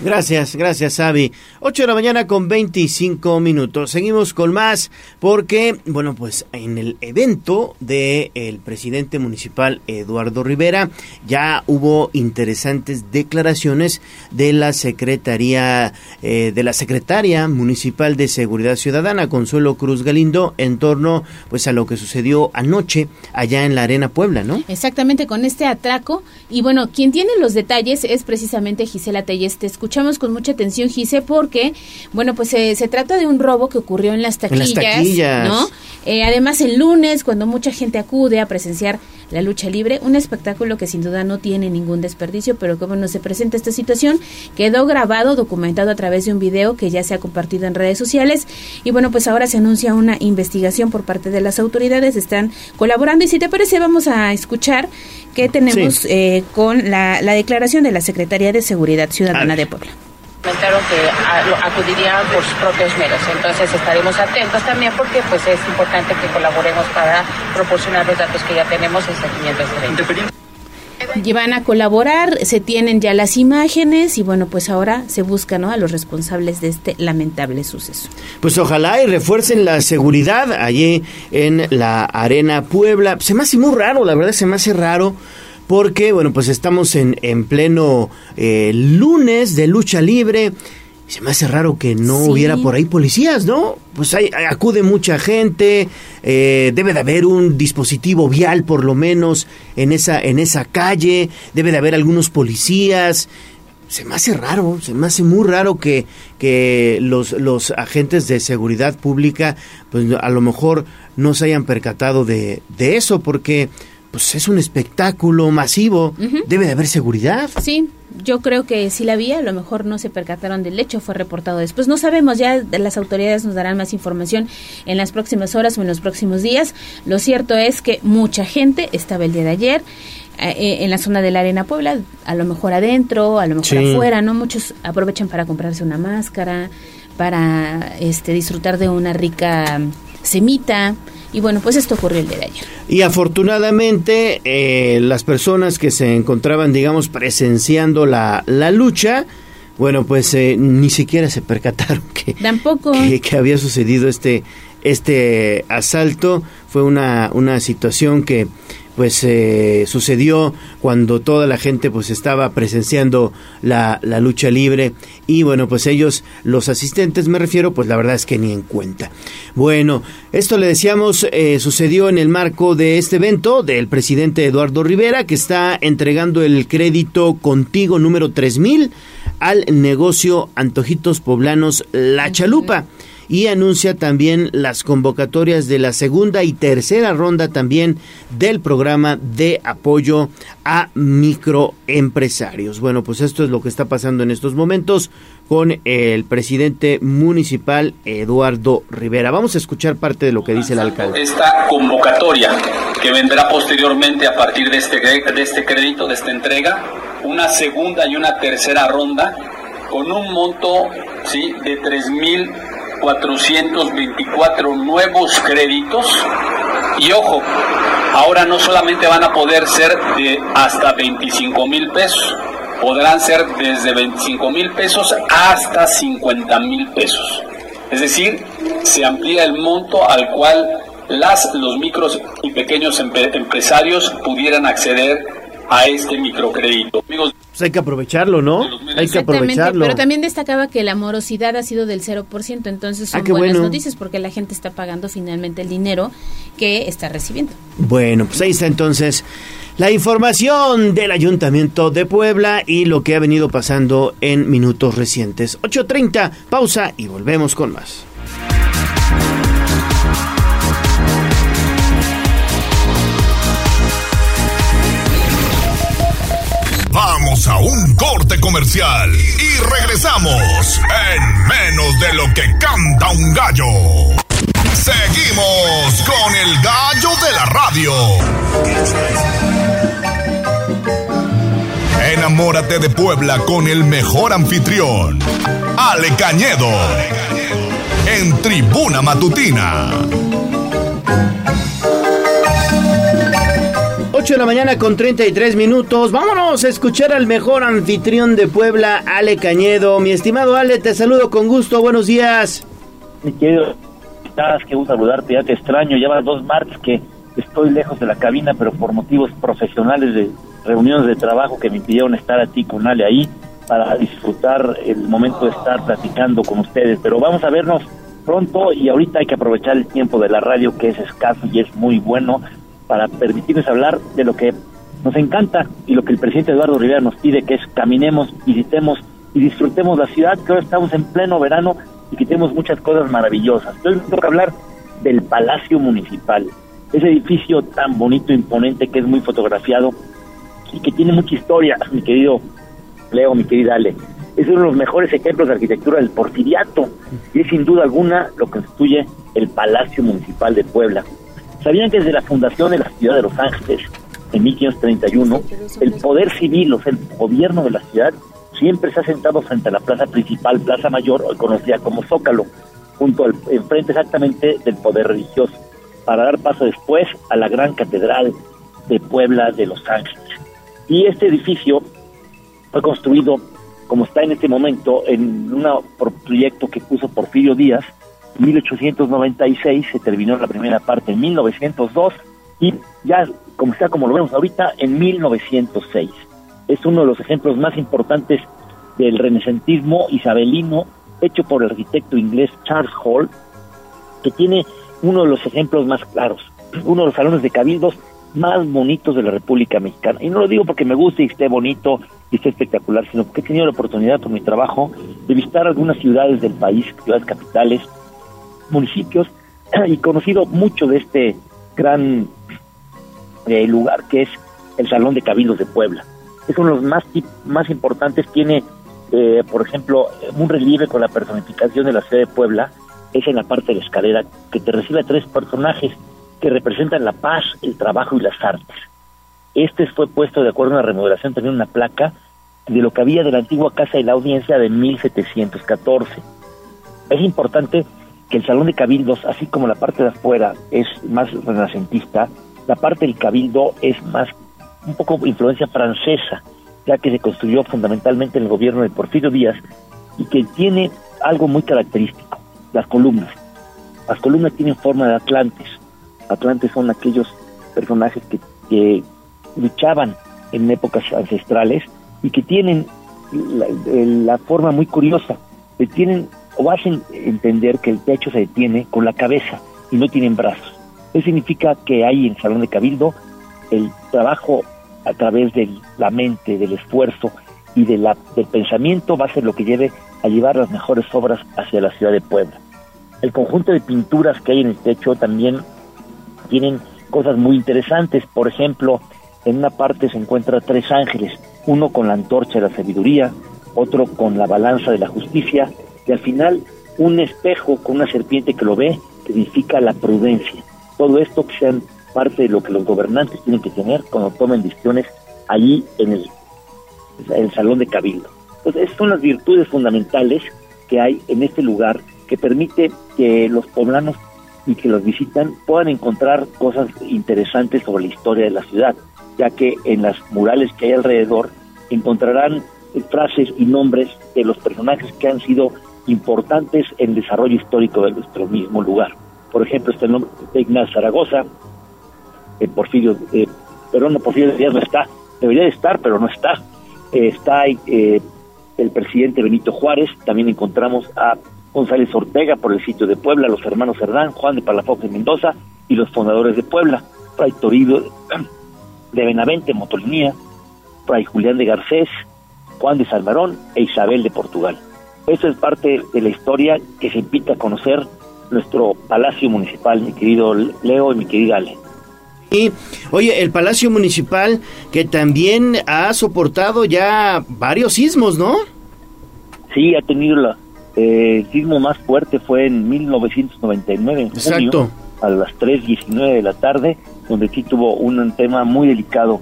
Gracias, gracias, Avi. 8 de la mañana con 25 minutos. Seguimos con más porque, bueno, pues en el evento del el presidente municipal Eduardo Rivera ya hubo interesantes declaraciones de la Secretaría, eh, de la Secretaria Municipal de Seguridad Ciudadana, Consuelo Cruz Galindo, en torno pues a lo que sucedió anoche allá en la Arena Puebla, ¿no? Exactamente, con este atraco. Y bueno, quien tiene los detalles es precisamente Gisela Telles. Te escuchamos con mucha atención, Gise, porque bueno, pues se, se trata de un robo que ocurrió en las En las taquillas. ¿no? Eh, además, el lunes, cuando mucha gente acude a presenciar la lucha libre, un espectáculo que sin duda no tiene ningún desperdicio, pero que bueno, se presenta esta situación, quedó grabado, documentado a través de un video que ya se ha compartido en redes sociales y bueno, pues ahora se anuncia una investigación por parte de las autoridades, están colaborando y si te parece vamos a escuchar qué tenemos Sí. eh, con la, la declaración de la Secretaría de Seguridad Ciudadana de Puebla. comentaron que a- lo- acudirían por sus propios medios. Entonces estaremos atentos también porque pues es importante que colaboremos para proporcionar los datos que ya tenemos en seguimiento a este. Y van a colaborar, se tienen ya las imágenes y bueno, pues ahora se busca ¿no? a los responsables de este lamentable suceso. Pues ojalá y refuercen la seguridad allí en la Arena Puebla. Se me hace muy raro, la verdad se me hace raro. Porque, bueno, pues estamos en, en pleno eh, lunes de lucha libre. Se me hace raro que no Sí. hubiera por ahí policías, ¿no? Pues hay, acude mucha gente, eh, debe de haber un dispositivo vial por lo menos en esa, en esa calle, debe de haber algunos policías. Se me hace raro, se me hace muy raro que, que los, los agentes de seguridad pública pues a lo mejor no se hayan percatado de, de eso porque pues es un espectáculo masivo, debe de haber seguridad. Sí, yo creo que sí la había, a lo mejor no se percataron del hecho, fue reportado después. No sabemos, ya las autoridades nos darán más información en las próximas horas o en los próximos días. Lo cierto es que mucha gente estaba el día de ayer eh, eh, en la zona de la Arena Puebla, a lo mejor adentro, a lo mejor Sí. afuera, ¿no? Muchos aprovechan para comprarse una máscara, para este disfrutar de una rica mm, semita. Y bueno, pues esto ocurrió el día de ayer. Y afortunadamente eh, las personas que se encontraban, digamos, presenciando la, la lucha, bueno, pues eh, ni siquiera se percataron que, Tampoco. que, que había sucedido este, este asalto. Fue una, una situación que pues eh, sucedió cuando toda la gente pues estaba presenciando la, la lucha libre. Y bueno pues ellos los asistentes me refiero pues la verdad es que ni en cuenta. Bueno esto le decíamos eh, sucedió en el marco de este evento del presidente Eduardo Rivera que está entregando el crédito contigo número 3000 al negocio Antojitos Poblanos La Chalupa y anuncia también las convocatorias de la segunda y tercera ronda también del programa de apoyo a microempresarios. Bueno, pues esto es lo que está pasando en estos momentos con el presidente municipal Eduardo Rivera. Vamos a escuchar parte de lo que dice el alcalde. esta convocatoria que vendrá posteriormente a partir de este, de este crédito, de esta entrega, una segunda y una tercera ronda con un monto ¿sí? de 3.424 nuevos créditos. Y ojo, ahora no solamente van a poder ser de hasta 25 mil pesos, podrán ser desde 25 mil pesos hasta 50 mil pesos. Es decir, se amplía el monto al cual las, los micros y pequeños empresarios pudieran acceder a este microcrédito. Amigos, Pues hay que aprovecharlo, ¿no? Hay que Exactamente, aprovecharlo. pero también destacaba que la morosidad ha sido del 0%, entonces son Ah, qué buenas bueno. noticias porque la gente está pagando finalmente el dinero que está recibiendo. Bueno, pues ahí está entonces la información del Ayuntamiento de Puebla y lo que ha venido pasando en minutos recientes. 8.30, pausa y volvemos con más. A un corte comercial y regresamos en menos de lo que canta un gallo. Seguimos con el gallo de la radio. Enamórate de Puebla con el mejor anfitrión, Ale Cañedo, en Tribuna Matutina. 8 de la mañana con 33 minutos. Vámonos a escuchar al mejor anfitrión de Puebla, Ale Cañedo. Mi estimado Ale, te saludo con gusto. Buenos días. Mi querido, ¿cómo estás? Qué gusto saludarte, ya te extraño. Lleva dos martes que estoy lejos de la cabina, pero por motivos profesionales de reuniones de trabajo que me impidieron estar a ti con Ale ahí para disfrutar el momento de estar platicando con ustedes. Pero vamos a vernos pronto y ahorita hay que aprovechar el tiempo de la radio que es escaso y es muy bueno para permitirnos hablar de lo que nos encanta y lo que el presidente Eduardo Rivera nos pide, que es caminemos, visitemos y disfrutemos la ciudad, que ahora estamos en pleno verano y que tenemos muchas cosas maravillosas. Hoy me toca hablar del Palacio Municipal, ese edificio tan bonito, imponente, que es muy fotografiado y que tiene mucha historia, mi querido Leo, mi querida Ale. Es uno de los mejores ejemplos de arquitectura del porfiriato y es sin duda alguna lo que constituye el Palacio Municipal de Puebla. ¿Sabían que desde la fundación de la ciudad de Los Ángeles, en 1531, el poder civil, o sea, el gobierno de la ciudad, siempre se ha sentado frente a la plaza principal, Plaza Mayor, conocida como Zócalo, junto al enfrente exactamente del poder religioso, para dar paso después a la gran catedral de Puebla de Los Ángeles. Y este edificio fue construido, como está en este momento, en un proyecto que puso Porfirio Díaz, 1896, se terminó la primera parte en 1902 y ya como está como lo vemos ahorita en 1906. Es uno de los ejemplos más importantes del renesantismo isabelino hecho por el arquitecto inglés Charles Hall, que tiene uno de los ejemplos más claros, uno de los salones de cabildos más bonitos de la República Mexicana. Y no lo digo porque me guste y esté bonito y esté espectacular, sino porque he tenido la oportunidad por mi trabajo de visitar algunas ciudades del país, ciudades capitales, municipios, y conocido mucho de este gran eh, lugar que es el Salón de Cabildos de Puebla. Es uno de los más, más importantes, tiene, eh, por ejemplo, un relieve con la personificación de la ciudad de Puebla, es en la parte de la escalera, que te recibe a tres personajes que representan la paz, el trabajo y las artes. Este fue puesto de acuerdo a una remodelación, también una placa de lo que había de la antigua Casa de la Audiencia de 1714. Es importante que el Salón de Cabildos, así como la parte de afuera es más renacentista, la parte del Cabildo es más un poco influencia francesa, ya que se construyó fundamentalmente en el gobierno de Porfirio Díaz y que tiene algo muy característico, las columnas. Las columnas tienen forma de atlantes. Atlantes son aquellos personajes que, que luchaban en épocas ancestrales y que tienen la, la forma muy curiosa, que tienen o hacen entender que el techo se detiene con la cabeza y no tienen brazos. Eso significa que hay en Salón de Cabildo el trabajo a través de la mente, del esfuerzo y de la, del pensamiento va a ser lo que lleve a llevar las mejores obras hacia la ciudad de Puebla. El conjunto de pinturas que hay en el techo también tienen cosas muy interesantes. Por ejemplo, en una parte se encuentra tres ángeles, uno con la antorcha de la sabiduría, otro con la balanza de la justicia y al final un espejo con una serpiente que lo ve, que significa la prudencia. Todo esto que sean parte de lo que los gobernantes tienen que tener cuando tomen decisiones allí en el, en el salón de cabildo. Entonces, esas son las virtudes fundamentales que hay en este lugar que permite que los poblanos y que los visitan puedan encontrar cosas interesantes sobre la historia de la ciudad, ya que en las murales que hay alrededor encontrarán frases y nombres de los personajes que han sido importantes en desarrollo histórico de nuestro mismo lugar. Por ejemplo, está el nombre de Ignacio Zaragoza, el Porfirio, eh, no, Porfirio Díaz no está, debería de estar, pero no está. Eh, está eh, el presidente Benito Juárez, también encontramos a González Ortega por el sitio de Puebla, los hermanos Hernán, Juan de Palafox de Mendoza y los fundadores de Puebla, Fray Toribio de Benavente, Motolinía, Fray Julián de Garcés, Juan de Salvarón e Isabel de Portugal. Eso es parte de la historia que se invita a conocer nuestro Palacio Municipal, mi querido Leo y mi querida Ale. Y, oye, el Palacio Municipal que también ha soportado ya varios sismos, ¿no? Sí, ha tenido la, eh, el sismo más fuerte fue en 1999, en Exacto. junio, a las 3.19 de la tarde, donde sí tuvo un tema muy delicado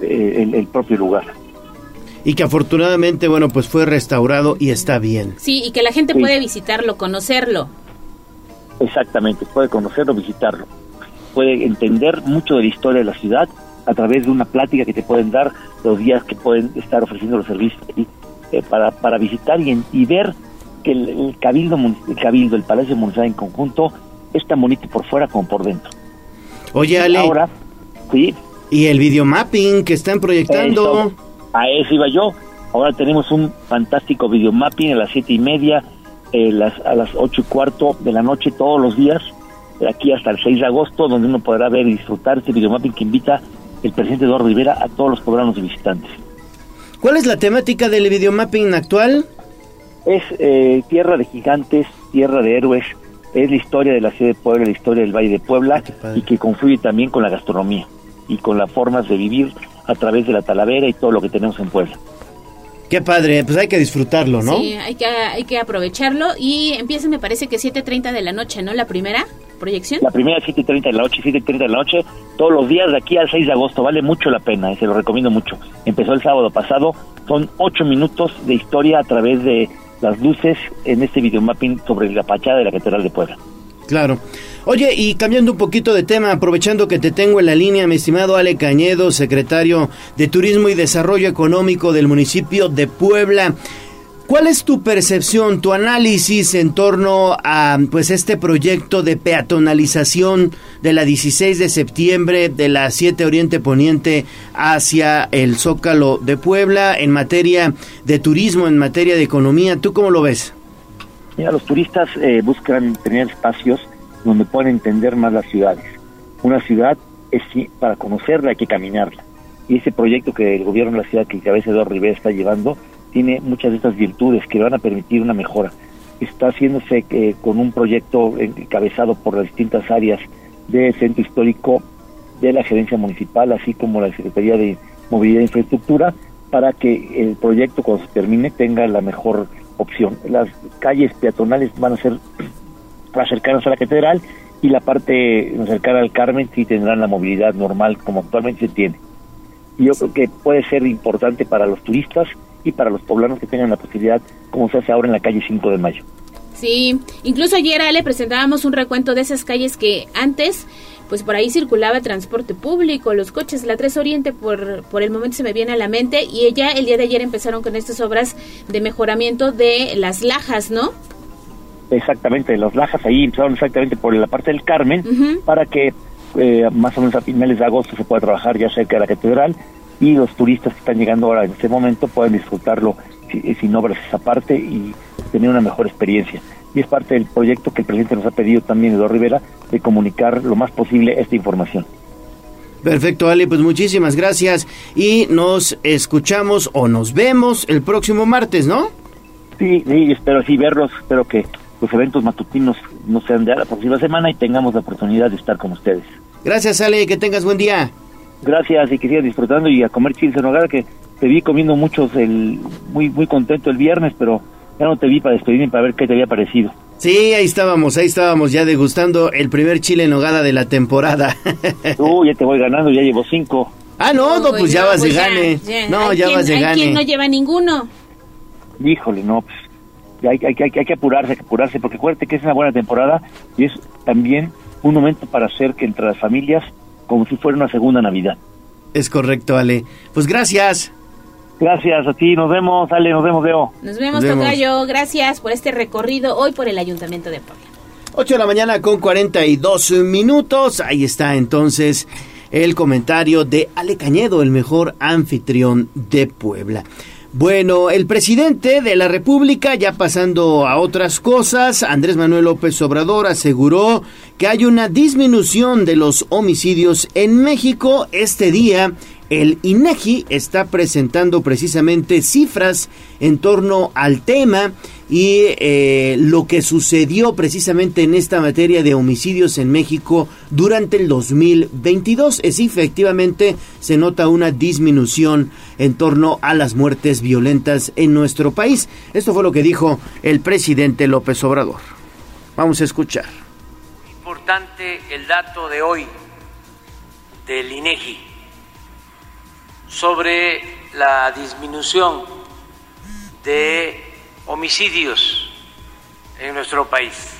eh, el, el propio lugar. Y que afortunadamente, bueno, pues fue restaurado y está bien. Sí, y que la gente Sí. puede visitarlo, conocerlo. Exactamente, puede conocerlo, visitarlo. Puede entender mucho de la historia de la ciudad a través de una plática que te pueden dar los días que pueden estar ofreciendo los servicios ahí, eh, para, para visitar y, en- y ver que el, el cabildo, el cabildo, el Palacio Municipal en conjunto es tan bonito por fuera como por dentro. Oye, Ale. Ahora, sí. Y el videomapping que están proyectando. Eso, a eso iba yo. Ahora tenemos un fantástico videomapping a las siete y media, eh, las, a las ocho y cuarto de la noche todos los días, de aquí hasta el 6 de agosto, donde uno podrá ver y disfrutar este videomapping que invita el presidente Eduardo Rivera a todos los poblanos y visitantes. ¿Cuál es la temática del videomapping actual? Es eh, tierra de gigantes, tierra de héroes, es la historia de la ciudad de Puebla, la historia del Valle de Puebla y que confluye también con la gastronomía y con las formas de vivir a través de la talavera y todo lo que tenemos en Puebla. Qué padre, pues hay que disfrutarlo, ¿no? Sí, hay que, hay que aprovecharlo y empieza me parece que 7.30 de la noche, ¿no? La primera proyección. La primera 7.30 de la noche, 7.30 de la noche, todos los días de aquí al 6 de agosto, vale mucho la pena, eh, se lo recomiendo mucho. Empezó el sábado pasado, son 8 minutos de historia a través de las luces en este videomapping sobre la fachada de la Catedral de Puebla. Claro. Oye, y cambiando un poquito de tema, aprovechando que te tengo en la línea, mi estimado Ale Cañedo, secretario de Turismo y Desarrollo Económico del municipio de Puebla. ¿Cuál es tu percepción, tu análisis en torno a pues este proyecto de peatonalización de la 16 de septiembre de la 7 Oriente Poniente hacia el Zócalo de Puebla en materia de turismo, en materia de economía? ¿Tú cómo lo ves? Los turistas eh, buscan tener espacios donde puedan entender más las ciudades. Una ciudad es para conocerla hay que caminarla. Y ese proyecto que el gobierno de la ciudad que Cabeza Eduardo Rivera está llevando tiene muchas de estas virtudes que van a permitir una mejora. Está haciéndose eh, con un proyecto encabezado por las distintas áreas del centro histórico de la gerencia municipal, así como la Secretaría de Movilidad e Infraestructura, para que el proyecto cuando se termine tenga la mejor opción. Las calles peatonales van a ser más cercanas a la catedral y la parte cercana al Carmen sí tendrán la movilidad normal como actualmente se tiene. Yo creo que puede ser importante para los turistas y para los poblanos que tengan la posibilidad, como se hace ahora en la calle 5 de Mayo. Sí, incluso ayer Ale presentábamos un recuento de esas calles que antes pues por ahí circulaba transporte público, los coches, la 3 Oriente por, por el momento se me viene a la mente y ella el día de ayer empezaron con estas obras de mejoramiento de las lajas, ¿no? Exactamente, las lajas ahí empezaron exactamente por la parte del Carmen para que eh, más o menos a finales de agosto se pueda trabajar ya cerca de la catedral y los turistas que están llegando ahora en este momento puedan disfrutarlo sin obras esa parte y tener una mejor experiencia. Y es parte del proyecto que el presidente nos ha pedido también, Eduardo Rivera, de comunicar lo más posible esta información. Perfecto, Ali, pues muchísimas gracias y nos escuchamos o nos vemos el próximo martes, ¿no? Sí, sí, espero así verlos, espero que los eventos matutinos no sean de la próxima semana y tengamos la oportunidad de estar con ustedes. Gracias, Ale, que tengas buen día. Gracias y que sigas disfrutando y a comer chiles en hogar, que te vi comiendo muchos, el, muy, muy contento el viernes, pero ya no te vi para despedirme para ver qué te había parecido. Sí, ahí estábamos, ahí estábamos ya degustando el primer chile en hogada de la temporada. Uy, ya te voy ganando, ya llevo cinco. Ah, no, no, pues ya vas de gane. No, ya vas de gane. ¿Quién no lleva ninguno? Híjole, no, pues hay, hay, hay, hay que apurarse, hay que apurarse, porque acuérdate que es una buena temporada y es también un momento para hacer que entre las familias como si fuera una segunda Navidad. Es correcto, Ale. Pues gracias. Gracias a ti, nos vemos, Ale, nos vemos, Leo. Nos vemos, Tocayo. Gracias por este recorrido hoy por el Ayuntamiento de Puebla. 8 de la mañana con 42 minutos. Ahí está entonces el comentario de Ale Cañedo, el mejor anfitrión de Puebla. Bueno, el presidente de la República, ya pasando a otras cosas, Andrés Manuel López Obrador aseguró que hay una disminución de los homicidios en México este día el INEGI está presentando precisamente cifras en torno al tema y eh, lo que sucedió precisamente en esta materia de homicidios en México durante el 2022. Es efectivamente se nota una disminución en torno a las muertes violentas en nuestro país. Esto fue lo que dijo el presidente López Obrador. Vamos a escuchar. Importante el dato de hoy del INEGI sobre la disminución de homicidios en nuestro país.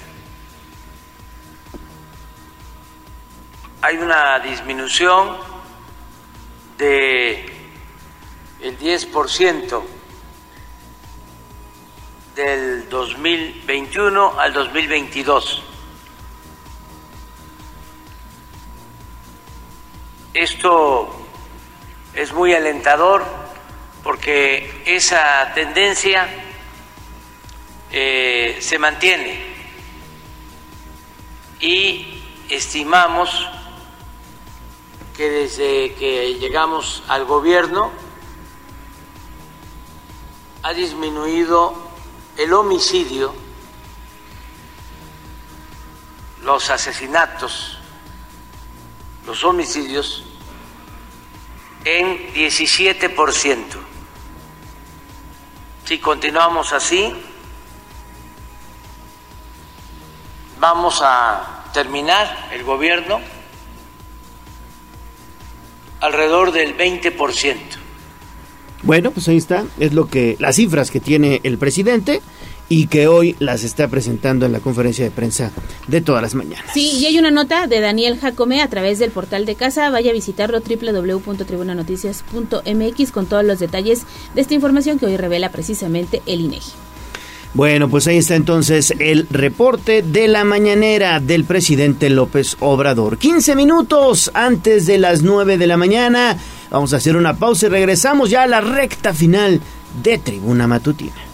Hay una disminución de el 10% del 2021 al 2022. Esto es muy alentador porque esa tendencia eh, se mantiene. Y estimamos que desde que llegamos al gobierno ha disminuido el homicidio, los asesinatos, los homicidios en 17%. Si continuamos así, vamos a terminar el gobierno alrededor del 20%. Bueno, pues ahí está, es lo que las cifras que tiene el presidente y que hoy las está presentando en la conferencia de prensa de todas las mañanas. Sí, y hay una nota de Daniel Jacome a través del portal de casa. Vaya a visitarlo www.tribunanoticias.mx con todos los detalles de esta información que hoy revela precisamente el INEGI. Bueno, pues ahí está entonces el reporte de la mañanera del presidente López Obrador. 15 minutos antes de las 9 de la mañana. Vamos a hacer una pausa y regresamos ya a la recta final de Tribuna Matutina.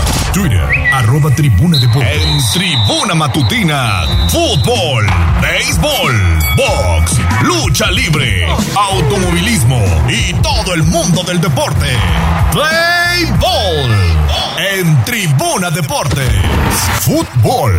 Twitter, arroba tribuna deportes. En tribuna matutina, fútbol, béisbol, box, lucha libre, automovilismo y todo el mundo del deporte. Play ball. En tribuna deportes, fútbol.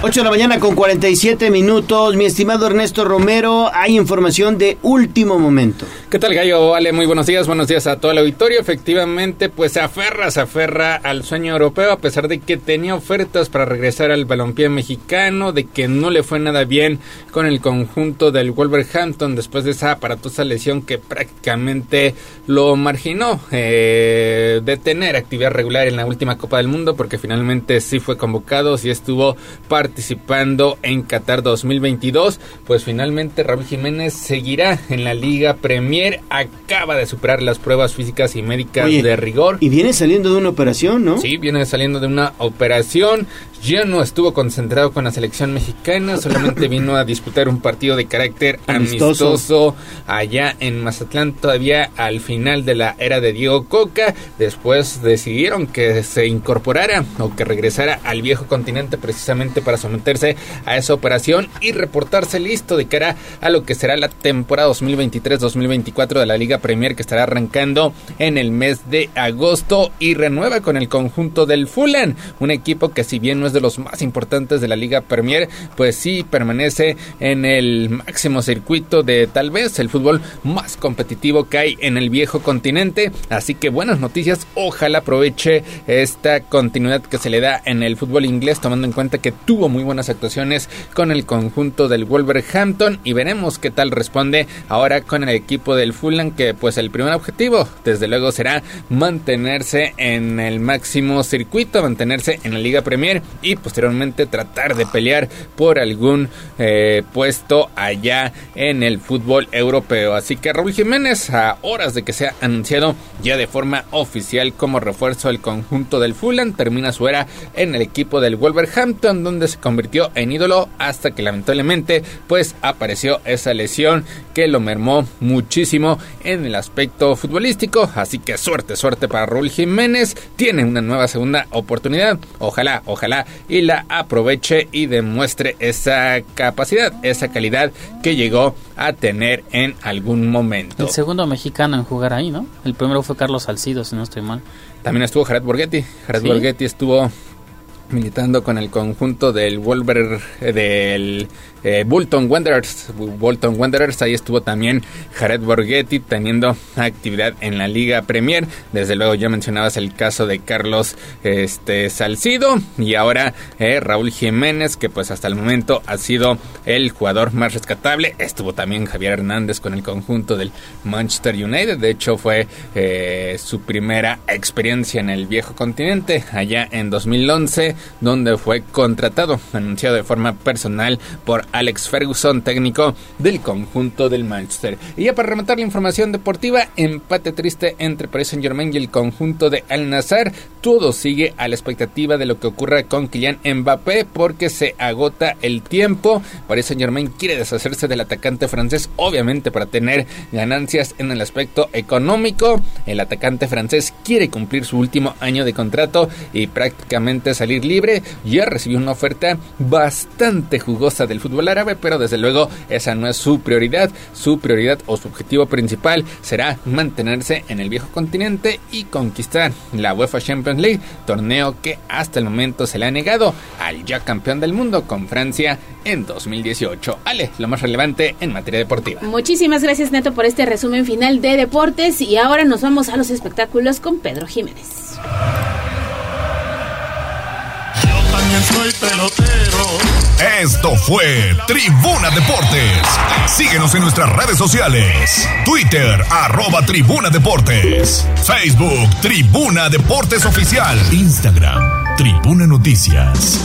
8 de la mañana con 47 minutos. Mi estimado Ernesto Romero, hay información de último momento. ¿Qué tal, Gallo? Vale, muy buenos días, buenos días a todo el auditorio. Efectivamente, pues se aferra, se aferra al sueño europeo, a pesar de que tenía ofertas para regresar al balompié mexicano, de que no le fue nada bien con el conjunto del Wolverhampton después de esa aparatosa lesión que prácticamente lo marginó eh, de tener actividad regular en la última Copa del Mundo, porque finalmente sí fue convocado, sí estuvo participando en Qatar 2022. Pues finalmente Raúl Jiménez seguirá en la Liga Premier. Acaba de superar las pruebas físicas y médicas Oye, de rigor. Y viene saliendo de una operación, ¿no? Sí, viene saliendo de una operación. Ya no estuvo concentrado con la selección mexicana, solamente vino a disputar un partido de carácter Amistoso. amistoso, allá en Mazatlán, todavía al final de la era de Diego Coca. Después decidieron que se incorporara o que regresara al viejo continente precisamente para someterse a esa operación y reportarse listo de cara a lo que será la temporada 2023-2024 de la Liga Premier que estará arrancando en el mes de agosto y renueva con el conjunto del Fulham, un equipo que si bien no es de los más importantes de la Liga Premier, pues sí permanece en el máximo circuito de tal vez el fútbol más competitivo que hay en el viejo continente, así que buenas noticias, ojalá aproveche esta continuidad que se le da en el fútbol inglés tomando en cuenta que tuvo muy buenas actuaciones con el conjunto del Wolverhampton y veremos qué tal responde ahora con el equipo del Fulham que pues el primer objetivo desde luego será mantenerse en el máximo circuito, mantenerse en la Liga Premier y posteriormente tratar de pelear por algún eh, puesto allá en el fútbol europeo. Así que Raúl Jiménez a horas de que sea anunciado ya de forma oficial como refuerzo del conjunto del Fulham termina su era en el equipo del Wolverhampton donde se convirtió en ídolo hasta que lamentablemente pues apareció esa lesión que lo mermó muchísimo en el aspecto futbolístico. Así que suerte suerte para Raúl Jiménez. Tiene una nueva segunda oportunidad. Ojalá ojalá y la aproveche y demuestre esa capacidad esa calidad que llegó a tener en algún momento El segundo mexicano en jugar ahí, ¿no? El primero fue Carlos Salcido, si no estoy mal. También estuvo Jared Borghetti. Jared ¿Sí? Borghetti estuvo militando con el conjunto del Wolver eh, del eh, Bolton Wanderers. Bolton Wanderers, ahí estuvo también Jared Borghetti teniendo actividad en la Liga Premier. Desde luego ya mencionabas el caso de Carlos este Salcido y ahora eh, Raúl Jiménez que pues hasta el momento ha sido el jugador más rescatable. Estuvo también Javier Hernández con el conjunto del Manchester United. De hecho fue eh, su primera experiencia en el viejo continente allá en 2011 donde fue contratado, anunciado de forma personal por Alex Ferguson, técnico del conjunto del Manchester. Y ya para rematar la información deportiva, empate triste entre Paris Saint Germain y el conjunto de Al Nazar. Todo sigue a la expectativa de lo que ocurra con Kylian Mbappé porque se agota el tiempo. Paris Saint Germain quiere deshacerse del atacante francés, obviamente para tener ganancias en el aspecto económico. El atacante francés quiere cumplir su último año de contrato y prácticamente salir libre. Ya recibió una oferta bastante jugosa del fútbol árabe, pero desde luego esa no es su prioridad. Su prioridad o su objetivo principal será mantenerse en el viejo continente y conquistar la UEFA Champions League, torneo que hasta el momento se le ha negado al ya campeón del mundo con Francia en 2018. Ale, lo más relevante en materia deportiva. Muchísimas gracias Neto por este resumen final de deportes y ahora nos vamos a los espectáculos con Pedro Jiménez. También pelotero. Esto fue Tribuna Deportes. Síguenos en nuestras redes sociales. Twitter, arroba Tribuna Deportes. Facebook, Tribuna Deportes Oficial. Instagram, Tribuna Noticias.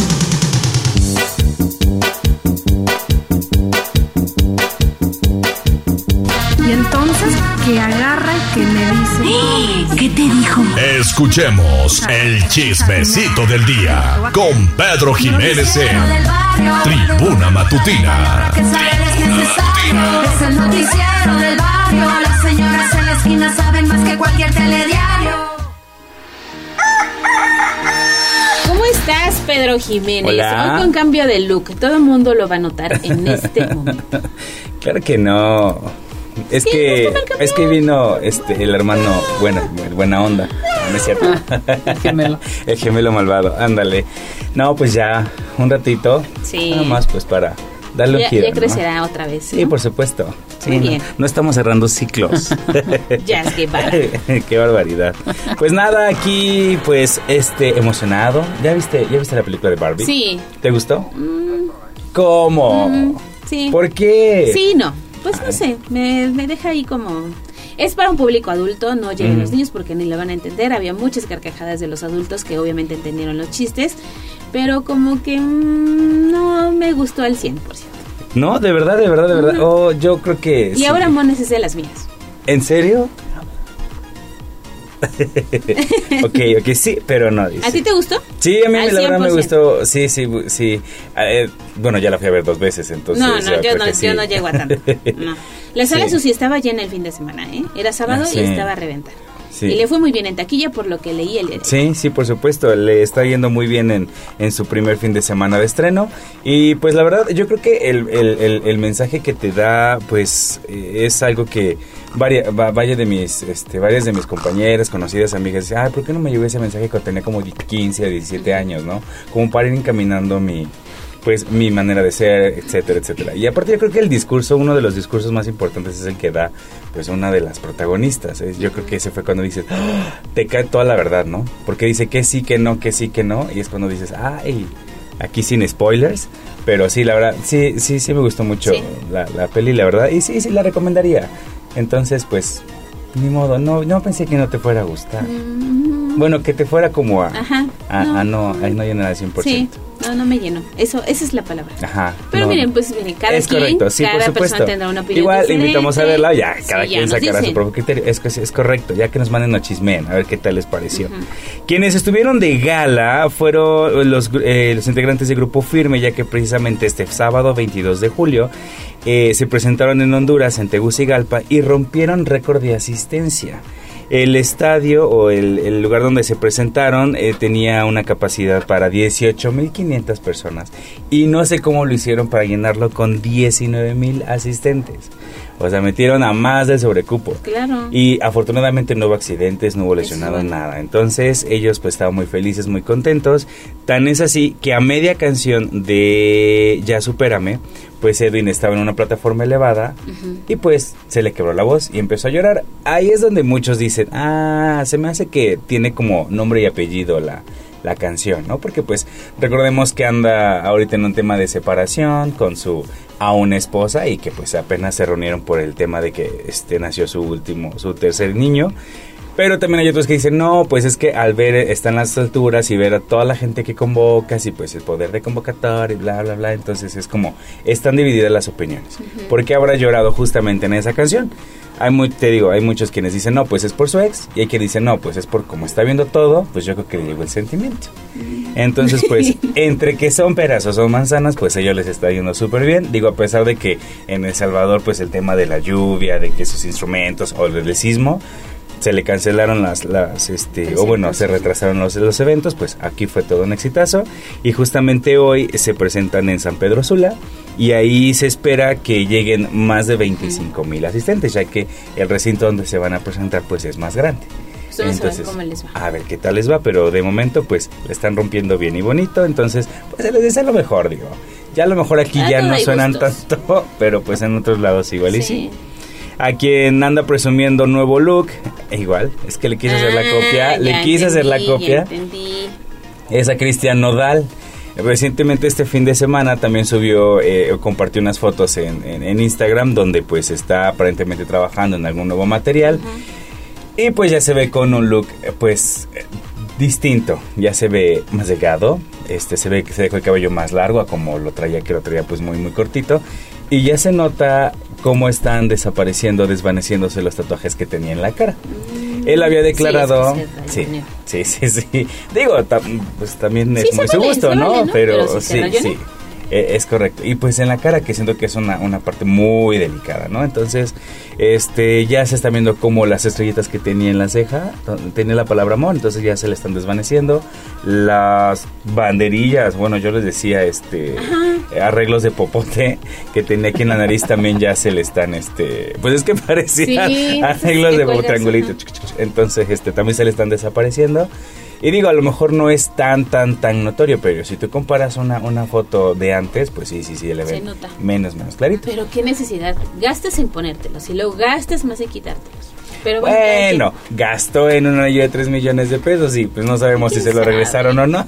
Que agarra y que me dice... ¿Qué te dijo? Escuchemos el chismecito del día con Pedro Jiménez en Tribuna Matutina. Es el noticiero del barrio. Las señoras en la esquina saben más que cualquier telediario. ¿Cómo estás, Pedro Jiménez? Hola. Hoy con cambio de look. Todo el mundo lo va a notar en este momento. Claro que no. Es que es que vino este el hermano buena buena onda, no es cierto. Ah, el gemelo. el gemelo malvado. Ándale. No, pues ya un ratito. Sí. Nada más pues para darle ya, un giro. ya ¿no? crecerá otra vez. Sí, por supuesto. Sí, Muy bien. No, estamos cerrando ciclos. Ya es que. Qué barbaridad. Pues nada, aquí pues este emocionado. ¿Ya viste ya viste la película de Barbie? Sí. ¿Te gustó? Mm, ¿Cómo? mm, sí. ¿Por qué? Sí, no. Pues no sé, me, me deja ahí como... Es para un público adulto, no lleguen los niños porque ni lo van a entender. Había muchas carcajadas de los adultos que obviamente entendieron los chistes, pero como que mm, no me gustó al 100%. No, de verdad, de verdad, de verdad. Oh, yo creo que Y sí. ahora Mones es de las mías. ¿En serio? ok, ok, sí, pero no. dice. ¿A ti te gustó? Sí, a mí Al la verdad me 100%. gustó. Sí, sí, sí. Eh, bueno, ya la fui a ver dos veces, entonces. no, no, yo no, sí. yo no llego a tanto. No. La sala Sí. Susi estaba llena el fin de semana, ¿eh? Era sábado Ah, sí. y estaba a reventar. Sí. Y le fue muy bien en taquilla por lo que leí el día Sí, sí, por supuesto. Le está yendo muy bien en, en su primer fin de semana de estreno. Y pues la verdad, yo creo que el, el- el- el mensaje que te da, pues eh, es algo que varia, va- vaya de mis, este, varias de mis compañeras, conocidas, amigas, ay, ¿por qué no me llegó ese mensaje cuando tenía como 15 o 17 años, no? Como para ir encaminando mi pues mi manera de ser, etcétera, etcétera. Y aparte yo creo que el discurso, uno de los discursos más importantes es el que da pues una de las protagonistas. ¿eh? Yo creo que ese fue cuando dices, "Ah", te cae toda la verdad, ¿no? Porque dice que sí, que no, que sí, que no. Y es cuando dices, ay, aquí sin spoilers. Pero sí, la verdad, sí, sí, sí me gustó mucho Sí. la, la peli, la verdad. Y sí, sí, la recomendaría. Entonces, pues, ni modo, no, no pensé que no te fuera a gustar. Bueno, que te fuera como a... Mm. Ajá. a- no. a no, a no llenar al 100%. Sí, no, no me lleno. Eso, esa es la palabra. Ajá. Pero no. miren, pues miren, cada es quien, correcto, sí, cada por supuesto. persona tendrá una opinión Igual diferente. invitamos a verla, ya cada quien nos sacará su propio criterio. Es, es, correcto, ya que nos manden o chismen, a ver qué tal les pareció. Quienes estuvieron de gala fueron los, eh, los integrantes del grupo Firme, ya que precisamente este sábado 22 de julio eh, se presentaron en Honduras, en Tegucigalpa, y rompieron récord de asistencia. El estadio o el, el lugar donde se presentaron eh, tenía una capacidad para 18.500 personas y no sé cómo lo hicieron para llenarlo con 19.000 asistentes. O sea, metieron a más del sobrecupo. Claro. Y afortunadamente no hubo accidentes, no hubo lesionados, bueno. nada. Entonces ellos pues estaban muy felices, muy contentos. Tan es así que a media canción de Ya Supérame, pues Edwin estaba en una plataforma elevada y pues se le quebró la voz y empezó a llorar. Ahí es donde muchos dicen, ah, se me hace que tiene como nombre y apellido la, la canción, ¿no? Porque pues recordemos que anda ahorita en un tema de separación con su aún esposa y que pues apenas se reunieron por el tema de que este nació su último, su tercer niño. Pero también hay otros que dicen, no, pues es que al ver, están las alturas y ver a toda la gente que convocas y pues el poder de convocatoria y bla, bla, bla. Entonces es como, están divididas las opiniones. ¿Por qué habrá llorado justamente en esa canción? Hay muy, te digo, hay muchos quienes dicen, no, pues es por su ex. Y hay quienes dicen, no, pues es por como está viendo todo, pues yo creo que le llegó el sentimiento. Entonces, pues, entre que son peras o son manzanas, pues a ellos les está yendo súper bien. Digo, a pesar de que en El Salvador, pues el tema de la lluvia, de que sus instrumentos o del sismo, se le cancelaron las, las este, o bueno, se retrasaron los, los eventos, pues aquí fue todo un exitazo. Y justamente hoy se presentan en San Pedro Sula y ahí se espera que lleguen más de 25 mil asistentes, ya que el recinto donde se van a presentar pues es más grande. Saben cómo les va. a ver qué tal les va, pero de momento pues le están rompiendo bien y bonito, entonces pues se les desea lo mejor, digo. Ya a lo mejor aquí ya no hay suenan gustos. tanto, pero pues en otros lados igual y Sí. A quien anda presumiendo nuevo look, e igual, es que le quise hacer la copia, Ah, le ya quise hacer la copia, es a Cristian Nodal. Recientemente este fin de semana también subió, eh, o compartió unas fotos en, en- en Instagram donde pues está aparentemente trabajando en algún nuevo material. Y pues ya se ve con un look pues distinto, ya se ve más delgado, este se ve que se dejó el cabello más largo a como lo traía, que lo traía pues muy muy cortito. Y ya se nota cómo están desapareciendo, desvaneciéndose los tatuajes que tenía en la cara. Él había declarado... Mm. Sí, es que se Sí, sí, sí, sí. Digo, tam- pues también es Sí, muy su gusto, ¿no? Pero, sí, sí. Eh, es correcto. Y pues en la cara, que siento que es una, una parte muy delicada, ¿no? Entonces, este, ya se está viendo como las estrellitas que tenía en la ceja, tenía la palabra amor, entonces ya se le están desvaneciendo. Las banderillas, bueno, yo les decía, este, arreglos de popote que tenía aquí en la nariz también ya se le están, este, pues es que parecían Sí, arreglos que de cuelgas, triangulito. ajá. Entonces, este, también se le están desapareciendo. Y digo, a lo mejor no es tan, tan, tan notorio, pero si tú comparas una, una foto de antes, pues sí, sí, sí, le Se ven nota. menos, menos clarito. Pero qué necesidad. Gastes en ponértelos y luego gastes más en quitártelos. Pero bueno, gastó en un anillo de 3 millones de pesos y pues no sabemos si ¿Quién se lo sabe? regresaron o no.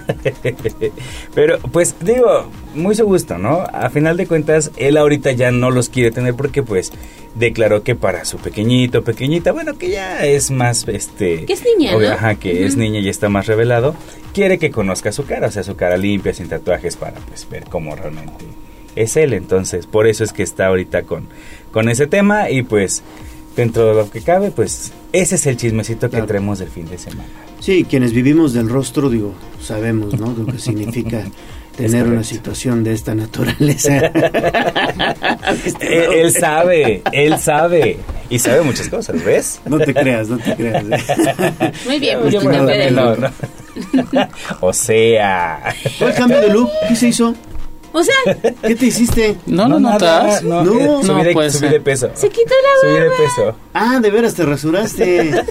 Pero pues digo, muy su gusto, ¿no? A final de cuentas, él ahorita ya no los quiere tener porque pues declaró que para su pequeñito, pequeñita, bueno, que ya es más, este... Que es niña, obvio, ¿no? Ajá, que es niña y está más revelado, quiere que conozca su cara, o sea, su cara limpia, sin tatuajes, para pues ver cómo realmente es él. Entonces, por eso es que está ahorita con, con ese tema y pues dentro de lo que cabe, pues ese es el chismecito que traemos del fin de semana. Sí, quienes vivimos del rostro, digo, sabemos, ¿no? Lo que significa tener una situación de esta naturaleza. él, él sabe, él sabe y sabe muchas cosas, ¿ves? No te creas, no te creas. Muy bien, pues Yo no. O sea, ¿Cuál cambio de look? ¿Qué se hizo? O sea, ¿Qué te hiciste? No, no, nada, notas. no, No, subí, no, de, pues, subí de peso. se quitó la Subí de barba. peso. Ah, de veras, te rasuraste.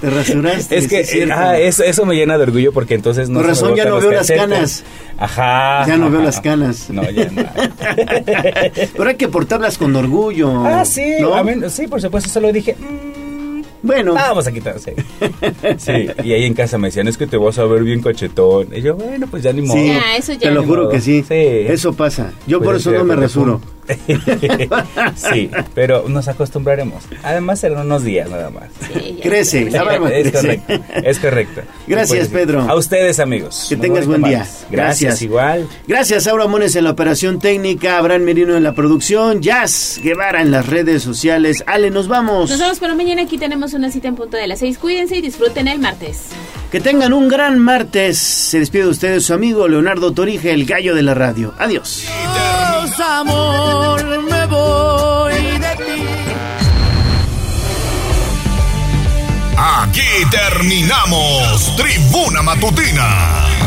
Te rasuraste. Es que sí, ah, eso, eso me llena de orgullo porque entonces no me razón, ya no veo las canas. Ajá. Ya no veo las canas. No, ya no. Pero hay que portarlas con orgullo. Ah, sí, ¿no? a mí- sí, por supuesto, solo dije, mm, Bueno, vamos a quitarse. Sí, y ahí en casa me decían, es que te vas a ver bien cachetón. Y yo, bueno, pues ya ni modo. sí, Ya, eso ya te lo juro modo. que sí. Sí. Eso pasa. Yo Pues por es eso no me rasuro. sí, pero nos acostumbraremos. Además serán unos días nada más. Sí. Crece, la barba Es crece. correcto, es correcto. Gracias, Pues, Pedro. A ustedes, amigos. Que tengas buen día. Gracias. Gracias, igual. Gracias, Aura Mones en la operación técnica, Abraham Merino en la producción, Jazz Guevara en las redes sociales. Ale, nos vamos. Nos vemos para mañana. Aquí tenemos una cita en punto de las seis. Cuídense y disfruten el martes. Que tengan un gran martes. Se despide de ustedes su amigo Leonardo Torija, el gallo de la radio. Adiós. Me voy de ti. Aquí terminamos Tribuna Matutina